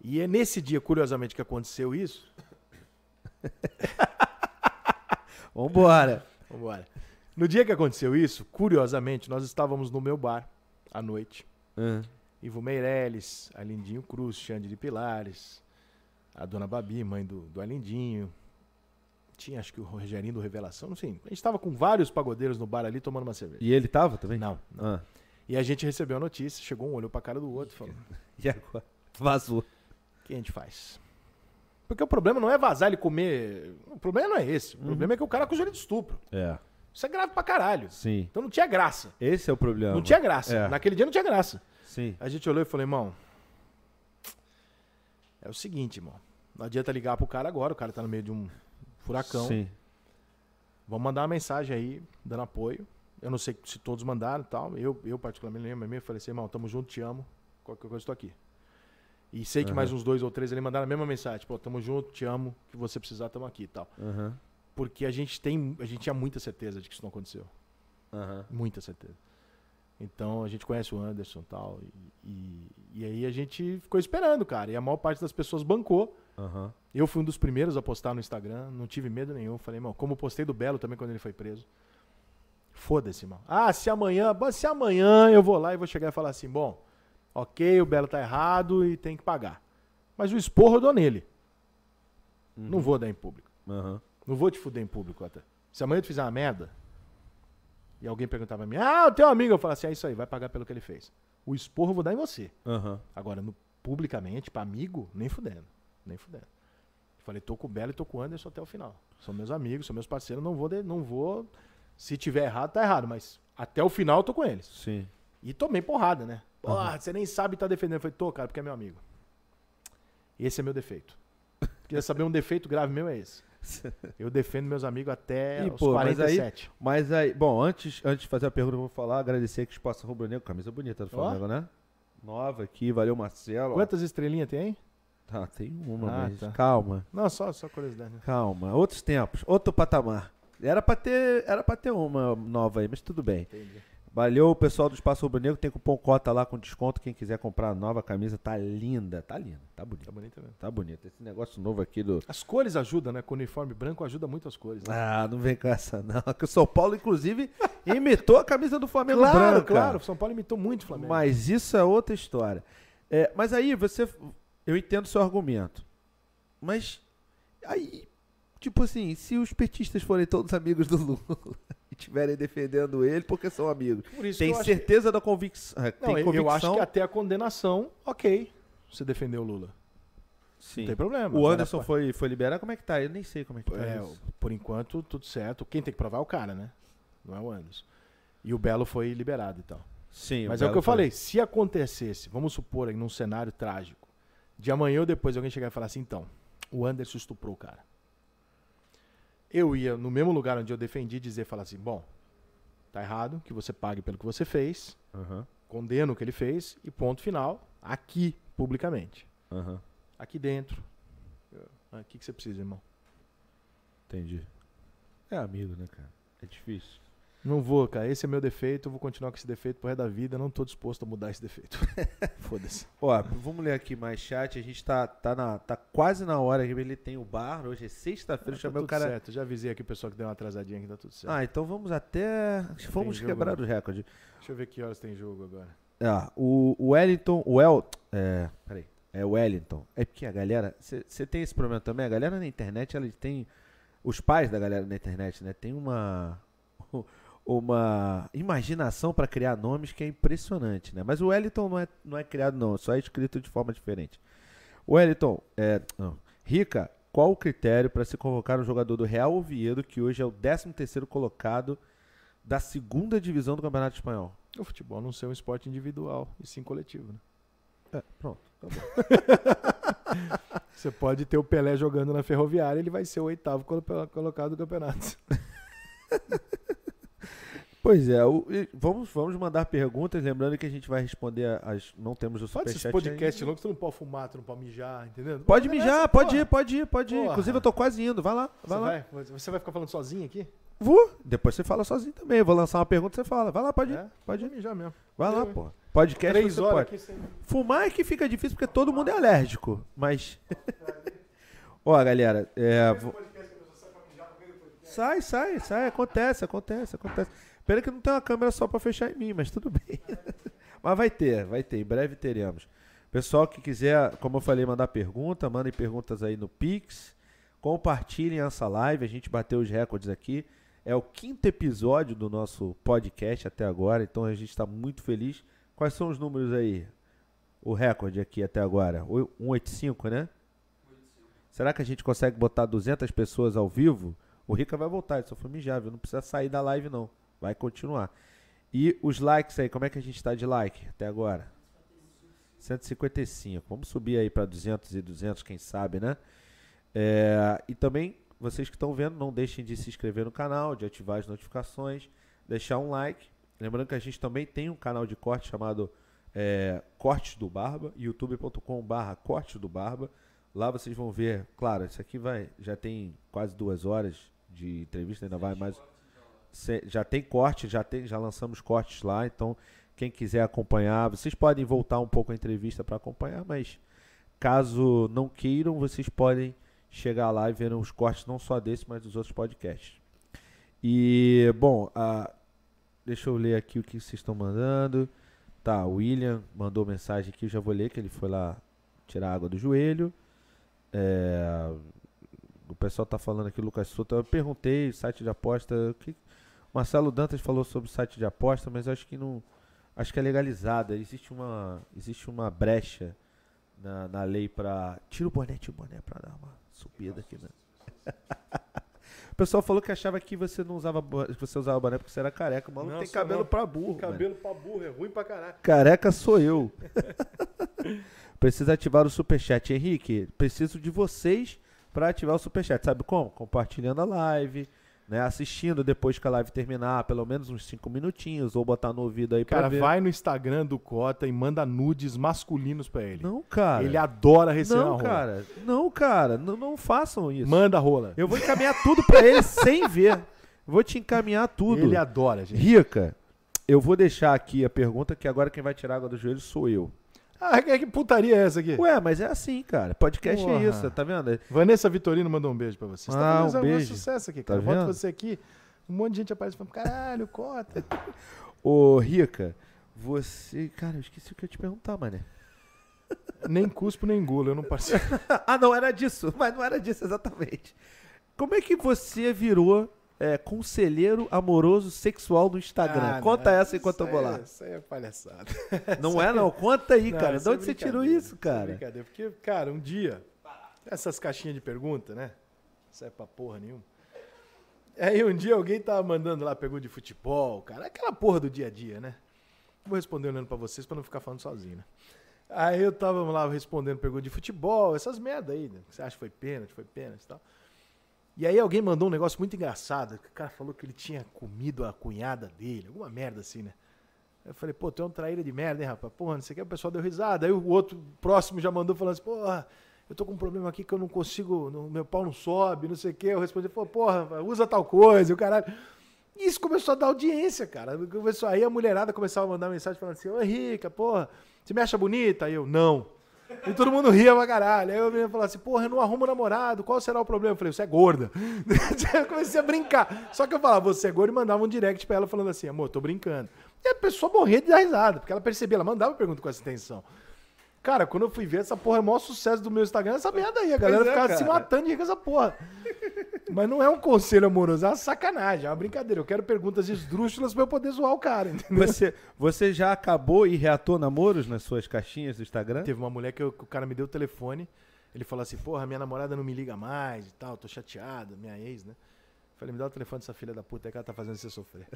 E é nesse dia, curiosamente, que aconteceu isso. Vambora. Vambora. No dia que aconteceu isso, curiosamente, nós estávamos no meu bar à noite. Ah, Ivo Meirelles, Alindinho Cruz, Xande de Pilares, a dona Babi, mãe do, do Alindinho. Tinha, acho que o Rogerinho do Revelação, não sei. A gente estava com vários pagodeiros no bar ali tomando uma cerveja. E ele tava também? Não, não. Ah. E a gente recebeu a notícia, chegou um, olhou pra cara do outro e falou: E agora? Vazou. o que a gente faz? Porque o problema não é vazar ele comer. O problema não é esse. O problema é que o cara acusou ele de estupro. É. Isso é grave pra caralho. Sim. Então não tinha graça. Esse é o problema. Não tinha graça. É. Naquele dia não tinha graça. Sim. A gente olhou e falou, irmão. É o seguinte, irmão. Não adianta ligar pro cara agora, o cara tá no meio de um furacão. Sim. Vamos mandar uma mensagem aí, dando apoio. Eu não sei se todos mandaram e tal. Eu, eu particularmente, lembro mesmo, falei assim, irmão, tamo junto, te amo. Qualquer coisa, tô aqui. E sei que mais uns dois ou três ali mandaram a mesma mensagem. Pô, tamo junto, te amo, que você precisar, tamo aqui e tal. Aham. Porque a gente tem, a gente tinha muita certeza de que isso não aconteceu. Aham. Muita certeza. Então a gente conhece o Anderson e tal. E, e, e aí a gente ficou esperando, cara. E a maior parte das pessoas bancou. Aham. Eu fui um dos primeiros a postar no Instagram, não tive medo nenhum. Falei, irmão, como eu postei do Belo também quando ele foi preso. Foda-se, irmão. Ah, se amanhã, se amanhã eu vou lá e vou chegar e falar assim, bom, ok, o Belo tá errado e tem que pagar. Mas o esporro eu dou nele. Não vou dar em público. Aham. Não vou te fuder em público até. Se amanhã eu te fizer uma merda e alguém perguntar pra mim, ah, o teu amigo, eu falo assim, é isso aí, vai pagar pelo que ele fez. O esporro eu vou dar em você. Aham. Agora, no, publicamente, pra amigo, nem fudendo. Nem fudendo. Falei, tô com o Belo e tô com o Anderson até o final. São meus amigos, são meus parceiros, não vou, de- não vou. Se tiver errado, tá errado, mas até o final eu tô com eles. Sim. E tomei porrada, né? Porra, você nem sabe tá defendendo. Eu falei, tô, cara, porque é meu amigo. Esse é meu defeito. Queria saber um defeito grave meu é esse. Eu defendo meus amigos até Ih, os pô, mas aí- 47. Mas aí, bom, antes, antes de fazer a pergunta, eu vou falar, agradecer que Espaço Rubro Negro, camisa bonita do Ó. Flamengo, né? Nova aqui, valeu Marcelo. Quantas estrelinhas tem aí? Ah, tem uma, Ah, mas tá. calma, Não, só, só curiosidade. né? calma. Outros tempos, outro patamar. Era pra ter, era pra ter uma nova aí, mas tudo bem. Entendi. Valeu, o pessoal do Espaço Rubro Negro, tem cupom cota lá com desconto, quem quiser comprar a nova camisa, tá linda, tá linda, tá bonita. Tá bonito mesmo. Tá bonito. Esse negócio novo aqui do. As cores ajudam, né? Com o uniforme branco ajuda muito as cores. Né? Ah, não vem com essa, não. Que o São Paulo, inclusive, imitou a camisa do Flamengo claro, branca. claro. O São Paulo imitou muito o Flamengo. Mas isso é outra história. É, mas aí você. Eu entendo seu argumento. Mas. Aí. Tipo assim, se os petistas forem todos amigos do Lula e estiverem defendendo ele porque são amigos, Por isso tem que certeza da convicção. tem Não, eu- convicção. eu acho que até a condenação, ok. Você defendeu o Lula. Sim. Não tem problema. O Anderson pô, foi, foi liberado. Como é que tá? Eu nem sei como é que tá. É, isso. por enquanto, tudo certo. Quem tem que provar é o cara, né? Não é o Anderson. E o Belo foi liberado e tal. Sim, Mas é o que eu foi- falei, se acontecesse, vamos supor aí num cenário trágico, de amanhã ou depois alguém chegar e falar assim, então, o Anderson estuprou o cara. Eu ia no mesmo lugar onde eu defendi dizer, falar assim, bom, tá errado, que você pague pelo que você fez, Aham, condeno o que ele fez e ponto final, aqui, publicamente. Aham, Aqui dentro. Ah, O que, que você precisa, irmão? entendi. É amigo, né, cara? É difícil. Não vou, cara. Esse é meu defeito. Eu vou continuar com esse defeito pro resto da vida. Não tô disposto a mudar esse defeito. Foda-se. Ó, vamos ler aqui mais chat. A gente tá, tá, na, tá quase na hora que ele tem o bar. Hoje é sexta-feira. Tá chamei o tudo cara. certo. Já avisei aqui o pessoal que deu uma atrasadinha que tá tudo certo. Ah, então vamos até. Vamos quebrar o recorde. Deixa eu ver que horas tem jogo agora. Ah, o, o Wellington. O El. É. Peraí. É o Wellington. É porque a galera. Você tem esse problema também? A galera na internet, ela tem. Os pais da galera na internet, né? Tem uma. Uma imaginação pra criar nomes que é impressionante, né? Mas o Wellington não é, não é criado, não. Só é escrito de forma diferente. O Wellington, é. Não. Rica, qual o critério para se convocar um jogador do Real Oviedo, que hoje é o 13 terceiro colocado da segunda divisão do Campeonato Espanhol? O futebol não ser um esporte individual, e sim coletivo, né? É, pronto. Tá bom. Você pode ter o Pelé jogando na Ferroviária, ele vai ser o oitavo colo- colocado do campeonato. Pois é, o- e vamos, vamos mandar perguntas, lembrando que a gente vai responder as. Não temos o Pode esses superchat. podcasts ainda. loucos, tu não pode fumar, tu não pode mijar, entendeu? Pode mijar, essa, pode porra. ir, pode ir, pode ir. Porra. Inclusive eu tô quase indo, vai lá, vai Você lá. vai, você vai ficar falando sozinho aqui? Vou. Depois você fala sozinho também. Eu vou lançar uma pergunta você fala. Vai lá, pode ir. É? Pode ir. Mijar mesmo. Vai lá, Eu, hein? pô. Podcast Três você horas pode. aqui sem... Fumar é que fica difícil porque todo mundo é alérgico. Mas. Ó, galera, é. Sai, sai, sai. Acontece, acontece, acontece. Pena que não tem uma câmera só pra fechar em mim, mas tudo bem. mas vai ter, vai ter. Em breve teremos. Pessoal que quiser, como eu falei, mandar pergunta, mandem perguntas aí no Pix. Compartilhem essa live. A gente bateu os recordes aqui. É o quinto episódio do nosso podcast até agora, então a gente está muito feliz. Quais são os números aí? O recorde aqui até agora? O- 185, né? Será que a gente consegue botar 200 pessoas ao vivo? O Rica vai voltar, ele só foi mijar, viu? Não precisa sair da live, não. Vai continuar. E os likes aí, como é que a gente está de like até agora? 155. Vamos subir aí para 200 e 200, quem sabe, né? É, e também, vocês que estão vendo, não deixem de se inscrever no canal, de ativar as notificações, deixar um like. Lembrando que a gente também tem um canal de corte chamado é, do Barba, youtube.com/barra Cortes do Barba. Lá vocês vão ver, claro, isso aqui vai, já tem quase duas horas de entrevista, ainda vai mais. Já tem corte, já tem, já lançamos cortes lá, então quem quiser acompanhar, vocês podem voltar um pouco a entrevista para acompanhar, mas caso não queiram, vocês podem chegar lá e ver os cortes não só desse, mas dos outros podcasts. E bom, a- deixa eu ler aqui o que vocês estão mandando. Tá, o William mandou mensagem aqui, eu já vou ler que ele foi lá tirar água do joelho. É, o pessoal tá falando aqui, Lucas Souto. Eu perguntei, site de aposta. O que, Marcelo Dantas falou sobre o site de aposta, mas acho que não. Acho que é legalizada. Existe uma, existe uma brecha na, na lei pra. Tira o boné, tira o boné pra dar uma subida aqui, né? o pessoal falou que achava que você não usava que você usava boné porque você era careca. O maluco Não, tem cabelo não. pra burro. mano. Cabelo pra burro, é ruim pra caralho. Careca sou eu. Precisa ativar o superchat. Henrique, preciso de vocês para ativar o superchat. Sabe como? Compartilhando a live, né? Assistindo depois que a live terminar, pelo menos uns 5 minutinhos, ou botar no ouvido aí pra Cara, ver. vai no Instagram do Cota e manda nudes masculinos pra ele. Não, cara. Ele adora receber não, rola. cara. Não, cara. Não, não façam isso. Manda rola. Eu vou encaminhar tudo pra ele sem ver. Vou te encaminhar tudo. Ele adora, gente. Rica, eu vou deixar aqui a pergunta que agora quem vai tirar água do joelho sou eu. Ah, que, putaria é essa aqui? Ué, mas é assim, cara. Podcast Porra. é isso, tá vendo? Vanessa Vitorino mandou um beijo pra você. Você Ah, um fazendo beijo. sucesso aqui, Tá cara. Bota vendo? você aqui, um monte de gente aparece falando, caralho, Cota. Ô, Rica, você. Cara, eu esqueci o que eu ia te perguntar, mané. nem cuspo, nem engulo, eu não participo. ah, não, era disso. Mas não era disso exatamente. Como é que você virou é, conselheiro amoroso sexual no Instagram? Ah, Conta não, essa enquanto eu vou lá. Isso aí é palhaçada. Não é, não? Conta aí, Não, cara. De é onde você tirou isso, é cara? brincadeira, porque, cara, um dia, essas caixinhas de pergunta, né? Isso é pra porra nenhuma. Aí um dia alguém tava mandando lá pergunta de futebol, cara, aquela porra do dia a dia, né? Vou responder olhando pra vocês pra não ficar falando sozinho, né? Aí eu tava lá respondendo pergunta de futebol, essas merda aí, né? Você acha que foi pênalti, foi pênalti e tal. E aí alguém mandou um negócio muito engraçado, o cara falou que ele tinha comido a cunhada dele, alguma merda assim, né? Eu falei, pô, tu é um traíra de merda, hein, rapaz? Porra, não sei o que. O pessoal deu risada. Aí o outro próximo já mandou falando assim, porra, eu tô com um problema aqui que eu não consigo, meu pau não sobe, não sei o que. Eu respondi, pô, porra, usa tal coisa, o caralho. E isso começou a dar audiência, cara. Começou, aí a mulherada começava a mandar mensagem falando assim, ô Rica, porra, você me acha bonita? Aí eu, não. E todo mundo ria pra caralho. Aí eu ia falar assim, porra, eu não arrumo namorado, qual será o problema? Eu falei, você é gorda. eu comecei a brincar. Só que eu falava, você é gorda e mandava um direct pra ela falando assim, amor, tô brincando. E a pessoa morria de dar risada, porque ela percebia, ela mandava pergunta com essa intenção. Cara, quando eu fui ver essa porra, é o maior sucesso do meu Instagram, essa merda aí. A galera é, ficava se cara. matando de rir com essa porra. Mas não é um conselho amoroso, é uma sacanagem, é uma brincadeira. Eu quero perguntas esdrúxulas pra eu poder zoar o cara, entendeu? Você, você já acabou e reatou namoros nas suas caixinhas do Instagram? Teve uma mulher que, eu- que o cara me deu o telefone, ele falou assim, porra, minha namorada não me liga mais e tal, tô chateado, minha ex, né? Falei, me dá o telefone dessa filha da puta aí que ela tá fazendo você sofrer.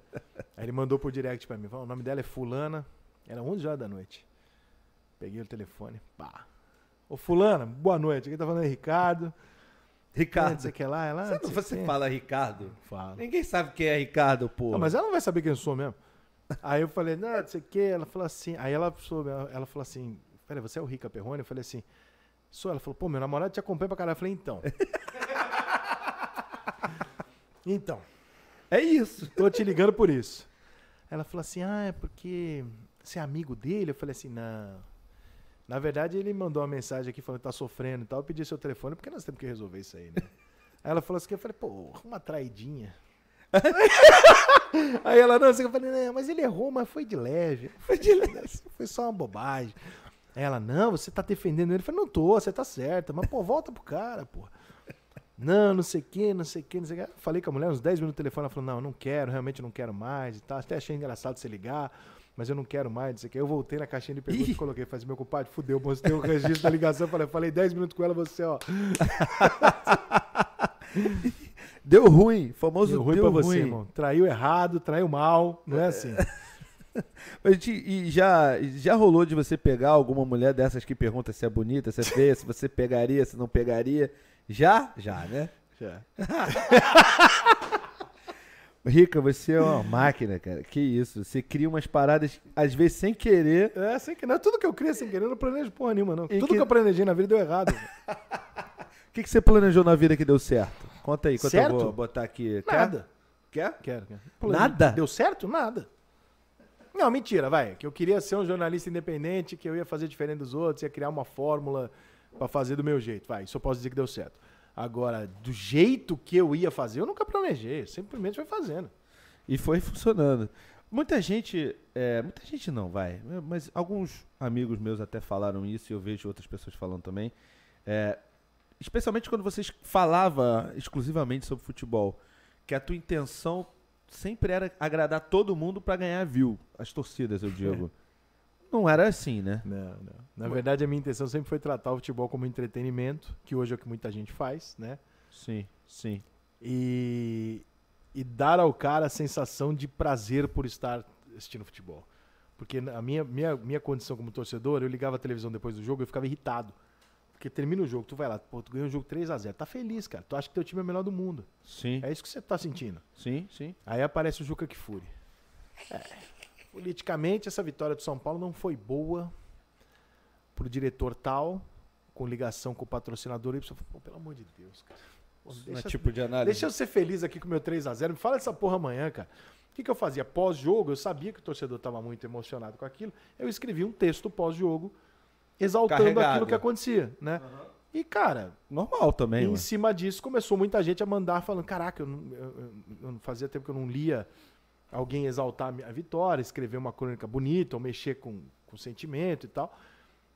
aí ele mandou por direct pra mim, o nome dela é fulana, era 11 horas da noite. Peguei o telefone, pá. Ô fulana, boa noite, quem tá falando é Ricardo. Ricardo. Você quer lá? Você, "Não sei você quê." fala Ricardo? Fala. Ninguém sabe quem é Ricardo, pô. Não, mas ela não vai saber quem eu sou mesmo. Aí eu falei, não, não sei o que. Ela falou assim. Aí ela soube, ela falou assim: Peraí, você é o Rica Perrone? Eu falei assim: Sou. Ela falou, pô, meu namorado te acompanha pra caralho. Eu falei, então. então, É isso. tô te ligando por isso. Ela falou assim: Ah, é porque você é amigo dele? Eu falei assim: Não. Na verdade, ele mandou uma mensagem aqui falando que tá sofrendo e tal. Eu pedi seu telefone porque nós temos que resolver isso aí, né? Aí ela falou assim: Eu falei, pô, uma traidinha. Aí ela, não, assim, eu falei, não, mas ele errou, mas foi de leve. Foi de leve, foi só uma bobagem. Aí ela, não, você tá defendendo ele. Eu falei, não tô, você tá certa, mas pô, volta pro cara, pô. Não, não sei o que, não sei o que, não sei o que. Falei com a mulher uns 10 minutos no telefone, ela falou, não, não quero, realmente não quero mais e tal. Até achei engraçado você ligar, mas eu não quero mais, não sei o que. Eu voltei na caixinha de perguntas e coloquei, falei, meu compadre, fudeu, mostrei o registro da ligação, falei, falei 10 minutos com ela, você, ó, Deu ruim. Famoso deu ruim deu pra você, ruim. irmão. Traiu errado, traiu mal, não é assim. Mas E já, já rolou de você pegar alguma mulher dessas que pergunta se é bonita, se é feia, se você pegaria, se não pegaria? Já? Já, né? Já. Rica, você é uma máquina, cara. Que isso. Você cria umas paradas, às vezes sem querer. É, sem que não. Tudo que eu crio sem querer, eu não planejo porra nenhuma, não. E Tudo que- que... eu planejei na vida deu errado. O que, que você planejou na vida que deu certo? Conta aí, enquanto eu Certo? vou botar aqui. Nada. Quer? Quero, quero. Nada? Deu certo? Nada. Não, mentira, vai. Que eu queria ser um jornalista independente, que eu ia fazer diferente dos outros, ia criar uma fórmula pra fazer do meu jeito. Vai, isso eu posso dizer que deu certo. Agora, do jeito que eu ia fazer, eu nunca planejei. Simplesmente foi fazendo. E foi funcionando. Muita gente, é, muita gente não, vai, mas alguns amigos meus até falaram isso e eu vejo outras pessoas falando também. É, especialmente quando vocês falava exclusivamente sobre futebol, que a tua intenção sempre era agradar todo mundo pra ganhar view, as torcidas, eu digo. Não era assim, né? Não, não. Na verdade, a minha intenção sempre foi tratar o futebol como entretenimento, que hoje é o que muita gente faz, né? Sim, sim. e, e dar ao cara a sensação de prazer por estar assistindo futebol. Porque a minha, minha, minha condição como torcedor, eu ligava a televisão depois do jogo e eu ficava irritado. Porque termina o jogo, tu vai lá, pô, tu ganhou o jogo 3 a 0 Tá feliz, cara. Tu acha que teu time é o melhor do mundo. Sim, É isso que você tá sentindo. sim, sim. Aí aparece o Juca Kfouri. É, politicamente, essa vitória do São Paulo não foi boa pro diretor tal, com ligação com o patrocinador Y. Pô, pelo amor de Deus, cara. Pô, é deixa- tipo de análise. Deixa eu ser feliz aqui com o meu 3x0. Me fala dessa porra amanhã, cara. O que, que eu fazia? Pós-jogo, eu sabia que o torcedor estava muito emocionado com aquilo. Eu escrevi um texto pós-jogo exaltando Carregado. aquilo que acontecia, né? E, cara, Normal também, em ué. cima disso começou muita gente a mandar falando: caraca, eu não, eu- eu não fazia tempo que eu não lia alguém exaltar a minha vitória, escrever uma crônica bonita ou mexer com, com sentimento e tal.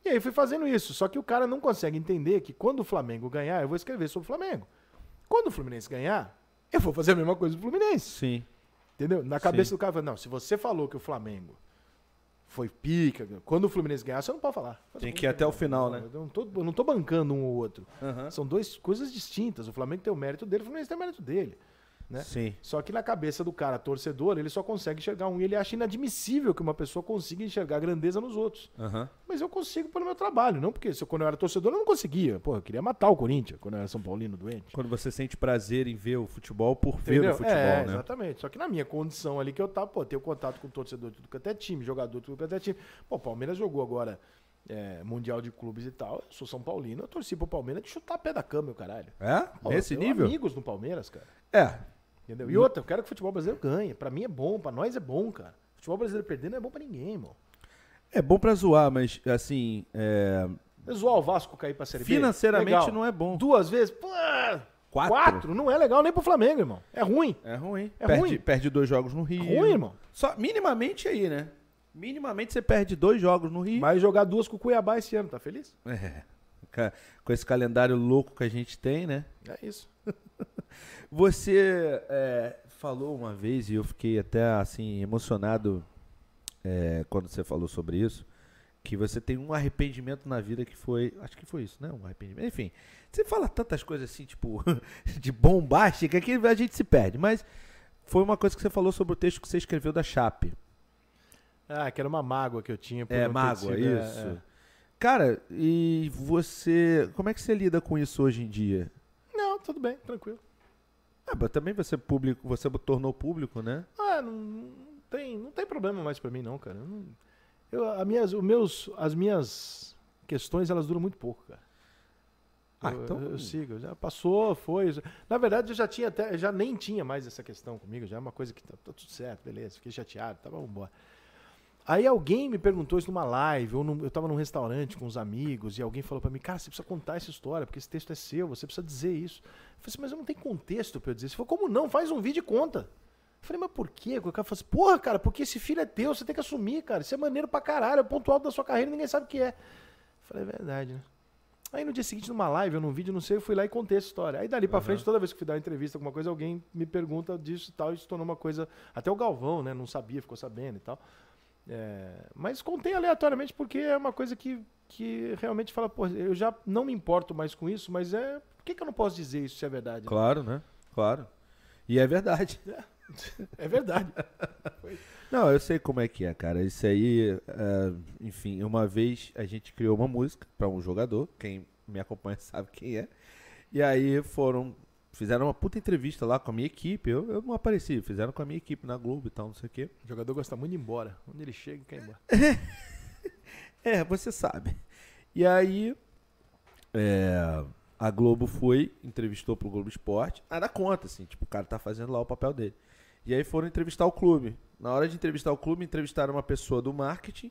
E aí fui fazendo isso. Só que o cara não consegue entender que quando o Flamengo ganhar, eu vou escrever sobre o Flamengo. Quando o Fluminense ganhar, eu vou fazer a mesma coisa do Fluminense. Sim. Entendeu? Na cabeça Sim. do cara, não, se você falou que o Flamengo foi pica, quando o Fluminense ganhar, você não pode falar. Tem que ir até o final, né? Eu não tô, eu não tô bancando um ou outro. Aham. São duas coisas distintas. O Flamengo tem o mérito dele, o Fluminense tem o mérito dele. Né? Sim. Só que na cabeça do cara torcedor, ele só consegue enxergar um e ele acha inadmissível que uma pessoa consiga enxergar grandeza nos outros. Aham. Mas eu consigo pelo meu trabalho, não porque se eu, quando eu era torcedor eu não conseguia. Pô, eu queria matar o Corinthians quando eu era São Paulino doente. Quando você sente prazer em ver o futebol por ver Entendeu? o futebol, é, né? exatamente. Só que na minha condição ali que eu tava, pô, tenho contato com torcedor de tudo que até time, jogador de tudo que até time. Pô, o Palmeiras jogou agora é, Mundial de Clubes e tal. Eu sou São Paulino, eu torci pro Palmeiras de chutar pé da cama, o caralho. É? Pô, Nesse eu tenho nível? amigos no Palmeiras, cara. É. Entendeu? E outra, eu quero que o futebol brasileiro ganhe. Pra mim é bom, pra nós é bom, cara. O futebol brasileiro perdendo não é bom pra ninguém, irmão. É bom pra zoar, mas assim, é, É Zoar o Vasco cair pra Série B? financeiramente não é bom. Duas vezes? Pô, Quatro? quatro? Não é legal nem pro Flamengo, irmão. É ruim. É ruim. É perde, ruim. perde dois jogos no Rio. Ruim, irmão. Só minimamente aí, né? Minimamente você perde dois jogos no Rio. Vai jogar duas com o Cuiabá esse ano, tá feliz? É. Com esse calendário louco que a gente tem, né? É isso. Você é, falou uma vez e eu fiquei até assim emocionado é, quando você falou sobre isso, que você tem um arrependimento na vida que foi, acho que foi isso, né? Um arrependimento. Enfim, você fala tantas coisas assim, tipo, de bombástica que a gente se perde, mas foi uma coisa que você falou sobre o texto que você escreveu da Chape. Ah, que era uma mágoa que eu tinha. por É, mágoa, sido- é, isso. é. Cara, e você, como é que você lida com isso hoje em dia? Não, tudo bem, tranquilo. Ah, mas também você público, você tornou público, né? Ah, não, não tem, não tem problema mais pra mim, não, cara. Eu não- eu, a minhas, os meus, as minhas questões, elas duram muito pouco, cara. Ah, eu, então- eu, eu sigo, já passou, foi. Na verdade, eu já tinha até, já nem tinha mais essa questão comigo, já é uma coisa que tá, tá tudo certo, beleza, fiquei chateado, tá, vamos embora. Aí alguém me perguntou isso numa live, ou num- eu tava num restaurante com uns amigos, e alguém falou pra mim, cara, você precisa contar essa história, porque esse texto é seu, você precisa dizer isso. Eu falei assim, mas eu não tenho contexto pra eu dizer isso. Ele falou, como não? Faz um vídeo e conta. Eu falei, mas por quê? O cara falou assim, porra, cara, porque esse filho é teu, você tem que assumir, cara. Isso é maneiro pra caralho, é o ponto alto da sua carreira, ninguém sabe o que é. Eu falei, é verdade, né? Aí no dia seguinte, numa live, ou num vídeo, não sei, eu fui lá e contei essa história. Aí dali pra Aham. frente, toda vez que fui dar uma entrevista, alguma coisa, alguém me pergunta disso e tal, e se tornou uma coisa. Até o Galvão, né? Não sabia, ficou sabendo e tal. É, mas contei aleatoriamente porque é uma coisa que, que realmente fala, pô, eu já não me importo mais com isso, mas é. Por que, que eu não posso dizer isso se é verdade? né? Claro, né? Claro. E é verdade. É verdade. Não, eu sei como é que é, cara. Isso aí, é, enfim, uma vez a gente criou uma música pra um jogador, quem me acompanha sabe quem é. E aí foram, fizeram uma puta entrevista lá com a minha equipe. Eu, eu não apareci, fizeram com a minha equipe na Globo e tal, não sei o quê. O jogador gosta muito de ir embora. Onde ele chega, quer ir embora. É, você sabe. E aí, é, a Globo foi, entrevistou pro Globo Esporte. Nada conta, assim, tipo, o cara tá fazendo lá o papel dele. E aí foram entrevistar o clube. Na hora de entrevistar o clube, entrevistaram uma pessoa do marketing.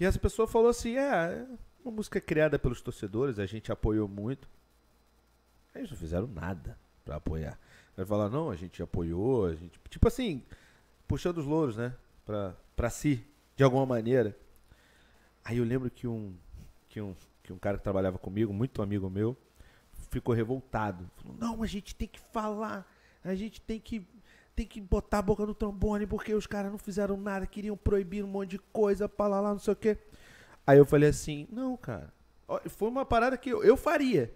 E essa pessoa falou assim: é, é uma música criada pelos torcedores, a gente apoiou muito. Eles não fizeram nada pra apoiar. Aí falaram, não, a gente apoiou, a gente. Tipo assim, puxando os louros, né? Pra, pra si, de alguma maneira. Aí eu lembro que um, que um, que um cara que trabalhava comigo, muito amigo meu, ficou revoltado. Falou, não, a gente tem que falar, a gente tem que, tem que botar a boca no trombone, porque os caras não fizeram nada, queriam proibir um monte de coisa, pra lá, não sei o quê. Aí eu falei assim, não, cara, foi uma parada que eu, eu faria.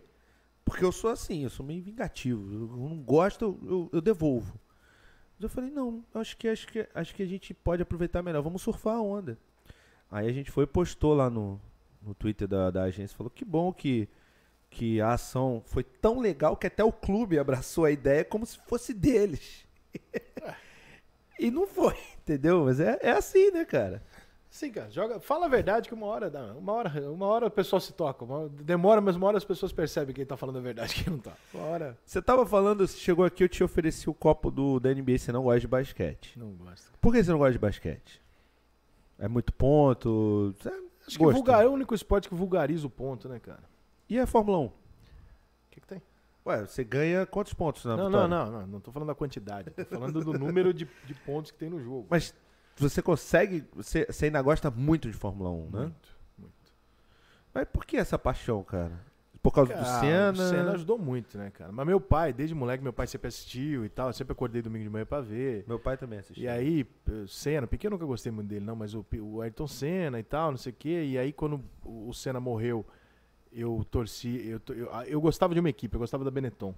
Porque eu sou assim, eu sou meio vingativo. Eu não gosto, eu, eu, eu devolvo. Mas eu falei, não, acho que, acho, que, acho que a gente pode aproveitar melhor. Vamos surfar a onda. Aí a gente foi e postou lá no, no Twitter da, da agência. Falou que bom que, que a ação foi tão legal que até o clube abraçou a ideia como se fosse deles. e não foi, entendeu? Mas é, é assim, né, cara? Sim, cara, joga, fala a verdade que uma hora dá. Uma hora, uma hora o pessoal se toca. hora- demora, mas uma hora as pessoas percebem quem tá falando a verdade e quem não tá. Uma hora. Você tava falando, você chegou aqui, eu te ofereci o copo do, da NBA, você não gosta de basquete. Não gosta. Por que você não gosta de basquete? É muito ponto. é Acho que gosto. vulgar, é o único esporte que vulgariza o ponto, né, cara? E a Fórmula 1? O que, que tem? Ué, você ganha quantos pontos na Não, vitória? não, não, não. Não tô falando da quantidade. Tô falando do número de, de pontos que tem no jogo. Mas você consegue. Você, você ainda gosta muito de Fórmula 1, né? Muito, muito. Mas por que essa paixão, cara? Por causa do Cara, Senna? O Senna ajudou muito, né, cara? Mas meu pai, desde moleque, meu pai sempre assistiu e tal. Eu sempre acordei domingo de manhã pra ver. Meu pai também assistiu. E aí, eh, Senna, pequeno eu nunca gostei muito dele, não, mas o, o Ayrton Senna e tal, não sei o quê. E aí, quando o Senna morreu, eu torci. Eu, eu, eu gostava de uma equipe, eu gostava da Benetton.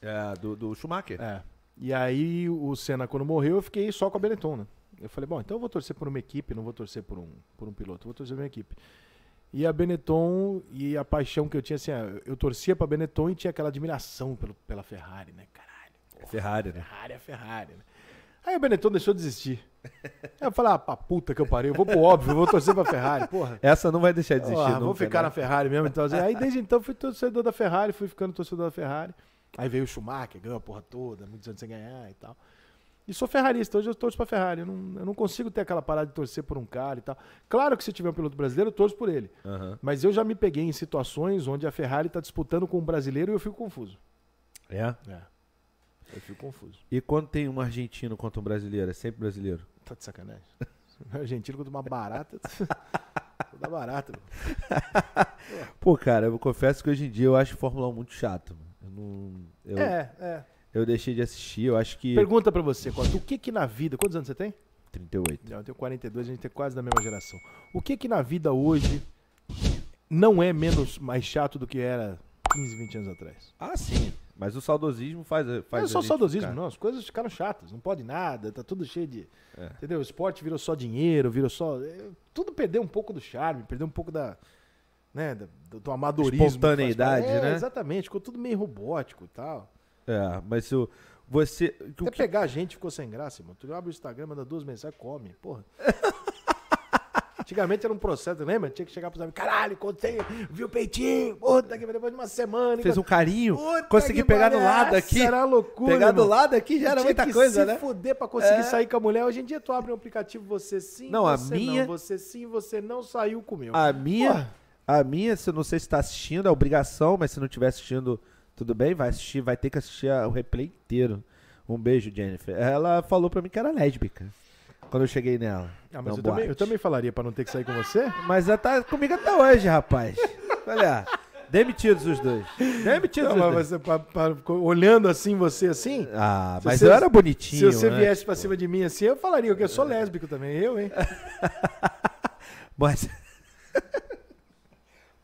É, do, do Schumacher. É. E aí o Senna, quando morreu, eu fiquei só com a Benetton, né? Eu falei, bom, então eu vou torcer por uma equipe, não vou torcer por um, por um piloto, vou torcer por uma equipe. E a Benetton e a paixão que eu tinha, assim, ah, eu torcia pra Benetton e tinha aquela admiração pelo, pela Ferrari, né? Caralho. porra, Ferrari, né? Ferrari é Ferrari, né? Aí o Benetton deixou de existir. Aí eu falei, ah, pra puta que eu parei, eu vou pro óbvio, eu vou torcer pra Ferrari, porra. Essa não vai deixar de existir. Ah, vou ficar né? na Ferrari mesmo. Então, assim, aí desde então fui torcedor da Ferrari, fui ficando torcedor da Ferrari. Aí veio o Schumacher, ganhou a porra toda, muitos anos sem ganhar e tal. E sou ferrarista, hoje eu torço pra Ferrari. Eu não, eu não consigo ter aquela parada de torcer por um cara e tal. Claro que se tiver um piloto brasileiro, eu torço por ele. Aham. Mas eu já me peguei em situações onde a Ferrari tá disputando com um brasileiro e eu fico confuso. É? É. Eu fico confuso. E quando tem um argentino contra um brasileiro, é sempre brasileiro? Tá de sacanagem. Argentino contra uma barata. Toda barata. Pô, cara, eu confesso que hoje em dia eu acho Fórmula 1 muito chato. Eu não. Eu, É, é. Eu deixei de assistir, eu acho que. Pergunta pra você, Costa, o que que na vida... Quantos anos você tem? 38. Não, eu tenho 42, a gente é quase da mesma geração. O que que na vida hoje não é menos mais chato do que era 15, 20 anos atrás? Ah, sim. Mas o saudosismo faz. faz Não é só saudosismo, ficar- não. As coisas ficaram chatas, não pode nada, tá tudo cheio de. É. Entendeu? O esporte virou só dinheiro, virou só. é, Tudo perdeu um pouco do charme, perdeu um pouco da. Né, do, do amadorismo. que faz Espontaneidade, parte. É, né? Exatamente, ficou tudo meio robótico e tal. É, mas o. Você. o Até que- pegar a gente ficou sem graça, mano. Tu abre o Instagram, manda duas mensagens, come, porra. Antigamente era um processo, lembra? Tinha que chegar pros amigos, caralho, contei, viu o peitinho, puta que depois de uma semana. Fez um carinho, Puta consegui pegar do lado aqui. Era loucura. Pegar do irmão. lado aqui já era muita que coisa, se né? fuder pra conseguir É. sair com a mulher. Hoje em dia tu abre um aplicativo, você sim, Não, a você minha- não, você sim, você não saiu com o meu. A minha. Porra. A minha, se eu não sei se tá assistindo, é obrigação, mas se não estiver assistindo, tudo bem, vai assistir, vai ter que assistir o replay inteiro. Um beijo, Jennifer. Ela falou pra mim que era lésbica. Quando eu cheguei nela. Ah, mas eu também, eu também falaria pra não ter que sair com você. Mas ela tá comigo até hoje, rapaz. Olha, demitidos os dois. Demitidos Não, os dois. você, pa- pa- olhando assim, você assim, Ah, Se mas você- eu era se bonitinho. você né? viesse pra cima de mim assim, eu falaria que eu sou lésbico também. Eu, hein? Mas.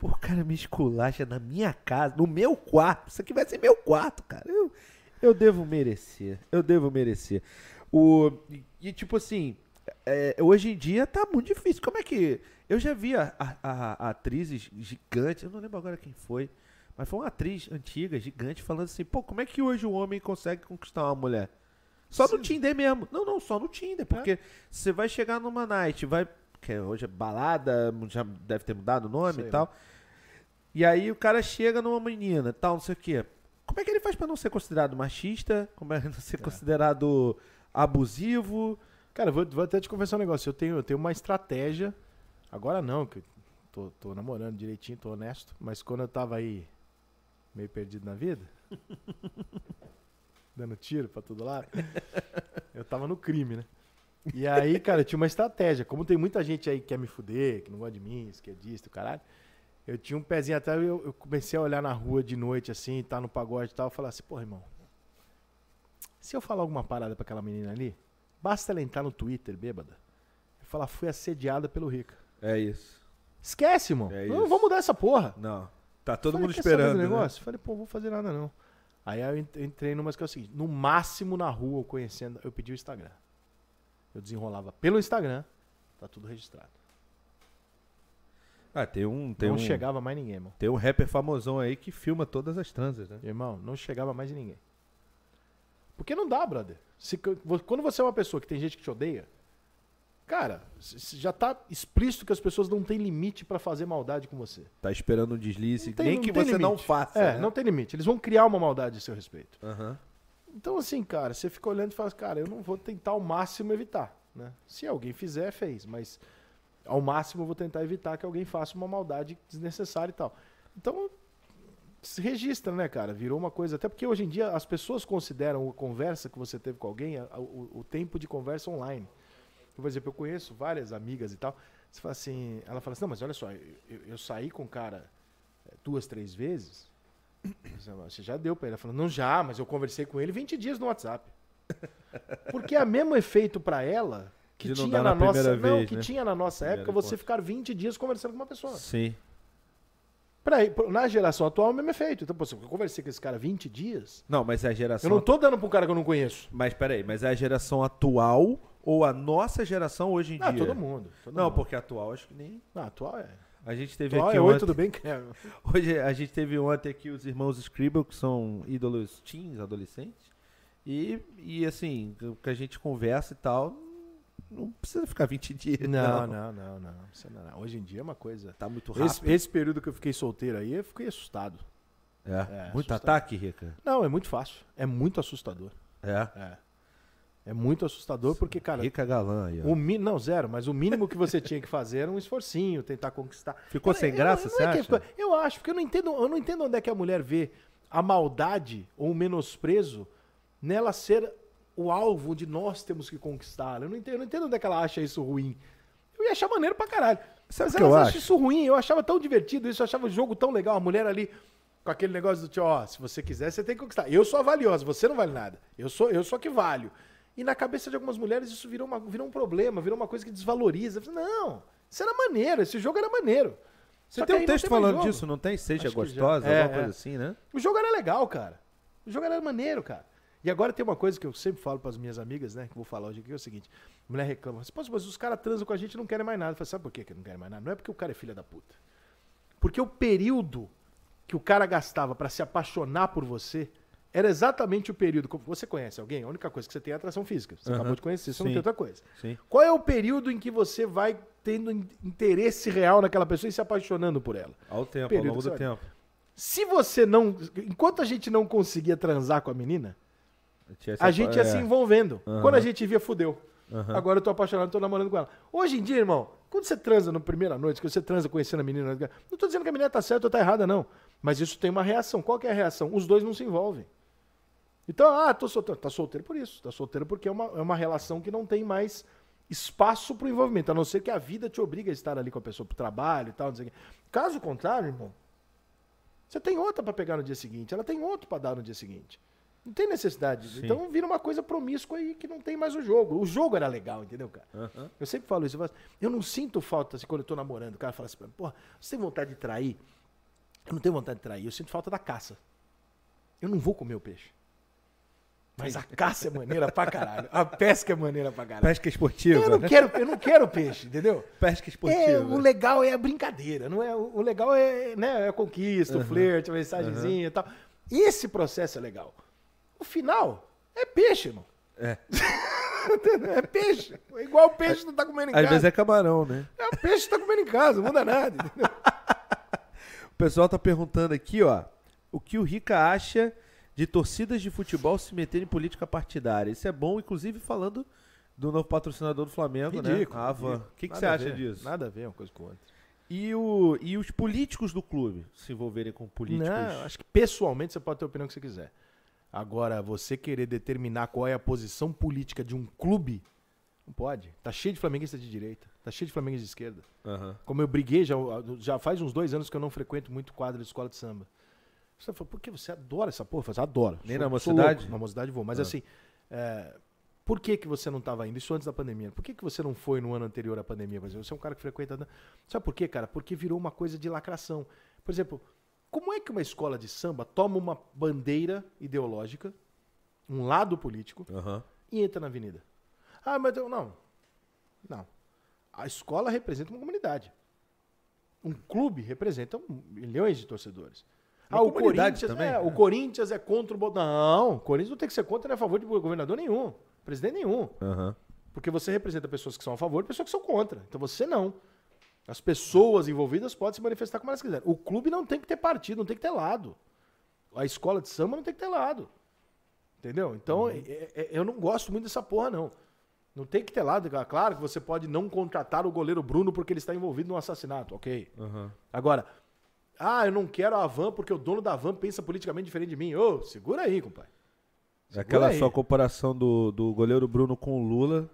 Pô, o cara me esculacha na minha casa, no meu quarto. Isso aqui vai ser meu quarto, cara. Eu, eu devo merecer. Eu devo merecer. O, e, tipo assim, é, hoje em dia tá muito difícil. Como é que. Eu já vi a, a- a- atrizes gigantes, eu não lembro agora quem foi, mas foi uma atriz antiga, gigante, falando assim: pô, como é que hoje o homem consegue conquistar uma mulher? Só no Tinder mesmo. Não, não, só no Tinder. Porque você vai chegar numa night, vai. Que hoje é balada, já deve ter mudado o nome Sei e tal. E aí o cara chega numa menina, tal, não sei o quê. Como é que ele faz pra não ser considerado machista? Como é que não ser considerado abusivo? Cara, vou, vou até te confessar um negócio. Eu tenho, eu tenho uma estratégia. Agora não, que tô, tô namorando direitinho, tô honesto. Mas quando eu tava aí meio perdido na vida, dando tiro pra todo lado, eu tava no crime, né? E aí, cara, eu tinha uma estratégia. Como tem muita gente aí que quer me fuder, que não gosta de mim, esquerdista, o caralho. Eu tinha um pezinho atrás, eu, eu comecei a olhar na rua de noite, assim, tá no pagode e tal, e falar assim, porra, irmão, se eu falar alguma parada pra aquela menina ali, basta ela entrar no Twitter, bêbada, e falar, fui assediada pelo Rica. É isso. Esquece, irmão. É não isso. vou mudar essa porra. Não. Tá todo Falei, mundo "Quer saber do esperando. né? negócio? Falei, pô, vou fazer nada não. Aí eu ent- entrei numas que é o seguinte, no máximo na rua, eu conhecendo, eu pedi o Instagram. Eu desenrolava pelo Instagram, tá tudo registrado. Ah, tem um, tem não um, chegava mais ninguém, irmão. tem um rapper famosão aí que filma todas as transas, né? Irmão, não chegava mais ninguém. Porque não dá, brother. Se quando você é uma pessoa que tem gente que te odeia, cara, já tá explícito que as pessoas não têm limite pra fazer maldade com você. Tá esperando um deslize, Não tem- nem não que você não limite. faça. É, né? não tem limite. Eles vão criar uma maldade a seu respeito. Aham. Então, assim, cara, você fica olhando e fala, cara, eu não vou tentar ao máximo evitar. Né? Se alguém fizer, fez. Mas ao máximo eu vou tentar evitar que alguém faça uma maldade desnecessária e tal. Então, se registra, né, cara? Virou uma coisa. Até porque hoje em dia as pessoas consideram a conversa que você teve com alguém a- o, o tempo de conversa online. Por exemplo, eu conheço várias amigas e tal. Você fala assim, ela fala assim, não, mas olha só, eu, eu- eu saí com o cara eh, duas, três vezes. Você já deu pra ele. Ela falou, não, já, mas eu conversei com ele 20 dias no WhatsApp. Porque é o mesmo efeito pra ela que De não tinha na, nossa, primeira não, vez, que né? tinha na nossa Primeiro época você ficar 20 dias conversando com uma pessoa. Sim. Pra, na geração atual, o mesmo efeito. Então, pô, eu conversei com esse cara 20 dias, Não, mas é a geração. eu não tô dando pra um cara que eu não conheço. Mas peraí, mas é a geração atual ou a nossa geração hoje em Ah, dia? todo mundo. todo Não, mundo. porque atual acho que nem. Não, atual é. A gente teve Atual aqui é oi, ontem, tudo bem? Creme. Hoje a gente teve ontem aqui os irmãos Scribble, que são ídolos teens, adolescentes. E, e assim, o que a gente conversa e tal, não precisa ficar 20 dias. Não, não, não, não. Não, não. Hoje em dia é uma coisa. Tá muito rápido. Esse, esse período que eu fiquei solteiro aí, eu fiquei assustado. É, É, muito assustador. ataque, Rica. Não, é muito fácil. É muito assustador. É. É. É muito assustador porque, cara, Rica galã aí, ó. o mi... não, zero, mas o mínimo que você tinha que fazer era um esforcinho, tentar conquistar. Ficou Eu- sem eu- graça, não você é acha? ficou- Eu acho, porque eu não entendo, eu não entendo onde é que a mulher vê a maldade ou o menosprezo nela ser o alvo onde nós temos que conquistá-la. Eu não entendo, eu não entendo onde é que ela acha isso ruim. Eu ia achar maneiro pra caralho. Sabe Mas que eu acho? isso ruim. Eu achava tão divertido isso, eu achava o jogo tão legal. A mulher ali com aquele negócio do tio, ó, se você quiser, você tem que conquistar. Eu sou a valiosa, você não vale nada. Eu sou, eu sou a que valho. E na cabeça de algumas mulheres isso virou, uma, virou um problema, virou uma coisa que desvaloriza. Falei, Não, isso era maneiro, esse jogo era maneiro. Você Só tem um texto mais falando jogo. disso, não tem? Seja Acho gostosa, É, alguma é. coisa assim, né? O jogo era legal, cara. O jogo era maneiro, cara. E agora tem uma coisa que eu sempre falo para as minhas amigas, né? Que vou falar hoje aqui, é o seguinte. A mulher reclama. "Pô, mas os caras transam com a gente e não querem mais nada. Eu falo, sabe por quê que não querem mais nada? Não é porque o cara é filha da puta. Porque o período que o cara gastava para se apaixonar por você era exatamente o período. que Você conhece alguém? A única coisa que você tem é atração física. Você Aham. acabou de conhecer, você não Sim. tem outra coisa. Sim. Qual é o período em que você vai tendo in- interesse real naquela pessoa e se apaixonando por ela? Ao tempo, ao longo do tempo. Se você não. Enquanto a gente não conseguia transar com a menina, a gente ia é. se envolvendo. Aham. Quando a gente via, fudeu. Aham. Agora eu tô apaixonado, tô namorando com ela. Hoje em dia, irmão, quando você transa na primeira noite, que você transa conhecendo a menina, não tô dizendo que a menina tá certa ou tá errada, não. Mas isso tem uma reação. Qual que é a reação? Os dois não se envolvem. Então, ah, tô solteiro. Tá solteiro por isso. Tá solteiro porque é uma, é uma relação que não tem mais espaço pro envolvimento. A não ser que a vida te obriga a estar ali com a pessoa pro trabalho e tal, não sei o quê. Caso contrário, irmão, você tem outra pra pegar no dia seguinte, ela tem outro pra dar no dia seguinte. Não tem necessidade. Sim. Então vira uma coisa promíscua aí que não tem mais o jogo. O jogo era legal, entendeu, cara? Aham. Eu sempre falo isso. Eu, falo assim, eu não sinto falta assim, quando eu tô namorando. O cara fala assim pra mim, porra, você tem vontade de trair? Eu não tenho vontade de trair, eu sinto falta da caça. Eu não vou comer o peixe. Mas a caça é maneira pra caralho. A pesca é maneira pra caralho. Pesca esportiva. Eu não né? quero, eu não quero peixe, entendeu? Pesca esportiva. É, o legal é a brincadeira, não é? O legal é, né, é a conquista, o flerte, a mensagenzinha e tal. Esse processo é legal. O final é peixe, irmão. É. É peixe. É igual o peixe que tu tá comendo em Às casa. vezes é camarão, né? É o peixe que tá comendo em casa, não muda nada. entendeu? O pessoal tá perguntando aqui, ó, o que o Rica acha de torcidas de futebol se meterem em política partidária. Isso é bom, inclusive falando do novo patrocinador do Flamengo, Ridículo. né? A Havan. ridículo. O que, que você acha disso? Nada a ver uma coisa com outra. E, o, e os políticos do clube se envolverem com políticos? Não, acho que pessoalmente você pode ter a opinião que você quiser. Agora, você querer determinar qual é a posição política de um clube, não pode. Tá cheio de flamenguista de direita, tá cheio de flamenguista de esquerda. Aham. Como eu briguei, já, já faz uns dois anos que eu não frequento muito quadra de escola de samba. Você fala, por que você adora essa porra? Eu falo, adoro. Nem Sou- na mocidade? louco. Na mocidade vou. Mas Ah. assim, é, por que, que você não estava indo? Isso antes da pandemia. Por que, que você não foi no ano anterior à pandemia? Por exemplo, você é um cara que frequenta. Sabe por quê, cara? Porque virou uma coisa de lacração. Por exemplo, como é que uma escola de samba toma uma bandeira ideológica, um lado político, Aham. e entra na avenida. Ah, mas eu, não. Não. A escola representa uma comunidade. Um clube representa milhões de torcedores. Uma ah, o Corinthians, também, é, né? o Corinthians é contra o Bo- Não, o Corinthians não tem que ser contra nem a favor de governador nenhum, presidente nenhum. Aham. Porque você representa pessoas que são a favor e pessoas que são contra. Então você não. As pessoas envolvidas podem se manifestar como elas quiserem. O clube não tem que ter partido, não tem que ter lado. A escola de samba não tem que ter lado. Entendeu? Então, é- é- eu não gosto muito dessa porra, não. Não tem que ter lado. Claro que você pode não contratar o goleiro Bruno porque ele está envolvido num assassinato, ok. Aham. Agora, ah, eu não quero a van porque o dono da van pensa politicamente diferente de mim. Ô, segura aí, compadre. Segura Aquela aí. sua comparação do, do goleiro Bruno com o Lula.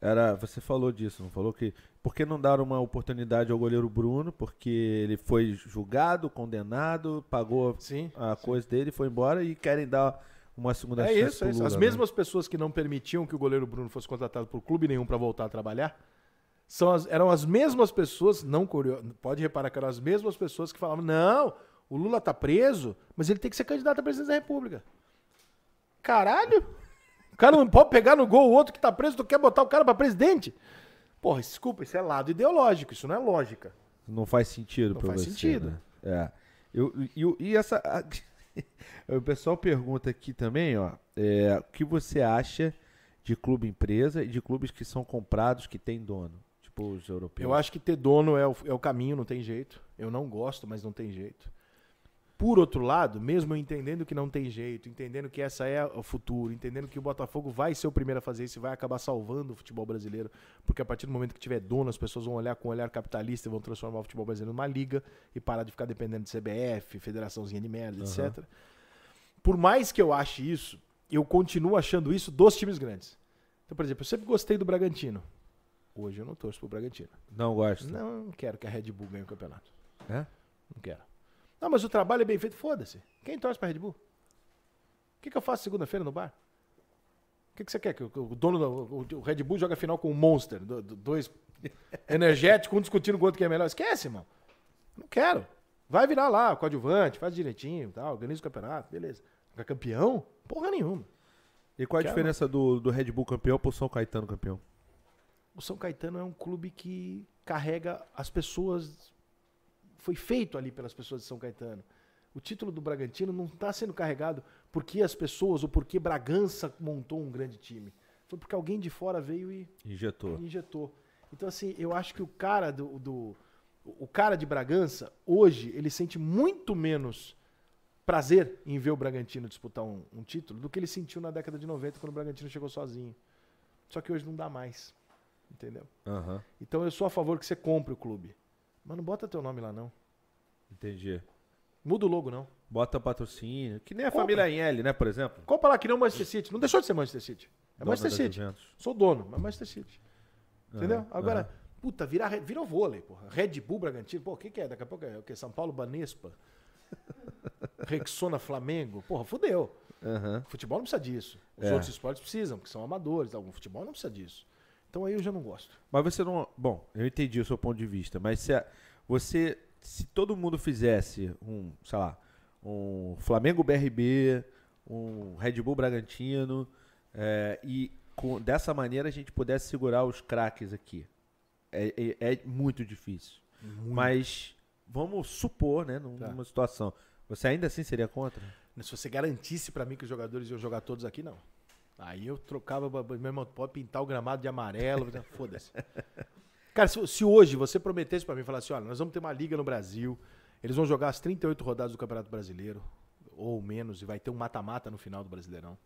Era, você falou disso, não falou que por que não dar uma oportunidade ao goleiro Bruno? Porque ele foi julgado, condenado, pagou Sim. a coisa dele, foi embora e querem dar uma segunda É chance isso, é isso. Lula, As né? mesmas pessoas que não permitiam que o goleiro Bruno fosse contratado por clube nenhum para voltar a trabalhar São as- eram as mesmas pessoas, não pode reparar que eram as mesmas pessoas que falavam: não, o Lula tá preso, mas ele tem que ser candidato à presidência da República. Caralho! O cara não pode pegar no gol o outro que tá preso, tu quer botar o cara pra presidente? Porra, desculpa, isso é lado ideológico, isso não é lógica. Não faz sentido Não pra faz você. sentido. né? É. Eu, e, o- e essa. a- o pessoal pergunta aqui também, ó. é, o que você acha de clube empresa e de clubes que são comprados que tem dono? Tipo os europeus. Eu acho que ter dono é o, é o caminho, não tem jeito. Eu não gosto, mas não tem jeito. Por outro lado, mesmo eu entendendo que não tem jeito, entendendo que essa é o futuro, entendendo que o Botafogo vai ser o primeiro a fazer isso e vai acabar salvando o futebol brasileiro, porque a partir do momento que tiver dono, as pessoas vão olhar com um olhar capitalista e vão transformar o futebol brasileiro numa liga e parar de ficar dependendo de CBF, federaçãozinha de merda, etc. Por mais que eu ache isso, eu continuo achando isso dos times grandes. Então, por exemplo, eu sempre gostei do Bragantino. Hoje eu não torço pro Bragantino. Não gosto. Não, não quero que a Red Bull ganhe o campeonato. É? Não quero. Não, mas o trabalho é bem feito. Foda-se. Quem torce pra Red Bull? O que, que eu faço segunda-feira no bar? O que, que você quer? Que o, dono do o, Red Bull joga final com o Monster. do- do- dois energéticos, um discutindo com o outro quem é melhor. Esquece, irmão. Não quero. Vai virar lá, coadjuvante, faz direitinho, tal, organiza o campeonato, beleza. Fica campeão? Porra nenhuma. E qual a Quero. diferença do, do Red Bull campeão pro São Caetano campeão? o São Caetano é um clube que carrega as pessoas. Foi feito ali pelas pessoas de São Caetano. O título do Bragantino não está sendo carregado porque as pessoas ou porque Bragança montou um grande time. Foi porque alguém de fora veio e Injetou. injetou. Então, assim, eu acho que o cara do. do- o cara de Bragança, hoje, ele sente muito menos prazer em ver o Bragantino disputar um, um título do que ele sentiu na década de 90 quando o Bragantino chegou sozinho. Só que hoje não dá mais. Entendeu? Aham. Então eu sou a favor que você compre o clube. Mas não bota teu nome lá, não. Entendi. Muda o logo, não. Bota patrocínio. Que nem a Compra. família Inel, né, por exemplo? Compra lá que nem o Manchester City. Não deixou de ser Manchester City. É Dona Manchester City. Juventus. Sou dono, mas Manchester City. Entendeu? Aham, Agora, aham. puta, vira, vira vôlei, porra. Red Bull Bragantino. Pô, o que, que é? Daqui a pouco é o quê? São Paulo Banespa. Rexona Flamengo. Porra, fudeu. Aham. Futebol não precisa disso. Os É. outros esportes precisam, porque são amadores. O futebol não precisa disso. Então aí eu já não gosto. Mas você não. Bom, eu entendi o seu ponto de vista, mas se a- você. Se todo mundo fizesse um, sei lá, um Flamengo BRB, um Red Bull Bragantino, é, e com- dessa maneira a gente pudesse segurar os craques aqui. É, é- é muito difícil. Mas vamos supor, né, Tá. numa situação. Você ainda assim seria contra? Se você garantisse pra mim que os jogadores iam jogar todos aqui, não. Aí eu trocava, meu irmão, pode pintar o gramado de amarelo, foda-se. Cara, se, se hoje você prometesse pra mim, falasse, olha, nós vamos ter uma liga no Brasil, eles vão jogar as 38 rodadas do Campeonato Brasileiro, ou menos, e vai ter um mata-mata no final do Brasileirão.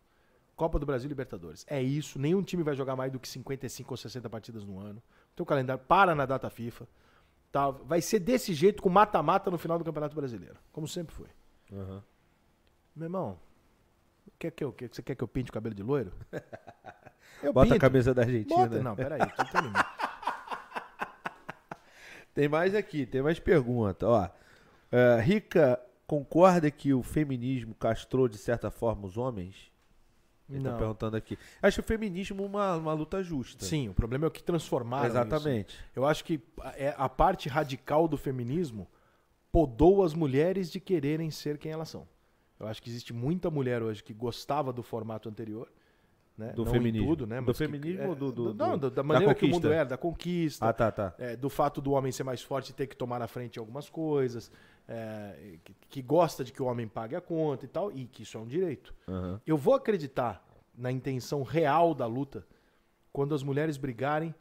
Copa do Brasil Libertadores. É isso, nenhum time vai jogar mais do que 55 ou 60 partidas no ano. Teu calendário para na data FIFA. Tá? Vai ser desse jeito com mata-mata no final do Campeonato Brasileiro, como sempre foi. Meu irmão, quer que eu, quer, você quer que eu pinte o cabelo de loiro? Eu Bota a pinto. camisa da Argentina. Bota, não, peraí, tem mais aqui, tem mais pergunta. Ó, é, Rica concorda que o feminismo castrou de certa forma os homens? Ele tá Não. perguntando aqui. Acho o feminismo uma, uma luta justa. Sim, o problema é o que transformaram Exatamente. isso. Eu acho que a- é a parte radical do feminismo podou as mulheres de quererem ser quem elas são. Eu acho que existe muita mulher hoje que gostava do formato anterior. Né? Do Não em feminismo. tudo, né? Do que- feminismo é, ou do- do- não, do- da da maneira que o mundo era, da conquista. Ah, tá, tá. É, do fato do homem ser mais forte e ter que tomar na frente algumas coisas, é, que, que gosta de que o homem pague a conta e tal, e que isso é um direito. Aham. Eu vou acreditar na intenção real da luta quando as mulheres brigarem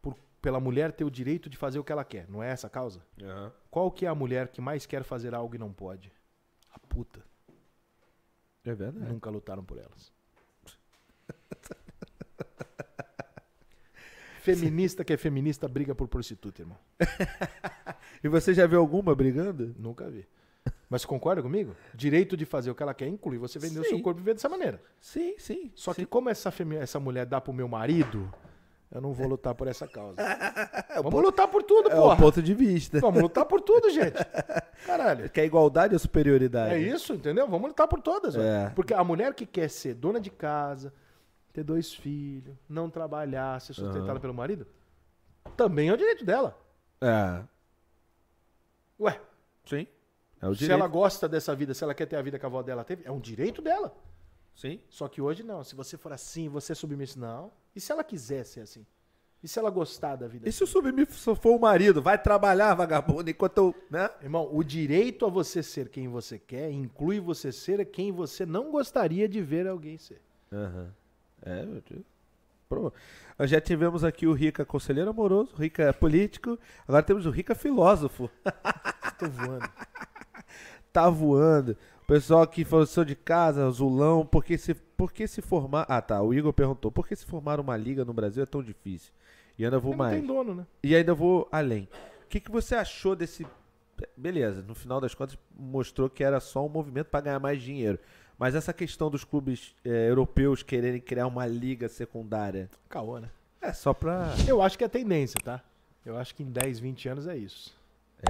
por- pela mulher ter o direito de fazer o que ela quer. Não é essa a causa? Aham. Qual que é a mulher que mais quer fazer algo e não pode? A puta. É verdade. Nunca lutaram por elas. Feminista que é feminista briga por prostituta, irmão. E você já viu alguma brigando? Nunca vi. Mas concorda comigo? Direito de fazer o que ela quer inclui você vender o seu Sim. corpo e viver dessa maneira. Sim, sim. Só sim. que como essa, femi- essa mulher dá pro meu marido, eu não vou lutar por essa causa. Vamos lutar por tudo, é o porra. ponto de vista. Vamos lutar por tudo, gente. Caralho. Que a igualdade é a superioridade. É isso, entendeu? Vamos lutar por todas. É. Porque a mulher que quer ser dona de casa, ter dois filhos, não trabalhar, ser sustentada Aham. pelo marido, também é o direito dela. É. Ué, Sim. É o se direito. ela gosta dessa vida, se ela quer ter a vida que a avó dela teve, é um direito dela. Sim. Só que hoje não. Se você for assim, você é submisso, não. E se ela quiser ser assim? E se ela gostar da vida? E se o submisso for o marido? Vai trabalhar, vagabundo, enquanto eu. Né? Irmão, o direito a você ser quem você quer inclui você ser quem você não gostaria de ver alguém ser. Aham. É, meu Deus. Nós já tivemos aqui o Rica conselheiro amoroso, o Rica político, agora temos o Rica filósofo. Tô voando. Tá voando. Pessoal aqui falou, sou de casa, Zulão, por que se, por que se formar... Ah, tá, o Igor perguntou, por que se formar uma liga no Brasil é tão difícil? E ainda vou Não mais. tem dono, né? E ainda vou além. O que, que você achou desse. Beleza, no final das contas mostrou que era só um movimento para ganhar mais dinheiro. Mas essa questão dos clubes eh, europeus quererem criar uma liga secundária Caô, né? é só pra. Eu acho que é tendência, tá? Eu acho que em 10, 20 anos é isso.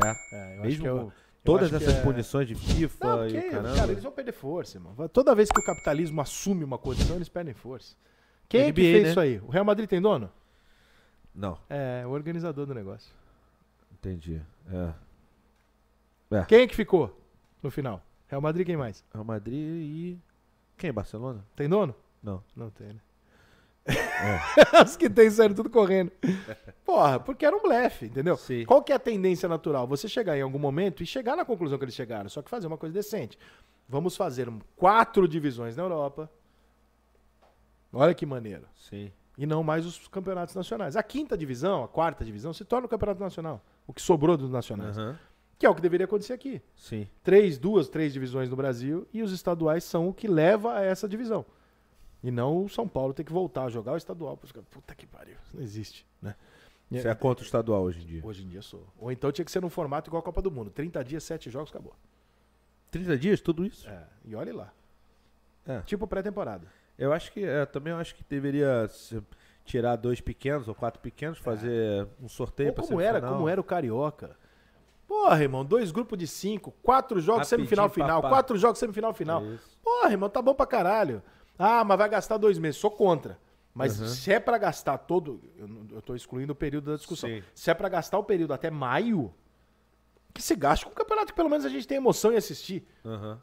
É. É, eu Mesmo acho que é eu todas que essas é- punições de FIFA Não, e porque, o caramba. cara, eles vão perder força, irmão. Toda vez que o capitalismo assume uma condição, eles perdem força. Quem é que NBA, fez né? isso aí? O Real Madrid tem dono? Não, É, o organizador do negócio. entendi. É. Quem é que ficou no final? Real Madrid quem mais? Real Madrid e. Quem? Barcelona? Tem dono? Não. Não tem, né? É. Os que tem saíram tudo correndo. Porra, porque era um blefe, entendeu? Sim. Qual que é a tendência natural? Você chegar em algum momento e chegar na conclusão que eles chegaram, só que fazer uma coisa decente. Vamos fazer quatro divisões na Europa. Olha que maneiro. Sim. E não mais os campeonatos nacionais. A quinta divisão, a quarta divisão, se torna o campeonato nacional. O que sobrou dos nacionais. Aham. Que é o que deveria acontecer aqui. Sim. Três, duas, três divisões no Brasil e os estaduais são o que leva a essa divisão. E não o São Paulo ter que voltar a jogar o estadual. Puta que pariu. Isso não existe, né? Você é contra o estadual hoje em dia. Hoje em dia sou. Ou então tinha que ser num formato igual a Copa do Mundo. 30 dias, 7 jogos, acabou. 30 dias, tudo isso? É, e olhe lá. É. Tipo pré-temporada. Eu acho que é, também acho que deveria tirar dois pequenos ou quatro pequenos, fazer um sorteio para como era, como era o Carioca. Porra, irmão, dois grupos de cinco, quatro jogos Rapidinho, semifinal final, papá. quatro jogos semifinal final. Porra, irmão, tá bom pra caralho. Ah, mas vai gastar dois meses. Sou contra. Mas Uhum. se é pra gastar todo. Eu, tô excluindo o período da discussão. Sim. Se é pra gastar o período até maio, que se gaste com o campeonato que pelo menos a gente tem emoção em assistir.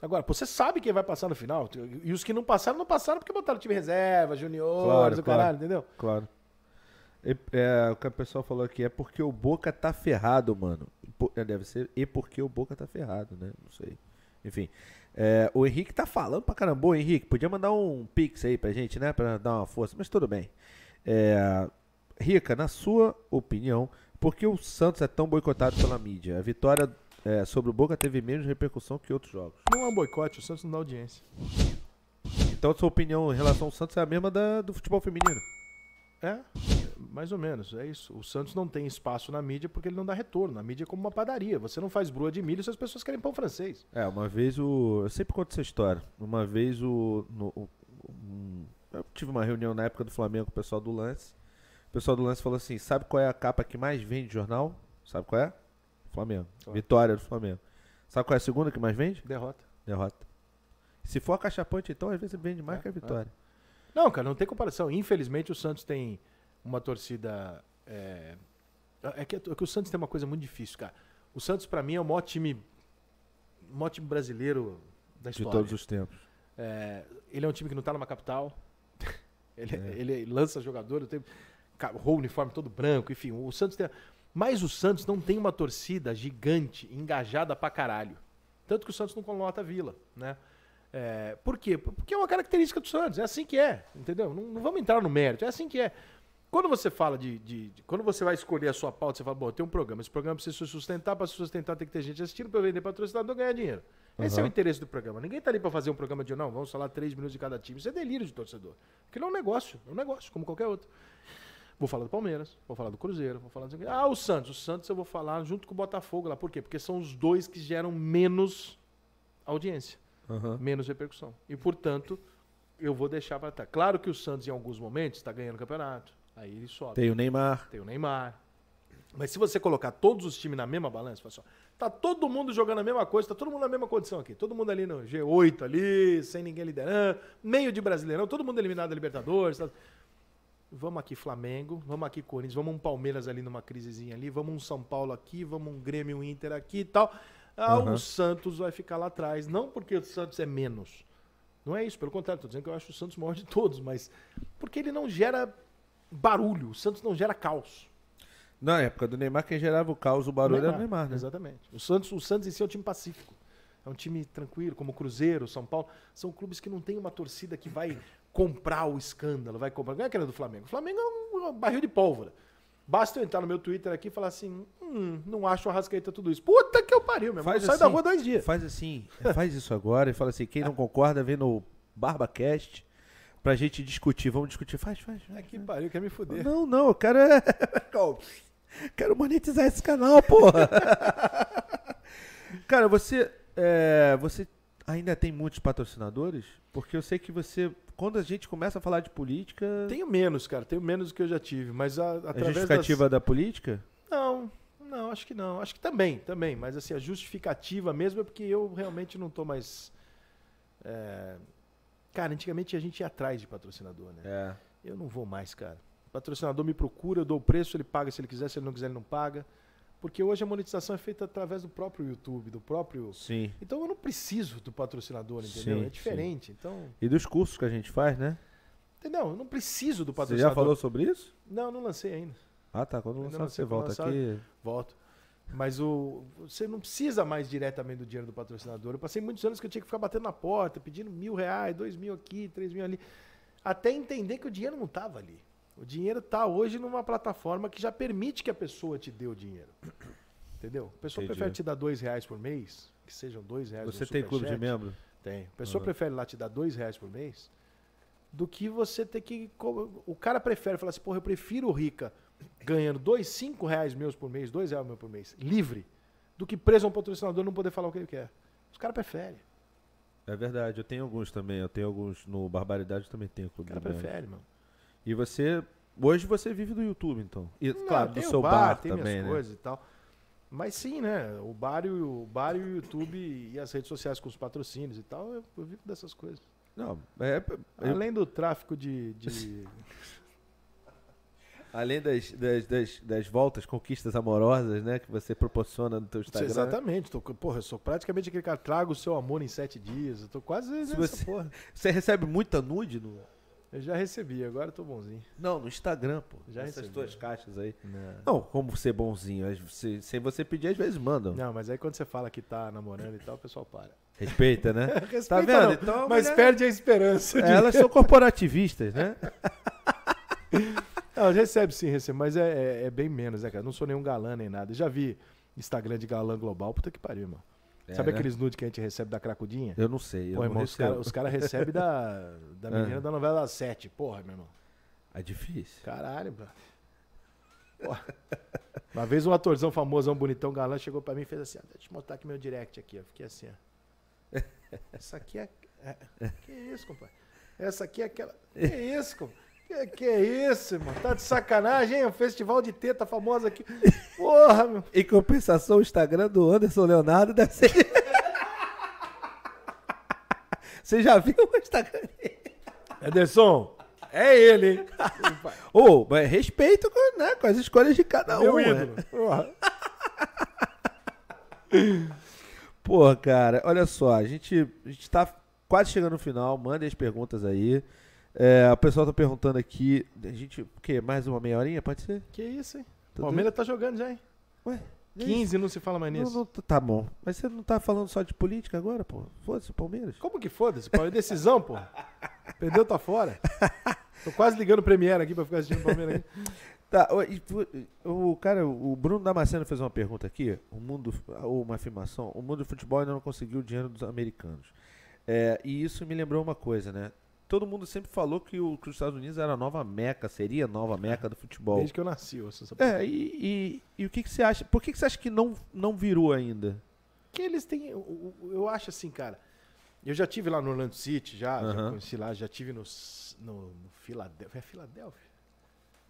Agora, pô, você sabe quem vai passar no final. E os que não passaram, não passaram porque botaram time reserva, juniores, Claro, o claro. caralho, entendeu? Claro. É, o que o pessoal falou aqui é porque o Boca tá ferrado, mano. É, Deve ser e porque o Boca tá ferrado, né? Não sei. Enfim. É, o Henrique tá falando pra caramba. Ô, Henrique, podia mandar um pix aí pra gente, né? Pra dar uma força, mas tudo bem. É, Rica, na sua opinião, por que o Santos é tão boicotado pela mídia? A vitória é, sobre o Boca teve menos repercussão que outros jogos. Não é um boicote, o Santos não dá audiência. Então, sua opinião em relação ao Santos é a mesma da, do futebol feminino. É, mais ou menos, é isso. O Santos não tem espaço na mídia porque ele não dá retorno. A mídia é como uma padaria. Você não faz brua de milho se as pessoas querem pão francês. É, uma vez o. Eu sempre conto essa história. Uma vez o. no- o- um- eu tive uma reunião na época do Flamengo com o pessoal do Lance. O pessoal do Lance falou assim: sabe qual é a capa que mais vende de jornal? Sabe qual é? Flamengo. Claro. Vitória do Flamengo. Sabe qual é a segunda que mais vende? Derrota. Derrota. Se for a cachapante, então às vezes vende mais É, que a vitória. Não, cara, não tem comparação. Infelizmente o Santos tem uma torcida. É, é que, é que o Santos tem uma coisa muito difícil, cara. O Santos, pra mim, é o maior time. Maior time brasileiro da De história. todos os tempos. É, ele é um time que não tá numa capital. ele, É. ele lança jogador, tem o uniforme todo branco, enfim. O Santos tem. Mas o Santos não tem uma torcida gigante, engajada pra caralho. Tanto que o Santos não colota a vila, né? É, por quê? Porque é uma característica do Santos, é assim que é, entendeu? Não, não vamos entrar no mérito, é assim que é. Quando você fala de, de- de- Quando você vai escolher a sua pauta, você fala, bom, tem um programa, esse programa precisa se sustentar, para se sustentar tem que ter gente assistindo, para vender patrocinador ganhar dinheiro. Esse é o interesse do programa. Ninguém tá ali para fazer um programa de, não, vamos falar três minutos de cada time. Isso é delírio de torcedor. Aquilo é um negócio, é um negócio, como qualquer outro. Vou falar do Palmeiras, vou falar do Cruzeiro, vou falar do... Ah, o Santos. O Santos eu vou falar junto com o Botafogo lá. Por quê? Porque são os dois que geram menos audiência Aham. menos repercussão. E, portanto, eu vou deixar para trás. Claro que o Santos, em alguns momentos, está ganhando o campeonato. Aí ele sobe. Tem o Neymar. Tem o Neymar. Mas se você colocar todos os times na mesma balança, fala assim, tá todo mundo jogando a mesma coisa, tá todo mundo na mesma condição aqui. Todo mundo ali no G8 ali, sem ninguém liderando, meio de brasileirão, todo mundo eliminado da Libertadores. tá- vamos aqui Flamengo, vamos aqui Corinthians, vamos um Palmeiras ali numa crisezinha ali, vamos um São Paulo aqui, vamos um Grêmio um Inter aqui e tal. Ah, Uhum. o Santos vai ficar lá atrás. Não porque o Santos é menos. Não é isso, pelo contrário, tô dizendo que eu acho o Santos maior de todos, mas porque ele não gera barulho, o Santos não gera caos. Na época do Neymar, quem gerava o caos, o barulho era o Neymar, né? Exatamente. O Santos, o Santos em si é um time pacífico. É um time tranquilo, como o Cruzeiro, o São Paulo. São clubes que não tem uma torcida que vai comprar o escândalo, vai comprar. Não é aquela do Flamengo. O Flamengo é um, um barril de pólvora. Basta eu entrar no meu Twitter aqui e falar assim: hum, não acho o Arrascaeta tudo isso. Puta que eu pariu, meu irmão. Faz Sai da assim, rua dois dias. Faz assim, faz isso agora e fala assim, quem não concorda, vem no BarbaCast pra gente discutir. Vamos discutir. Faz, faz. faz. É que pariu, quer me fuder. Não, não, eu quero é... quero monetizar esse canal, porra. Cara, você, é, você ainda tem muitos patrocinadores? Porque eu sei que você, quando a gente começa a falar de política, Tenho menos, cara. Tenho menos do que eu já tive. Mas a, a através das... justificativa da política? Não, não, acho que não. Acho que também, também. Mas assim, a justificativa mesmo é porque eu realmente não tô mais. é, Cara, antigamente a gente ia atrás de patrocinador, né? É. Eu não vou mais, cara. O patrocinador me procura, eu dou o preço, ele paga se ele quiser, se ele não quiser, ele não paga. Porque hoje a monetização é feita através do próprio YouTube, do próprio. Sim. Então eu não preciso do patrocinador, entendeu? Sim, é diferente. Então. E dos cursos que a gente faz, né? Entendeu? Eu não preciso do Você patrocinador. já falou sobre isso? Não, não lancei ainda. Ah, tá. Quando lançar, você volta aqui. Volto. Mas o, você não precisa mais diretamente do dinheiro do patrocinador. Eu passei muitos anos que eu tinha que ficar batendo na porta, pedindo mil reais, dois mil aqui, três mil ali. Até entender que o dinheiro não estava ali. O dinheiro está hoje numa plataforma que já permite que a pessoa te dê o dinheiro. Entendeu? A pessoa Entendi. prefere te dar dois reais por mês, que sejam dois reais Você tem clube de membro? Tem. A pessoa Aham. prefere lá te dar dois reais por mês do que você ter que. O cara prefere falar assim, porra, eu prefiro o Rica ganhando dois, cinco reais meus por mês, dois reais meus por mês, livre, do que preso a um patrocinador não poder falar o que ele quer. Os caras preferem. É verdade, eu tenho alguns também. Eu tenho alguns no Barbaridade também tenho O clube cara de membro. prefere, mano. E você. Hoje você vive do YouTube, então. E, Não, claro, do o seu bar, tem também, minhas né? coisas e tal. Mas sim, né? O bar, e o, o bar e o YouTube e as redes sociais com os patrocínios e tal, eu, eu vivo dessas coisas. Não, é, eu- Além do tráfico de. de- além das, das, das, das voltas, conquistas amorosas, né? Que você proporciona no teu Instagram. Exatamente. Tô, porra, eu sou praticamente aquele cara, traga o seu amor em sete dias. Eu tô quase nessa você- porra. Você recebe muita nude no. Eu já recebi, agora eu tô bonzinho. Não, no Instagram, pô. Já Essas recebi. tuas caixas aí. Não. Não, como ser bonzinho. se- Sem você pedir, às vezes mandam. Não, mas aí quando você fala que tá namorando e tal, o pessoal para. Respeita, né? Respeita Tá vendo? não, Então, mas mulher- perde a esperança. Elas são corporativistas, né? Não, recebe sim, recebe, mas é, é- é bem menos, né, cara? Não sou nenhum galã nem nada. Já vi Instagram de galã global, puta que pariu, irmão. É, Sabe né? aqueles nudes que a gente recebe da cracudinha? Eu não sei. Eu Pô, não irmão, os caras cara recebem da, da menina Ah. da novela das sete. Porra, meu irmão. É difícil. Caralho. Porra. Uma vez um atorzão famosão, bonitão, galã, chegou pra mim e fez assim, ó, deixa eu te mostrar aqui meu direct aqui, ó. Fiquei assim, ó. Essa aqui é... é- Que isso, compadre? Essa aqui é aquela... Que isso, compadre? Que, que é isso, irmão? Tá de sacanagem, hein? Um festival de teta famoso aqui. Porra, meu. Em compensação, o Instagram do Anderson Leonardo deve ser. Você já viu o Instagram dele? Ederson, é ele, hein? Ô, mas respeito com, né, com as escolhas de cada Meu um. né? ídolo. Porra. Pô, cara, olha só, a gente, a gente tá quase chegando no final, mandem as perguntas aí. É, o pessoal tá perguntando aqui, a gente, o quê? Mais uma meia horinha, pode ser? Que isso, hein? Tá Palmeiras tá jogando já, hein? Ué, é 15 não se fala mais Não, nisso. não, tá bom. Mas você não tá falando só de política agora, pô? Foda-se, Palmeiras. Como que foda-se? É decisão, pô. Perdeu, tá fora. Tô quase ligando o Premiere aqui pra ficar assistindo o Palmeiras aqui. Tá, o, o cara, o Bruno Damasceno fez uma pergunta aqui, o mundo, ou uma afirmação, o mundo do futebol ainda não conseguiu o dinheiro dos americanos. É, e isso me lembrou uma coisa, né? Todo mundo sempre falou que, o, que os Estados Unidos era a nova meca, seria a nova meca do futebol. Desde que eu nasci, eu essa É, e, e, e o que, que você acha? Por que, que você acha que não, não virou ainda? que eles têm. o- Eu acho assim, cara. Eu já tive lá no Orlando City, já, já Aham. conheci lá, já tive no, no, no Filadélfia. É Filadélfia?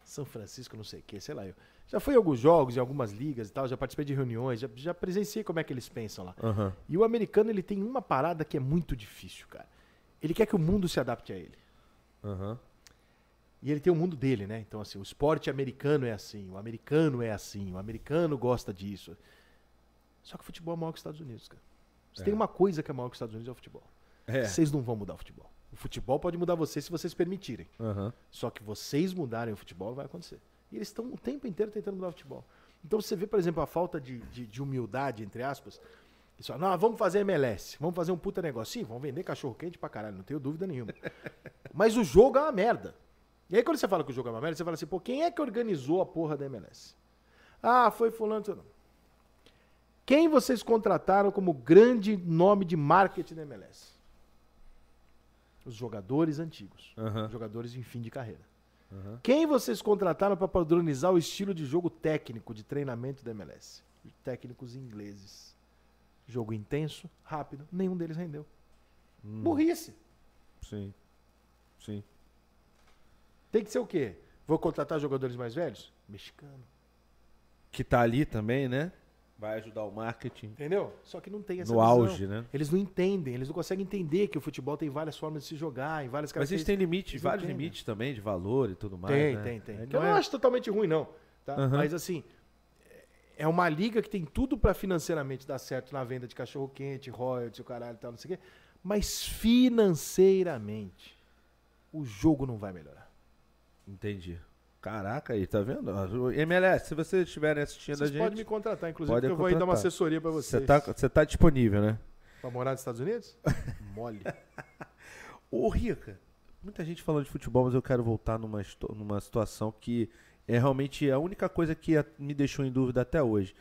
São Francisco, não sei o que, sei lá. Eu. Já fui em alguns jogos, em algumas ligas e tal, já participei de reuniões, já, já presenciei como é que eles pensam lá. Aham. E o americano, ele tem uma parada que é muito difícil, cara. Ele quer que o mundo se adapte a ele. Aham. E ele tem o mundo dele, né? Então, assim, o esporte americano é assim, o americano é assim, o americano gosta disso. Só que o futebol é maior que os Estados Unidos, cara. Se É. tem uma coisa que é maior que os Estados Unidos é o futebol. É. Vocês não vão mudar o futebol. O futebol pode mudar vocês se vocês permitirem. Aham. Só que vocês mudarem o futebol, vai acontecer. E eles estão o tempo inteiro tentando mudar o futebol. Então você vê, por exemplo, a falta de, de, de humildade, entre aspas. Falam, não, vamos fazer MLS, vamos fazer um puta negócio. Sim, vamos vender cachorro quente pra caralho, não tenho dúvida nenhuma. Mas o jogo é uma merda. E aí quando você fala que o jogo é uma merda, você fala assim, pô, quem é que organizou a porra da MLS? Ah, foi fulano. Quem vocês contrataram como grande nome de marketing da MLS? Os jogadores antigos. Aham. Jogadores em fim de carreira. Quem vocês contrataram para padronizar o estilo de jogo técnico de treinamento da MLS? Técnicos ingleses. Jogo intenso, rápido, nenhum deles rendeu. Hum, Burrice. Sim. Sim. Tem que ser o quê? Vou contratar jogadores mais velhos? Mexicano. Que tá ali também, né? Vai ajudar o marketing. Entendeu? Só que não tem essa No visão. auge, né? Eles não entendem, eles não conseguem entender que o futebol tem várias formas de se jogar, em várias Mas eles têm limites, eles vários entendem. limites também de valor e tudo mais. Tem, né? tem, tem. Aí Que eu não é- acho totalmente ruim, não. tá? Aham. Mas assim, é uma liga que tem tudo pra financeiramente dar certo na venda de cachorro quente, royalties, o caralho e tal, não sei o quê. Mas financeiramente, o jogo não vai melhorar. Entendi. Caraca, aí, tá vendo? MLS, se vocês estiverem assistindo Vocês a gente. podem me contratar, inclusive, Pode porque eu vou aí dar uma assessoria pra vocês. Você tá, você tá disponível, né? Pra morar nos Estados Unidos? Mole. Ô, Rica, muita gente falando de futebol, mas eu quero voltar numa, numa situação que é realmente a única coisa que me deixou em dúvida até hoje.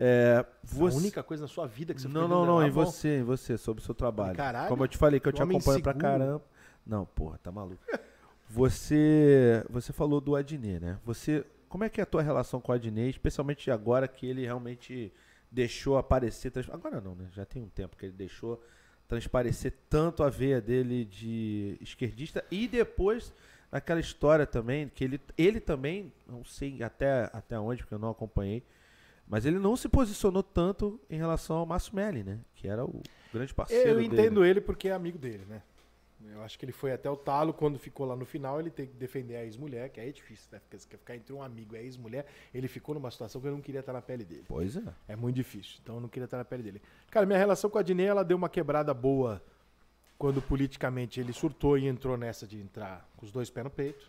É, você... A única coisa na sua vida que você Não, não, não, em bom, você, em você, sobre o seu trabalho. Caralho, Como eu te falei, que eu te acompanho pra inseguro. caramba. Não, porra, tá maluco. Você, você falou do Adnet, né? Você, como é que é a tua relação com o Adnet, especialmente agora que ele realmente deixou aparecer, trans- agora não, né? Já tem um tempo que ele deixou transparecer tanto a veia dele de esquerdista e depois naquela história também que ele, ele também, não sei até até onde porque eu não acompanhei, mas ele não se posicionou tanto em relação ao Márcio Melli, né? Que era o grande parceiro Eu dele. entendo ele porque é amigo dele, né? Eu acho que ele foi até o talo quando ficou lá no final, ele tem que defender a ex-mulher, que aí é difícil, né? Porque você quer ficar entre um amigo e a ex-mulher, ele ficou numa situação que eu não queria estar na pele dele. Pois é. É muito difícil, então eu não queria estar na pele dele. Cara, minha relação com a Dinei, ela deu uma quebrada boa quando politicamente ele surtou e entrou nessa de entrar com os dois pés no peito.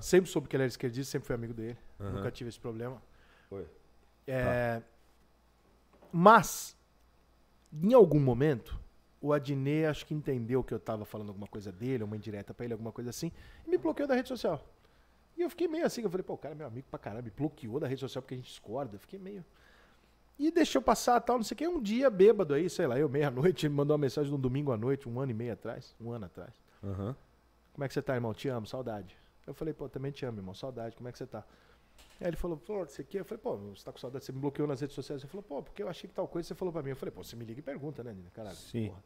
Sempre soube que ele era esquerdista, sempre fui amigo dele. Nunca tive esse problema. Foi. É, Mas, em algum momento, o Adnet acho que entendeu que eu tava falando alguma coisa dele, uma indireta pra ele, alguma coisa assim, e me bloqueou da rede social. E eu fiquei meio assim, eu falei, pô, o cara é meu amigo pra caralho, me bloqueou da rede social porque a gente discorda. Eu fiquei meio. E deixou passar tal, não sei o que. Um dia, bêbado aí, sei lá, eu meia-noite, ele me mandou uma mensagem no domingo à noite, um ano e meio atrás, um ano atrás. Aham. Como é que você tá, irmão? Te amo, saudade. Eu falei, pô, também te amo, irmão, saudade, como é que você tá? Aí ele falou, pô, você aqui? Eu falei, pô, você tá com saudade, você me bloqueou nas redes sociais. Ele falou, pô, porque eu achei que tal coisa você falou pra mim. Eu falei, pô, você me liga e pergunta, né, Nina? Caralho. Sim. porra.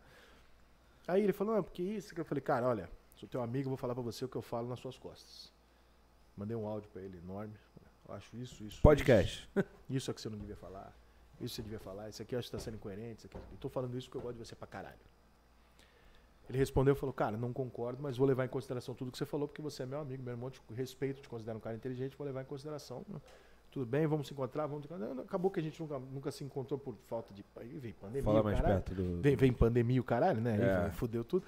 Aí ele falou, não, porque isso. Eu falei, cara, olha, sou teu amigo, vou falar pra você o que eu falo nas suas costas. Mandei um áudio pra ele enorme. Eu acho isso, isso. Podcast. Isso, isso é que você não devia falar. Isso você devia falar. Isso aqui eu acho que tá sendo incoerente. Isso aqui, eu tô falando isso porque eu gosto de você pra caralho. Ele respondeu e falou, cara, não concordo, mas vou levar em consideração tudo que você falou, porque você é meu amigo, meu irmão, te respeito, te considero um cara inteligente, vou levar em consideração. Tudo bem, vamos se encontrar, vamos. Acabou que a gente nunca, nunca se encontrou por falta de. Vem pandemia, Fala o mais caralho. perto do. Vem, vem pandemia o caralho, né? É. fudeu tudo.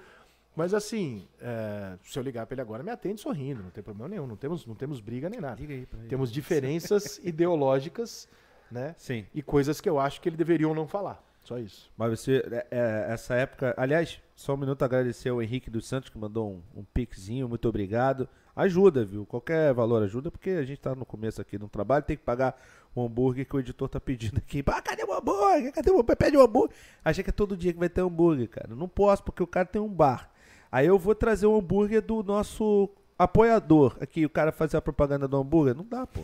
Mas assim, é, se eu ligar pra ele agora, me atende sorrindo, não tem problema nenhum. Não temos, não temos briga nem nada. Liga aí pra ele. Temos diferenças ideológicas, né? Sim. E coisas que eu acho que ele deveria ou não falar. Só isso. Mas você, é, é, essa época. Aliás, só um minuto agradecer ao Henrique dos Santos que mandou um, um pixzinho. Muito obrigado. Ajuda, viu? Qualquer valor ajuda, porque a gente tá no começo aqui no trabalho, tem que pagar o hambúrguer que o editor tá pedindo aqui. Ah, cadê o hambúrguer? Cadê o hambúrguer? Pede o hambúrguer. Achei que é todo dia que vai ter hambúrguer, cara. Não posso, porque o cara tem um bar. Aí eu vou trazer o hambúrguer do nosso apoiador. Aqui, o cara fazer a propaganda do hambúrguer. Não dá, pô.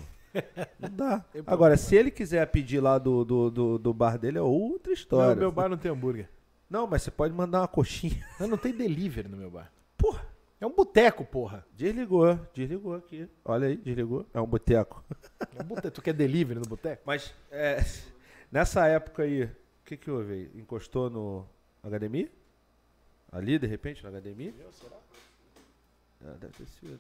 Não dá. Agora, se ele quiser pedir lá do, do, do, do bar dele, é outra história. Não, meu bar não tem hambúrguer. Não, mas você pode mandar uma coxinha. Não, não tem delivery no meu bar. Porra, É um boteco, porra. desligou, desligou aqui. Olha aí, desligou. É um boteco. É um boteco. Tu quer delivery no boteco? Mas, é, nessa época aí, o que que houve aí? Encostou no HDMI? Ali, de repente, no HDMI? será? Ah, deve ter sido.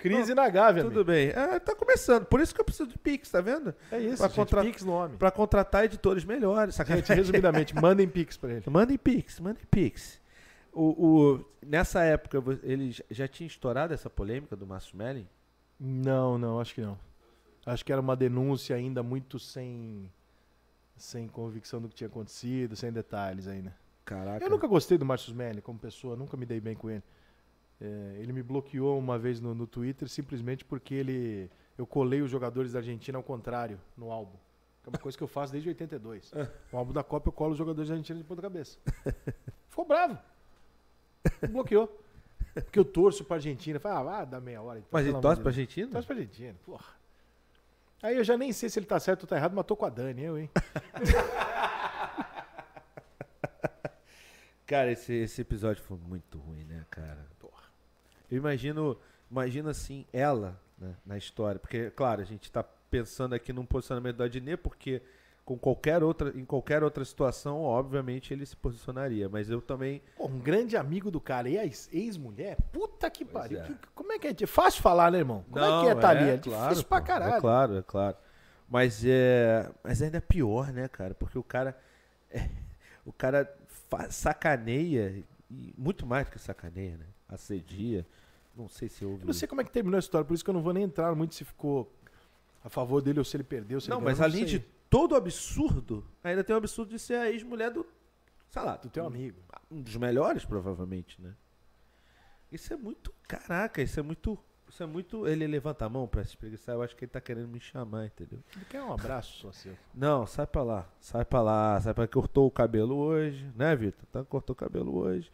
Crise na Gávea, Tudo bem. É, tá começando. Por isso que eu preciso de Pix, tá vendo? É isso, Pra gente, contra- Pix no homem. Pra contratar editores melhores. Gente, Sacanagem. resumidamente, mandem Pix pra ele. Mandem Pix, mandem Pix. O, o- nessa época, ele já- tinha estourado essa polêmica do Márcio Smelling? Não, não, acho que não. Acho que era uma denúncia ainda muito sem sem convicção do que tinha acontecido, sem detalhes ainda. Caraca. Eu nunca gostei do Márcio Smelly como pessoa, nunca me dei bem com ele. É, ele me bloqueou uma vez no, no Twitter simplesmente porque ele eu colei os jogadores da Argentina ao contrário no álbum. Que é uma coisa que eu faço desde 82. No álbum da Copa eu colo os jogadores da Argentina de ponta cabeça. Ficou bravo. Me bloqueou. Porque eu torço pra Argentina. Falei, ah, dar meia hora. Então, Mas ele torce pra. Argentina? Torce pra Argentina, porra. Aí eu já nem sei se ele tá certo ou tá errado, mas tô com a Dani, eu, hein? Cara, esse, esse episódio foi muito ruim, né, cara? Porra. Eu imagino, imagino assim, ela, né, na história. Porque, claro, a gente tá pensando aqui num posicionamento do Adnet, porque com qualquer outra, em qualquer outra situação, obviamente, ele se posicionaria. Mas eu também. Pô, um grande amigo do cara e a ex- ex-mulher? Puta que pariu. é. Como é que é? É fácil falar, né, irmão? Como é que é tá ali? É difícil pra pô, caralho. É claro, é claro. Mas é. Mas ainda é pior, né, cara? Porque o cara. é, o cara sacaneia. E muito mais do que sacaneia, né? Assedia. Não sei se houve. Eu não sei como é que terminou a história, por isso que eu não vou nem entrar muito se ficou a favor dele ou se ele perdeu. Se Não, ele mas ganhou, além sei. de todo o absurdo, ainda tem o absurdo de ser a ex-mulher do. Sei lá, Do teu amigo. Um dos melhores, provavelmente, né? Isso é muito. Caraca, isso é muito. Isso é muito. Ele levanta a mão pra se espreguiçar, eu acho que ele tá querendo me chamar, entendeu? Ele quer um abraço só seu. Não, sai pra lá. Sai pra lá. Sai pra cortou o cabelo hoje, né, Vitor? Tá, cortou o cabelo hoje.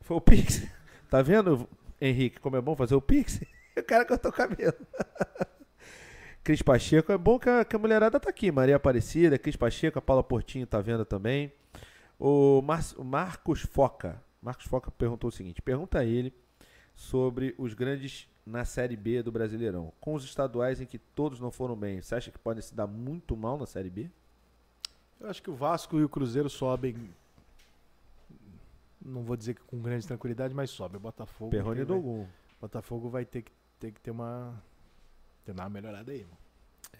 Foi o Pix. Tá vendo, Henrique, como é bom fazer o Pix? o cara cortou o cabelo. Cris Pacheco, é bom que a, que a mulherada tá aqui. Maria Aparecida, Cris Pacheco, a Paula Portinho tá vendo também. O, Mar o Marcos Foca. Marcos Foca perguntou o seguinte: pergunta a ele sobre os grandes na Série B do Brasileirão. Com os estaduais em que todos não foram bem, você acha que podem se dar muito mal na Série B? Eu acho que o Vasco e o Cruzeiro sobem. Não vou dizer que com grande tranquilidade, mas sobe. O Botafogo. Perrone do algum. Botafogo vai ter que ter, que ter uma. Ter uma melhorada aí, irmão.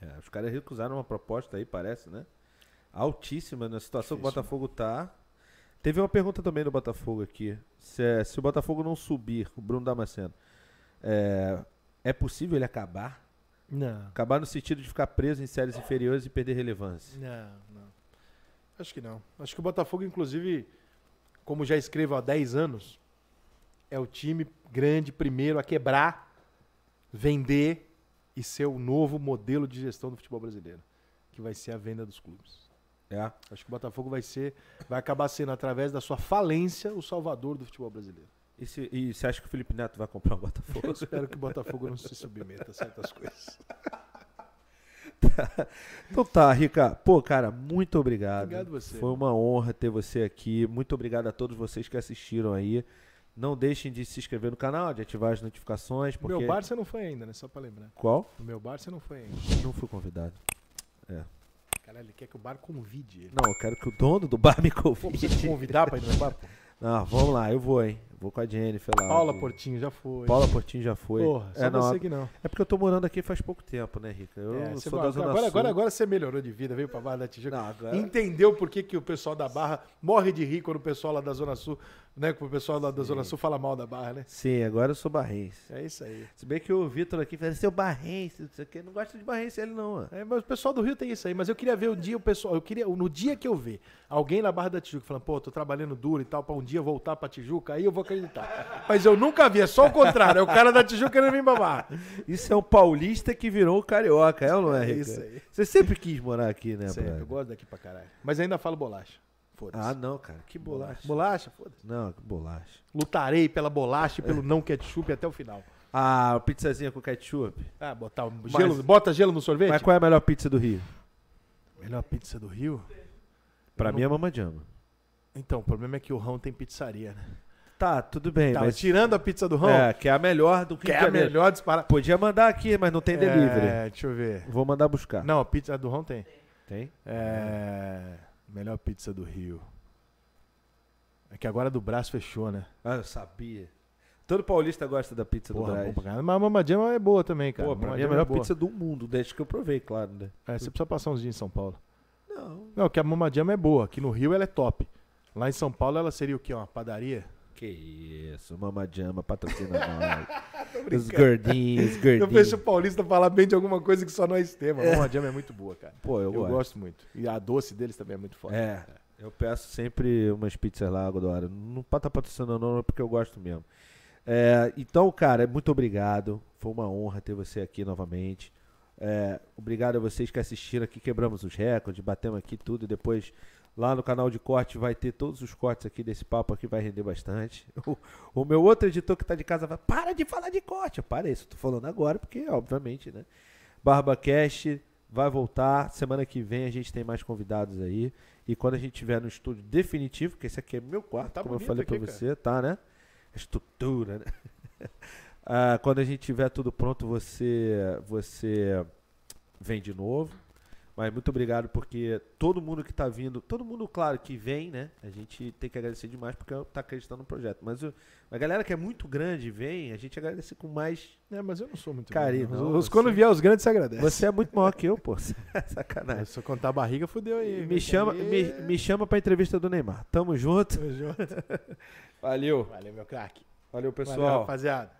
É, os caras recusaram uma proposta aí, parece, né? Altíssima na situação que o Difícil, Botafogo tá. Teve uma pergunta também do Botafogo aqui. Se, é- se o Botafogo não subir, o Bruno Damasceno, é, é possível ele acabar? Não. Acabar no sentido de ficar preso em séries inferiores e perder relevância. Não, não. Acho que não. Acho que o Botafogo, inclusive, como já escrevo há 10 anos, é o time grande primeiro a quebrar, vender e ser o novo modelo de gestão do futebol brasileiro, que vai ser a venda dos clubes. É. Acho que o Botafogo vai ser, vai acabar sendo através da sua falência o salvador do futebol brasileiro. E, se, e você acha que o Felipe Neto vai comprar o Botafogo? Eu espero que o Botafogo não se submeta a certas coisas. Então tá, Rica. Pô, cara, muito obrigado. Obrigado você. Foi uma honra ter você aqui. Muito obrigado a todos vocês que assistiram aí. Não deixem de se inscrever no canal, de ativar as notificações, No porque... meu bar você não foi ainda, né? Só pra lembrar. Qual? No meu bar você não foi ainda. Não fui convidado. Caralho, ele quer que o bar convide ele. Não, eu quero que o dono do bar me Pô, precisa te convide. convidar pra ir no bar, pô. Não, vamos lá, eu vou, hein. Vou com a Jennifer lá. Paula Portinho já foi. Paula Portinho já foi. Porra, só é, não, você que não. é porque eu tô morando aqui faz pouco tempo, né, Rica? Eu É, sou vai- da Zona agora, Sul. agora, agora você melhorou de vida, veio pra Barra da Tijuca. Não, agora... Entendeu por que, que o pessoal da Barra morre de rir quando o pessoal lá da Zona Sul, né? Quando o pessoal lá da Zona Sul fala mal da Barra, né? Sim, agora eu sou barrense. É isso aí. Se bem que o Vitor aqui fala, seu barrense, não sei o quê. Não gosta de barrense ele não, ó. É, mas o pessoal do Rio tem isso aí, mas eu queria ver o dia o pessoal, eu queria no dia que eu ver alguém na Barra da Tijuca falando, pô, tô trabalhando duro e tal, pra um dia voltar pra Tijuca, aí eu vou acreditar. Mas eu nunca vi, é só o contrário, é o cara da Tijuca querendo vir pra Barra. Isso é um paulista que virou um carioca, é ou não é, É Rica? isso aí. Você sempre quis morar aqui, né, Sempre, eu gosto daqui pra caralho. Mas ainda falo bolacha. Foda-se. Ah, não, cara. Que bolacha. Bolacha, foda-se. Não, que bolacha. Lutarei pela bolacha e pelo não ketchup até o final. Ah, pizzazinha com ketchup. Ah, botar um Mas- gelo, bota gelo no sorvete? Mas qual é a melhor pizza do Rio? Melhor pizza do Rio? Pra mim é Mama Jama. Então, o problema é que o Rão tem pizzaria, né? Tá, tudo bem. Tá, mas... tirando a pizza do Rão, É, que é a melhor do Rio que é a melhor disparada. Podia mandar aqui, mas não tem delivery. É, deixa eu ver. Vou mandar buscar. Não, a pizza do Rão tem. Tem? É. Melhor pizza do Rio. É que agora do braço fechou, né? Ah, eu sabia. Todo paulista gosta da pizza do Porra, bom pra caralho. Mas a Mama Jam é boa também, cara. Pô, pra mim é a Jam melhor boa. pizza do mundo, desde que eu provei, claro, né? É, você precisa passar uns dias em São Paulo. Não. Não, que a Mama Jam é boa. Aqui no Rio ela é top. Lá em São Paulo ela seria o quê? Uma padaria? Que isso, Mama Jama patrocina nós. os gordinhos, os Eu gordinhos. vejo o paulista falar bem de alguma coisa que só nós temos. A Mama Jam é muito boa, cara. Pô, eu, Eu, gosto. gosto muito. E a doce deles também é muito forte. É, eu peço sempre umas pizzas lá agora. Não pode estar patrocinando não, é porque eu gosto mesmo. É, então, cara, muito obrigado. Foi uma honra ter você aqui novamente. É, obrigado a vocês que assistiram aqui, quebramos os recordes, batemos aqui tudo. e Depois, lá no canal de corte, vai ter todos os cortes aqui desse papo aqui, vai render bastante. O, o meu outro editor que tá de casa vai, para de falar de corte. Parei, isso tô falando agora, porque, obviamente, né? BarbaCast vai voltar. Semana que vem a gente tem mais convidados aí. E quando a gente tiver no estúdio definitivo, que esse aqui é meu quarto, Tá como eu falei pra aqui, você, tá, né? Estrutura, né? Ah, quando a gente tiver tudo pronto, você, você vem de novo. Mas muito obrigado porque todo mundo que tá vindo, todo mundo, claro, que vem, né? A gente tem que agradecer demais porque tá acreditando no projeto. Mas o- a galera que é muito grande e vem, a gente agradece com mais. É, mas eu não sou muito Carinho, grande, não, Os, quando vier os grandes, você agradece. Você é muito maior que eu, pô. Sacanagem. se eu contar a barriga, fudeu aí. Me chama, me, me chama pra entrevista do Neymar. Tamo junto. Tamo junto. Valeu. Valeu, meu craque. Valeu, Valeu, pessoal. rapaziada.